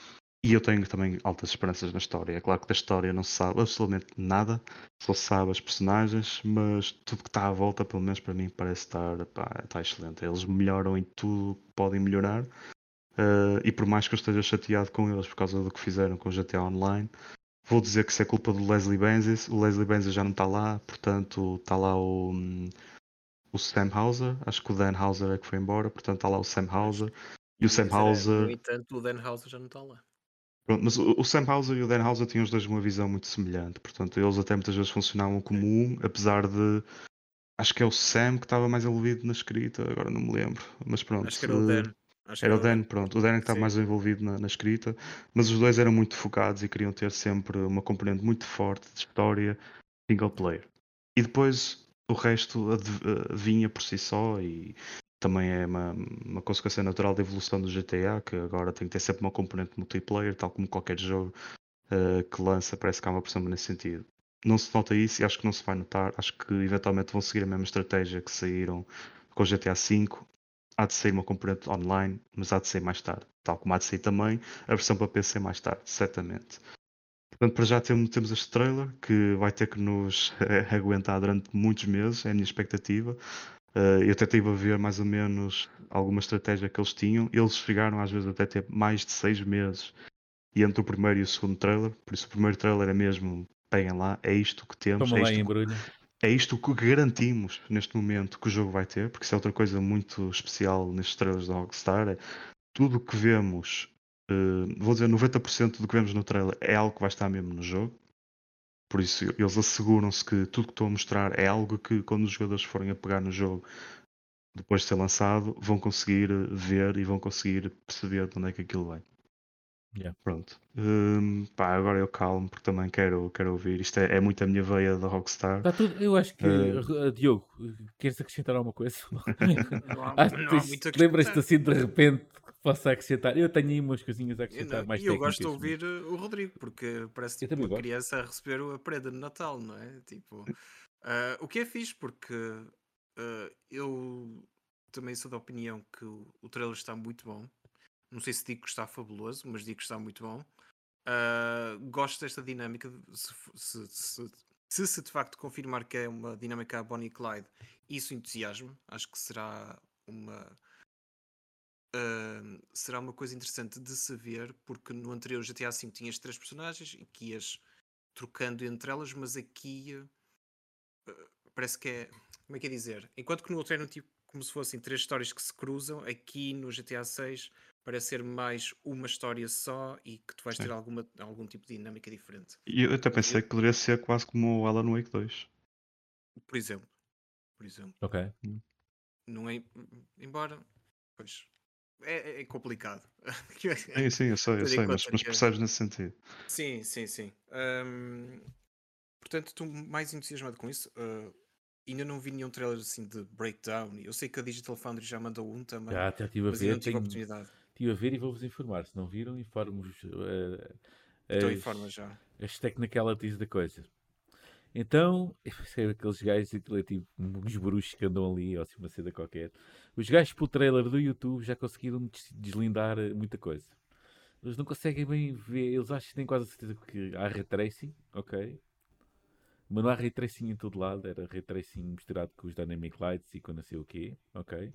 B: E eu tenho também altas esperanças na história. É claro que da história não se sabe absolutamente nada, só se sabe as personagens, mas tudo que está à volta, pelo menos para mim, parece estar pá, está excelente. Eles melhoram em tudo que podem melhorar. Uh, e por mais que eu esteja chateado com eles por causa do que fizeram com o GTA Online, vou dizer que isso é culpa do Leslie Benzies. O Leslie Benzies já não está lá, portanto está lá o, o Sam Hauser. Acho que o Dan Hauser é que foi embora, portanto está lá o Sam Hauser. E o Sam
C: é,
B: Hauser.
C: No entanto, o Dan Hauser já não está lá.
B: Pronto, mas o, o Sam Hauser e o Dan Hauser tinham os dois uma visão muito semelhante, portanto eles até muitas vezes funcionavam como um, apesar de acho que é o Sam que estava mais envolvido na escrita, agora não me lembro, mas pronto.
C: Acho que era o Dan. Acho que
B: Era o Dan, pronto, o Dan é que estava
C: Sim.
B: mais envolvido na, na escrita, mas os dois eram muito focados e queriam ter sempre uma componente muito forte de história single player. E depois o resto eh, vinha por si só e também é uma, uma consequência natural da evolução do GTA, que agora tem que ter sempre uma componente multiplayer, tal como qualquer jogo eh, que lança, parece que há uma pressão nesse sentido. Não se nota isso e acho que não se vai notar. Acho que eventualmente vão seguir a mesma estratégia que saíram com o GTA V. Há de sair uma componente online, mas há de sair mais tarde. Tal como há de sair também a versão para PC mais tarde, certamente. Portanto, para já temos, temos este trailer que vai ter que nos aguentar durante muitos meses, é a minha expectativa. Eh, eu até estive a ver mais ou menos alguma estratégia que eles tinham. Eles chegaram às vezes até ter mais de seis meses e entre o primeiro e o segundo trailer. Por isso, o primeiro trailer é mesmo, peguem lá, é isto que temos,
A: Toma
B: é
A: lá embrulho.
B: é isto que garantimos neste momento que o jogo vai ter, porque isso é outra coisa muito especial nestes trailers da Rockstar. É tudo o que vemos, eh, vou dizer 90% do que vemos no trailer é algo que vai estar mesmo no jogo. Por isso, eles asseguram-se que tudo que estou a mostrar é algo que, quando os jogadores forem a pegar no jogo, depois de ser lançado, vão conseguir eh, ver e vão conseguir perceber de onde é que aquilo vem.
A: Yeah.
B: Pronto. Hum, pá, agora eu calmo, porque também quero, quero ouvir. Isto é, é muito a minha veia da Rockstar.
A: Está tudo, eu acho que,
B: eh,
A: Diogo, queres acrescentar alguma coisa? Lembras-te assim de repente que possa acrescentar? Eu tenho aí umas coisinhas a acrescentar mais
C: e eu gosto de ouvir uh, o Rodrigo, porque parece tipo uma
A: gosto.
C: criança a receber a prenda de Natal, não é? Tipo, ah, o que é fixe, porque ah, eu também sou da opinião que o, o trailer está muito bom. Não sei se digo que está fabuloso, mas digo que está muito bom. Ah, gosto desta dinâmica. de- Se, se, se, se, se de facto confirmar que é uma dinâmica a Bonnie e Clyde, isso entusiasma. Acho que será uma Ahm, será uma coisa interessante de se ver, porque no anterior GTA V tinhas três personagens e que ias trocando entre elas, mas aqui ah, parece que é. Como é que é dizer? Enquanto que no outro eram tipo como se fossem três histórias que se cruzam, aqui no GTA VI parece ser mais uma história só e que tu vais
B: Sim.
C: ter alguma, algum tipo de dinâmica diferente.
B: E eu até pensei que poderia ser quase como o Alan Wake 2.
C: Por exemplo. Por exemplo.
A: Ok.
C: Não é. Embora. Pois. É, é complicado.
B: Sim, sim, eu sei, eu sei, mas, mas percebes nesse sentido.
C: Sim, sim, sim. Ahm, portanto, estou mais entusiasmado com isso. Ah, ainda não vi nenhum trailer assim de breakdown. Eu sei que a Digital Foundry já mandou um também,
A: Já, já estive a ver,
C: não tive a
A: tenho,
C: oportunidade.
A: estive a ver e vou-vos informar. Se não viram, informo-vos eh,
C: Então informa já.
A: as technicalities da coisa. Então, é aqueles gajos, aquilo tipo uns bruxos que andam ali, ou assim, uma cena qualquer. Os gajos pelo trailer do YouTube já conseguiram des- deslindar eh, muita coisa. Eles não conseguem bem ver, eles acham que têm quase a certeza que há ray tracing, ok? Mas não há ray tracing em todo lado, era ray tracing misturado com os dynamic lights e com não sei o quê, ok?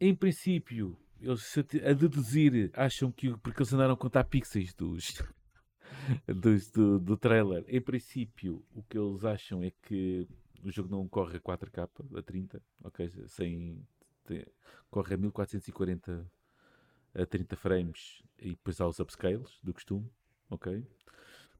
A: Em princípio, eles a deduzir acham que porque eles andaram a contar pixels dos, dos- do, do trailer. Em princípio, o que eles acham é que o jogo não corre a 4K, a 30, ok? Sem, tem- corre a 1440 a 30 frames e depois há os upscales do costume, ok?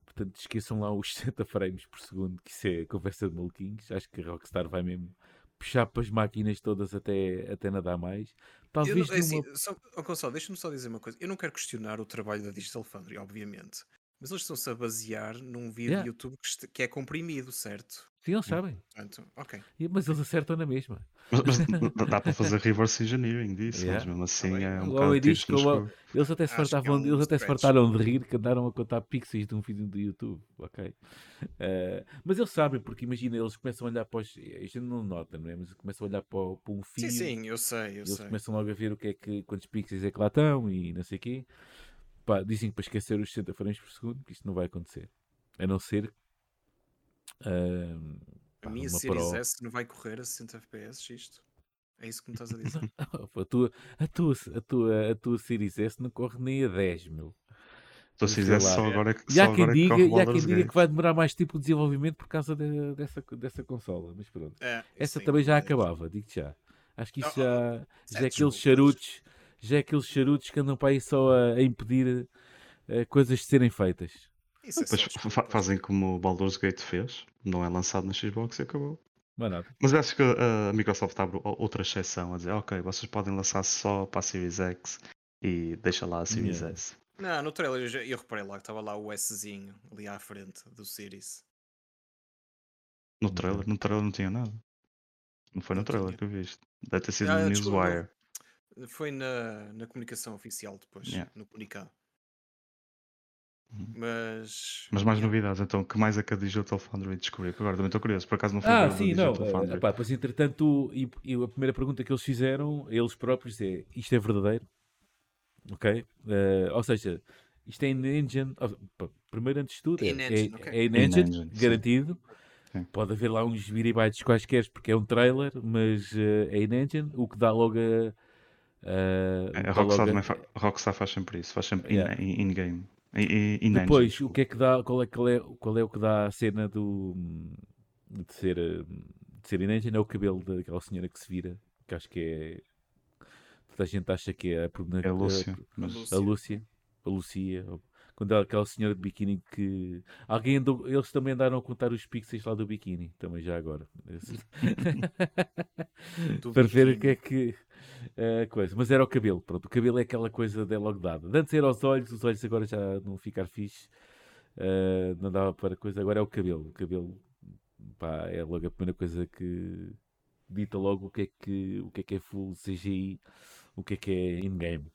A: Portanto, esqueçam lá os 60 frames por segundo, que isso é conversa de maluquinhos. Acho que a Rockstar vai mesmo puxar para as máquinas todas até, até nadar mais. Talvez
C: é assim,
A: numa.
C: só, oh, Gonçalo, deixa-me só dizer uma coisa. Eu não quero questionar o trabalho da Digital Foundry, obviamente. Mas eles estão-se a basear num vídeo
A: Yeah.
C: de YouTube que, que é comprimido, certo?
A: Sim, eles sabem.
C: Portanto, ok.
A: E- Mas eles acertam na mesma.
B: Mas, mas dá para fazer reverse engineering disso,
A: Yeah.
B: mas mesmo assim
C: bem.
B: é um bocado
A: diz que eu-
B: escuro.
A: Eles até se
C: é
A: fartavam,
C: um
A: eles até se fartaram de rir que andaram a contar pixels de um vídeo do YouTube, ok? Eh, mas eles sabem, porque imagina, eles começam a olhar para os. A gente não nota, não é? Mas começam a olhar para, para um fio.
C: Sim, sim, eu sei, eu
A: Eles
C: sei.
A: começam logo a ver o que é que, quantos pixels é que lá estão e não sei o quê. Pá, dizem que para esquecer os 60 frames por segundo, que isto não vai acontecer. A não ser.
C: A
A: pá,
C: minha
A: uma
C: Series
A: Pro.
C: S não vai correr a 60 FPS, isto? É isso que me estás a dizer?
A: a, tua, a, tua, a, tua, a tua Series S não corre nem a 10, meu.
B: Então,
A: Sei
B: se fizesse só agora, é que-
A: E quem
B: agora é que
A: diga,
B: corre
A: e há quem diga que vai demorar mais tempo de desenvolvimento por causa de- dessa, dessa consola. Mas pronto.
C: É,
A: Essa também já
C: é.
A: acabava, digo já. Acho que isso já, já é aqueles charutos, já é aqueles charutos que andam para aí só a, a impedir eh, coisas de serem feitas.
C: Isso é
B: fa- fazem como o Baldur's Gate fez, não é lançado na Xbox e acabou.
A: Mas
B: acho que a Microsoft abre outra exceção a dizer, ok, vocês podem lançar só para a Series X e deixa lá a Series
A: Yeah.
B: S.
C: Não, no trailer eu, já- eu reparei lá que estava lá o Szinho ali à frente do Series.
B: No trailer, no trailer não tinha nada. Não foi no
C: Não
B: trailer
C: tinha.
B: que eu viste. Deve ter sido
C: Ah,
B: no Newswire.
C: Foi na, na comunicação oficial depois,
B: Yeah.
C: no comunicado.
B: Uhum.
C: Mas.
B: Mas mais
C: yeah.
B: novidades, então, que mais é que a Digital Foundry descobriu? Que agora também estou curioso, por acaso não ver
A: Ah, sim, não.
B: Foundry.
A: epá, pois entretanto, e, e a primeira pergunta que eles fizeram, eles próprios, é: isto é verdadeiro? Ok? Eh, ou seja, isto é in-engine. oh, Primeiro, antes de tudo, é,
C: In-engine,
A: é,
C: ok.
A: é in-engine,
B: In-engine, sim.
A: garantido.
B: Sim.
A: Pode haver lá uns viribytes quaisquer porque é um trailer, mas eh, é in-engine, o que dá logo a. a- o que dá
B: a Rockstar,
A: logo
B: fa- Rockstar faz sempre isso, faz sempre
A: Yeah.
B: in- in- in-game. In, in, in
A: Depois, o que é que dá, qual é, qual é, qual é o que dá a cena do de ser, de ser in-engine? É o cabelo daquela senhora que se vira, que acho que é toda a gente acha que é a, progna-
B: É a Lúcia.
A: a-
B: Mas
A: a Lúcia, a Lucia, quando é aquela senhora de biquíni que alguém andou, eles também andaram a contar os pixels lá do biquíni, também já agora.
C: Do
A: Para ver o que é que a coisa, mas era o cabelo, pronto, o cabelo é aquela coisa de logo dada. Antes era os olhos, os olhos agora já não ficar fixe, eh, não dava para coisa, agora é o cabelo. O cabelo pá, é logo a primeira coisa que dita logo o que é que, o que, é, que é full CGI, o que é que é in-game.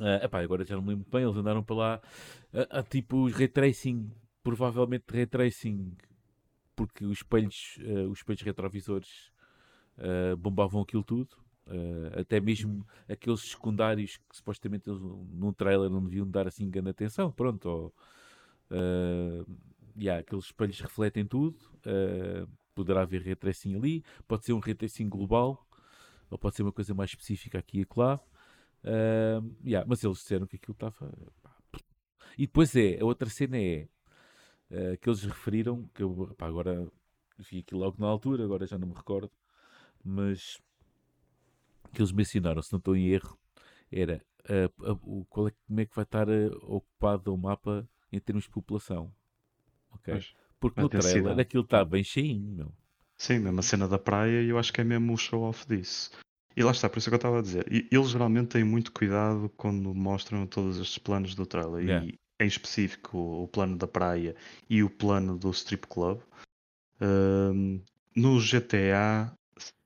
A: Ah, epá, agora já não me lembro bem, eles andaram para lá a, a tipo ray tracing, provavelmente ray tracing, porque os espelhos, ah, os espelhos retrovisores ah, bombavam aquilo tudo. Ah, até mesmo aqueles secundários que supostamente eles num trailer não deviam dar assim grande atenção, pronto, ou, ah, yeah, aqueles espelhos refletem tudo, ah, poderá haver ray tracing ali, pode ser um ray tracing global, ou pode ser uma coisa mais específica aqui e acolá. Ah, yeah, mas eles disseram que aquilo estava. E depois é, a outra cena é ah, que eles referiram, que eu pá, agora vi aquilo logo na altura, agora já não me recordo, mas que eles mencionaram, se não estou em erro, era ah, o, qual é, como é que vai estar ah, ocupado o mapa em termos de população. Ok?
B: Pois.
A: Porque no trailer aquilo está bem cheinho, meu.
B: Sim, mesmo a cena da praia, e eu acho que é mesmo o show-off disso. E lá está, por isso é que eu estava a dizer. E eles geralmente têm muito cuidado quando mostram todos estes planos do trailer.
A: Yeah.
B: E em específico o plano da praia e o plano do strip club. No GTA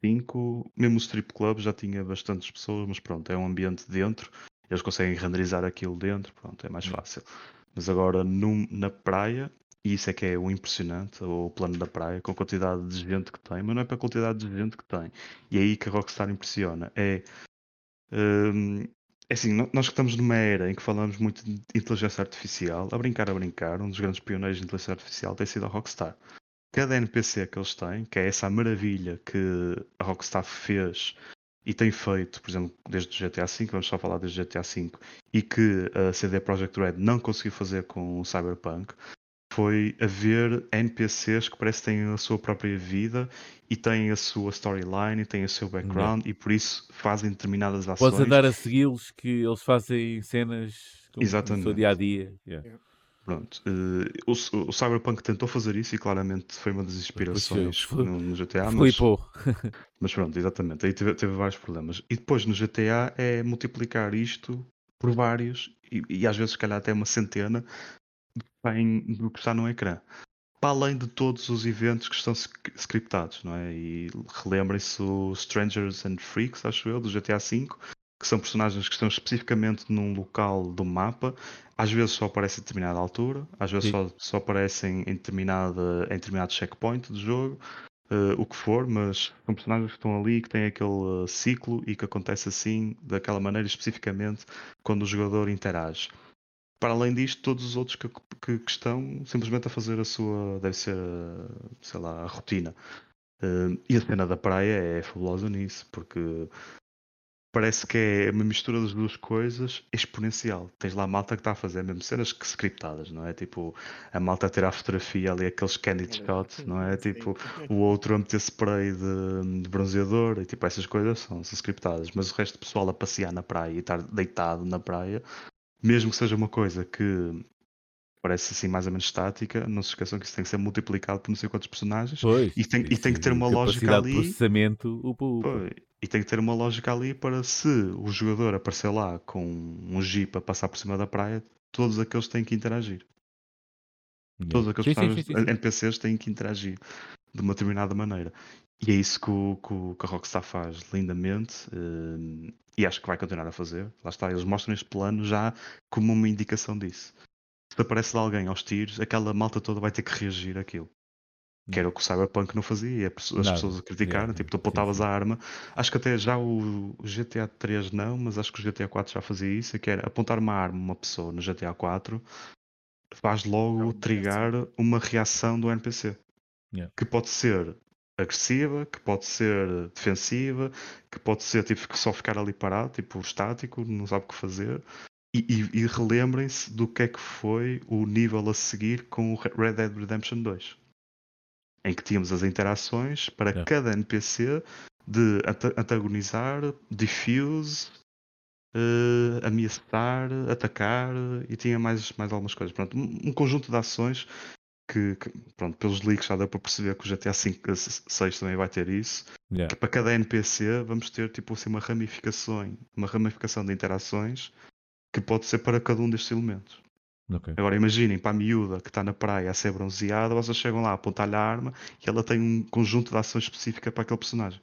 B: V, mesmo o strip club já tinha bastantes pessoas, mas pronto, é um ambiente dentro, eles conseguem renderizar aquilo dentro, pronto, é mais
A: Yeah.
B: fácil. Mas agora num- na praia, e isso é que é o impressionante, o plano da praia, com a quantidade de gente que tem, mas não é para a quantidade de gente que tem. E é aí que a Rockstar impressiona. É, hum, é assim, nós que estamos numa era em que falamos muito de inteligência artificial, a brincar, a brincar, um dos grandes pioneiros de inteligência artificial tem sido a Rockstar. Cada NPC que eles têm, que é essa maravilha que a Rockstar fez e tem feito, por exemplo, desde o GTA V, vamos só falar desde o GTA V, e que a CD Projekt Red não conseguiu fazer com o Cyberpunk, foi haver NPCs que parece que têm a sua própria vida e têm a sua storyline e têm o seu background e por isso fazem determinadas ações.
A: Podes andar a segui-los que eles fazem cenas como no seu
B: Exatamente.
A: dia a dia. Yeah.
B: Pronto. eh, o, o Cyberpunk tentou fazer isso e claramente foi uma das inspirações no, no GTA, mas,
A: Flipou.
B: mas pronto, exatamente. Aí teve, teve vários problemas. E depois no GTA é multiplicar isto por vários e, e às vezes, se calhar, até uma centena do que está no ecrã. Para além de todos os eventos que estão sc- scriptados, não é? E relembrem-se o Strangers and Freaks, acho eu, do GTA V, que são personagens que estão especificamente num local do mapa. Às vezes só aparecem a determinada altura, às vezes
A: Sim.
B: só, só aparecem em, determinada, em determinado checkpoint do jogo, eh, o que for, mas são personagens que estão ali, que têm aquele eh, ciclo e que acontece assim, daquela maneira especificamente, quando o jogador interage. Para além disto, todos os outros que, que, que estão simplesmente a fazer a sua, deve ser, sei lá, a rotina. Eh, e a cena da praia é fabulosa nisso, porque parece que é uma mistura das duas coisas exponencial. Tens lá a malta que está a fazer mesmo cenas que scriptadas, não é? Tipo, a malta a tirar fotografia ali, aqueles candid shots, não é? Tipo, o outro a meter spray de, de bronzeador e tipo, essas coisas são, são scriptadas. Mas o resto do pessoal a passear na praia e estar deitado na praia, mesmo que seja uma coisa que parece assim mais ou menos estática, não se esqueçam que isso tem que ser multiplicado por não sei quantos personagens.
A: Pois,
B: E tem- e tem que ter uma lógica ali.
A: processamento, upa, upa.
B: Pô, E tem que ter uma lógica ali para se o jogador aparecer lá com um jeep a passar por cima da praia, todos aqueles têm que interagir.
A: Yeah.
B: Todos aqueles
A: Sim, sim,
B: personagens,
A: sim.
B: NPCs têm que interagir de uma determinada maneira. E é isso que, o, que, que a Rockstar faz lindamente eh, e acho que vai continuar a fazer. Lá está, eles mostram este plano já como uma indicação disso. Se aparece lá alguém aos tiros, aquela malta toda vai ter que reagir àquilo. Que era o que o Cyberpunk não fazia, e as pessoas
A: Nada.
B: pessoas a criticaram,
A: Yeah,
B: tipo, tu apontavas
A: sim.
B: a arma. Acho que até já o, GTA 3 não, mas acho que o GTA 4 já fazia isso, que era apontar uma arma a uma pessoa no GTA 4 faz logo
C: Não,
B: trigar uma reação do NPC.
A: Yeah.
B: Que pode ser agressiva, que pode ser defensiva, que pode ser tipo que só ficar ali parado, tipo estático, não sabe o que fazer. E, e- e relembrem-se do que é que foi o nível a seguir com o Red Dead Redemption 2. Em que tínhamos as interações para
A: Yeah.
B: cada NPC de anta- antagonizar, diffuse, eh, ameaçar, atacar e tinha mais, mais algumas coisas. Pronto, um, um conjunto de ações que, que, pronto, pelos leaks já deu para perceber que o GTA 5, 6 também vai ter isso.
A: Yeah.
B: Que para cada NPC vamos ter tipo assim uma ramificação, uma ramificação de interações que pode ser para cada um destes elementos.
A: Ok.
B: Agora imaginem para a miúda que está na praia a ser bronzeada, vocês chegam lá a apontar-lhe a arma e ela tem um conjunto de ações específica para aquele personagem.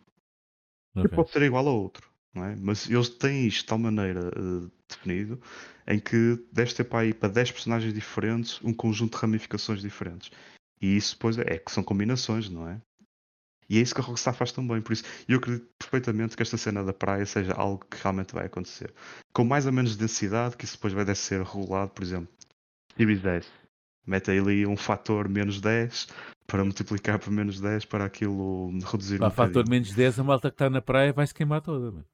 B: Que
A: ok.
B: pode ser igual a outro, não é? Mas eles têm isto de tal maneira eh, definido em que deve ter para aí para 10 personagens diferentes um conjunto de ramificações diferentes. E isso depois é, é que são combinações, não é? E é isso que a Rockstar faz tão bem. Por isso, eu acredito perfeitamente que esta cena da praia seja algo que realmente vai acontecer. Com mais ou menos densidade, que isso depois vai ser regulado, por exemplo, Series 10. Mete ali um fator menos 10 para multiplicar por menos 10 para aquilo reduzir
A: Há
B: um
A: fator
B: bocadinho.
A: menos 10, a malta que está na praia vai se queimar toda. mano.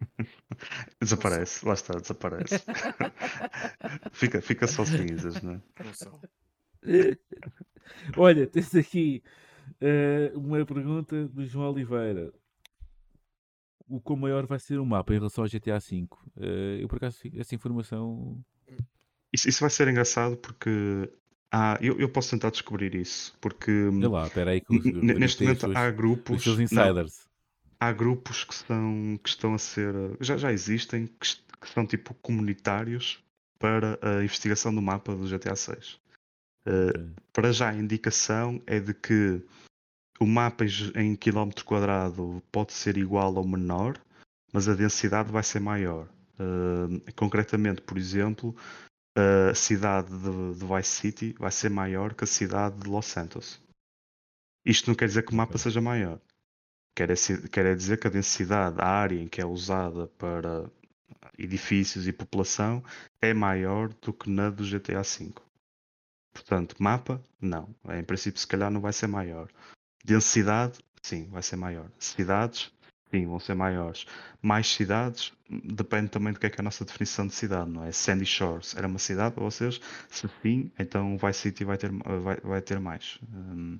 B: Desaparece, lá está, desaparece. fica, fica só cinzas, não é?
A: Olha, tens aqui eh, uma pergunta do João Oliveira. O quão maior vai ser o mapa em relação ao GTA V? Eh, eu, por acaso, essa informação.
B: Isso, isso vai ser engraçado porque ah, eu, eu posso tentar descobrir isso. Porque
A: Olha lá, espera aí que os,
B: neste
A: os
B: momento
A: seus-
B: há
A: os
B: grupos. não,
A: insiders.
B: há grupos que, são, que estão a ser. Já, já existem, que, que são tipo comunitários para a investigação do mapa do GTA 6. Uh, para já a indicação é de que o mapa em quilómetro quadrado pode ser igual ou menor, mas a densidade vai ser maior. Uh, concretamente, por exemplo, a cidade de, de, Vice City vai ser maior que a cidade de Los Santos. Isto não quer dizer que o mapa seja maior. Quer, é, quer é dizer que a densidade, a área em que é usada para edifícios e população é maior do que na do GTA V. Portanto, mapa, não. Em princípio, se calhar não vai ser maior. Densidade, sim, vai ser maior. Cidades, sim, vão ser maiores. Mais cidades, depende também do que é, que é a nossa definição de cidade, não é? Sandy Shores era uma cidade para vocês? Se sim, então Vice City vai ter, vai, vai ter mais. Um,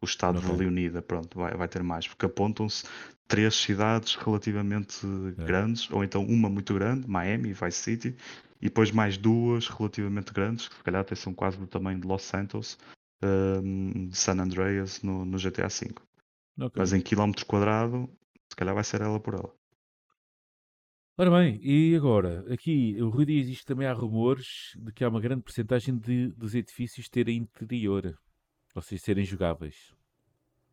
B: o estado okay. de Valley Unida, pronto, vai, vai ter mais, porque apontam-se três cidades relativamente é. grandes, ou então uma muito grande, Miami, Vice City, e depois mais duas relativamente grandes, que se calhar até são quase do tamanho de Los Santos, um, de San Andreas no, no GTA V. Okay. Mas em quilómetro quadrado, se calhar vai ser ela por ela.
A: Ora bem, e agora? Aqui o Rui diz isto também há rumores de que há uma grande porcentagem de, dos edifícios terem interior, ou seja, serem jogáveis.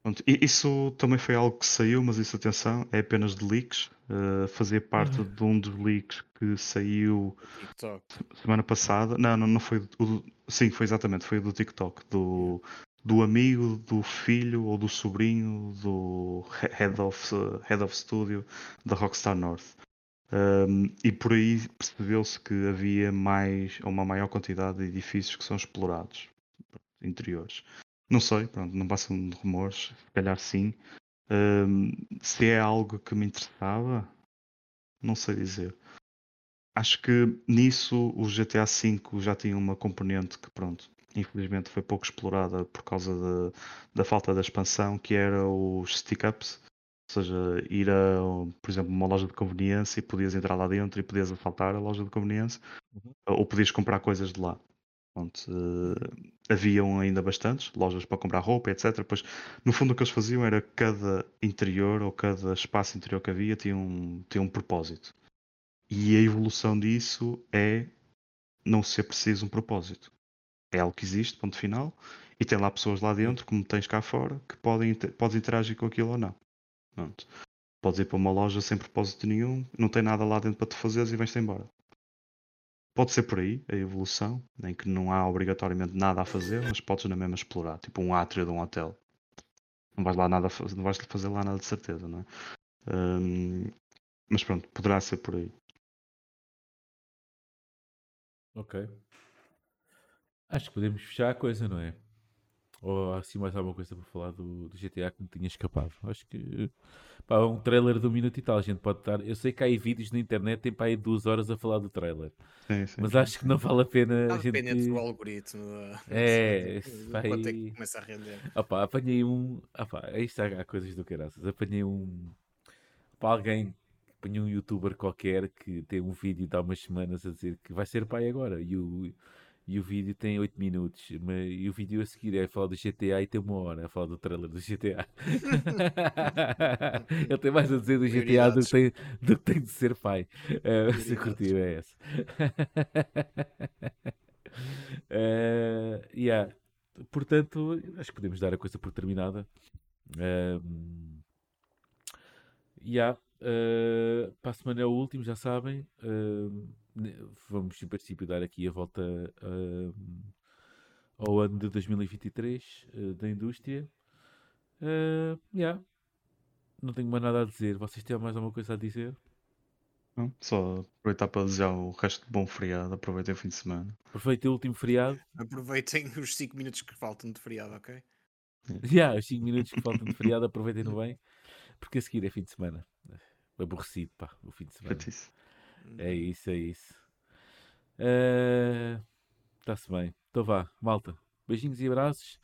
B: Pronto, isso também foi algo que saiu, mas isso, atenção, é apenas de leaks. Uh, fazia parte de um dos leaks que saiu TikTok. semana passada. Não, não, não foi. O, sim, foi exatamente, foi do TikTok. Do, do amigo, do filho ou do sobrinho do Head of, head of Studio da Rockstar North. Um, e por aí percebeu-se que havia mais uma maior quantidade de edifícios que são explorados interiores. Não sei, pronto, não passam de rumores, se calhar sim. Um, se é algo que me interessava, não sei dizer. Acho que nisso o GTA V já tinha uma componente que, pronto, infelizmente foi pouco explorada por causa de, da falta da expansão, que era os stick-ups. Ou seja, ir a, por exemplo, uma loja de conveniência e podias entrar lá dentro e podias assaltar a loja de conveniência uhum. ou podias comprar coisas de lá. Uh, haviam ainda bastantes lojas para comprar roupa, etc. Pois, no fundo, o que eles faziam era cada interior ou cada espaço interior que havia tinha um, tinha um propósito. E a evolução disso é não ser preciso um propósito. É algo que existe, ponto final, e tem lá pessoas lá dentro, como tens cá fora, que podem podes interagir com aquilo ou não. Pronto. Podes ir para uma loja sem propósito nenhum, não tem nada lá dentro para te fazeres e vais-te embora. Pode ser por aí a evolução, em que não há obrigatoriamente nada a fazer, mas podes na mesma explorar, tipo um átrio de um hotel. Não vais lá nada, não vais fazer lá nada de certeza, não é? Um, mas pronto, poderá ser por aí.
A: Ok. Acho que podemos fechar a coisa, não é? Ou há assim mais alguma coisa para falar do, do GTA que me tinha escapado? Acho que Pá, um trailer de um minuto e tal, a gente pode estar. Eu sei que há aí vídeos na internet, tem para aí duas horas a falar do trailer.
B: Sim, sim,
A: mas acho que não vale a pena.
C: Está
A: a gente...
C: dependente do algoritmo.
A: É,
C: vai... quanto é que começa a render.
A: Opa, apanhei um. Opa, aí está, há coisas do caraças. Apanhei um. Para alguém, apanhei um youtuber qualquer que tem um vídeo de há umas semanas a dizer que vai ser pai agora. E o e o vídeo tem 8 minutos. Mas, e o vídeo a seguir é falar do GTA e tem uma hora a falar do trailer do GTA. Ele tem mais a dizer do GTA do que tem, do que tem de ser pai. Uh, se curtir é essa. uh, yeah. Portanto, acho que podemos dar a coisa por terminada. Uh, yeah. Uh, para a semana é o último, já sabem. Uh, vamos, em princípio, dar aqui a volta uh, ao ano de 2023 uh, da indústria. Uh, yeah. Não tenho mais nada a dizer. Vocês têm mais alguma coisa a dizer?
B: Não, só aproveitar para desejar o resto de bom feriado. Aproveitem o fim de semana.
A: Aproveitem o último feriado.
C: Aproveitem os 5 minutos que faltam de feriado, ok?
A: Já, yeah, os 5 minutos que faltam de feriado, aproveitem-no bem, porque a seguir é fim de semana. Aborrecido, pá, o fim de semana. É isso, é isso. Está-se uh, bem. Então vá, malta. Beijinhos e abraços.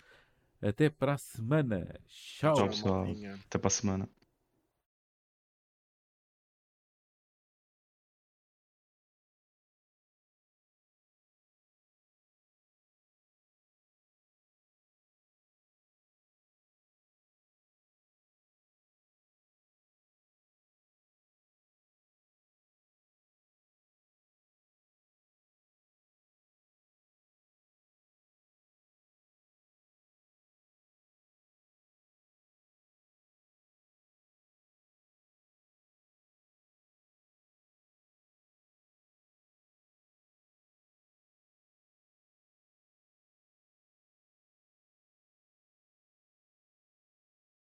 A: Até para a semana. Tchau.
B: Tchau, pessoal. Até para a semana.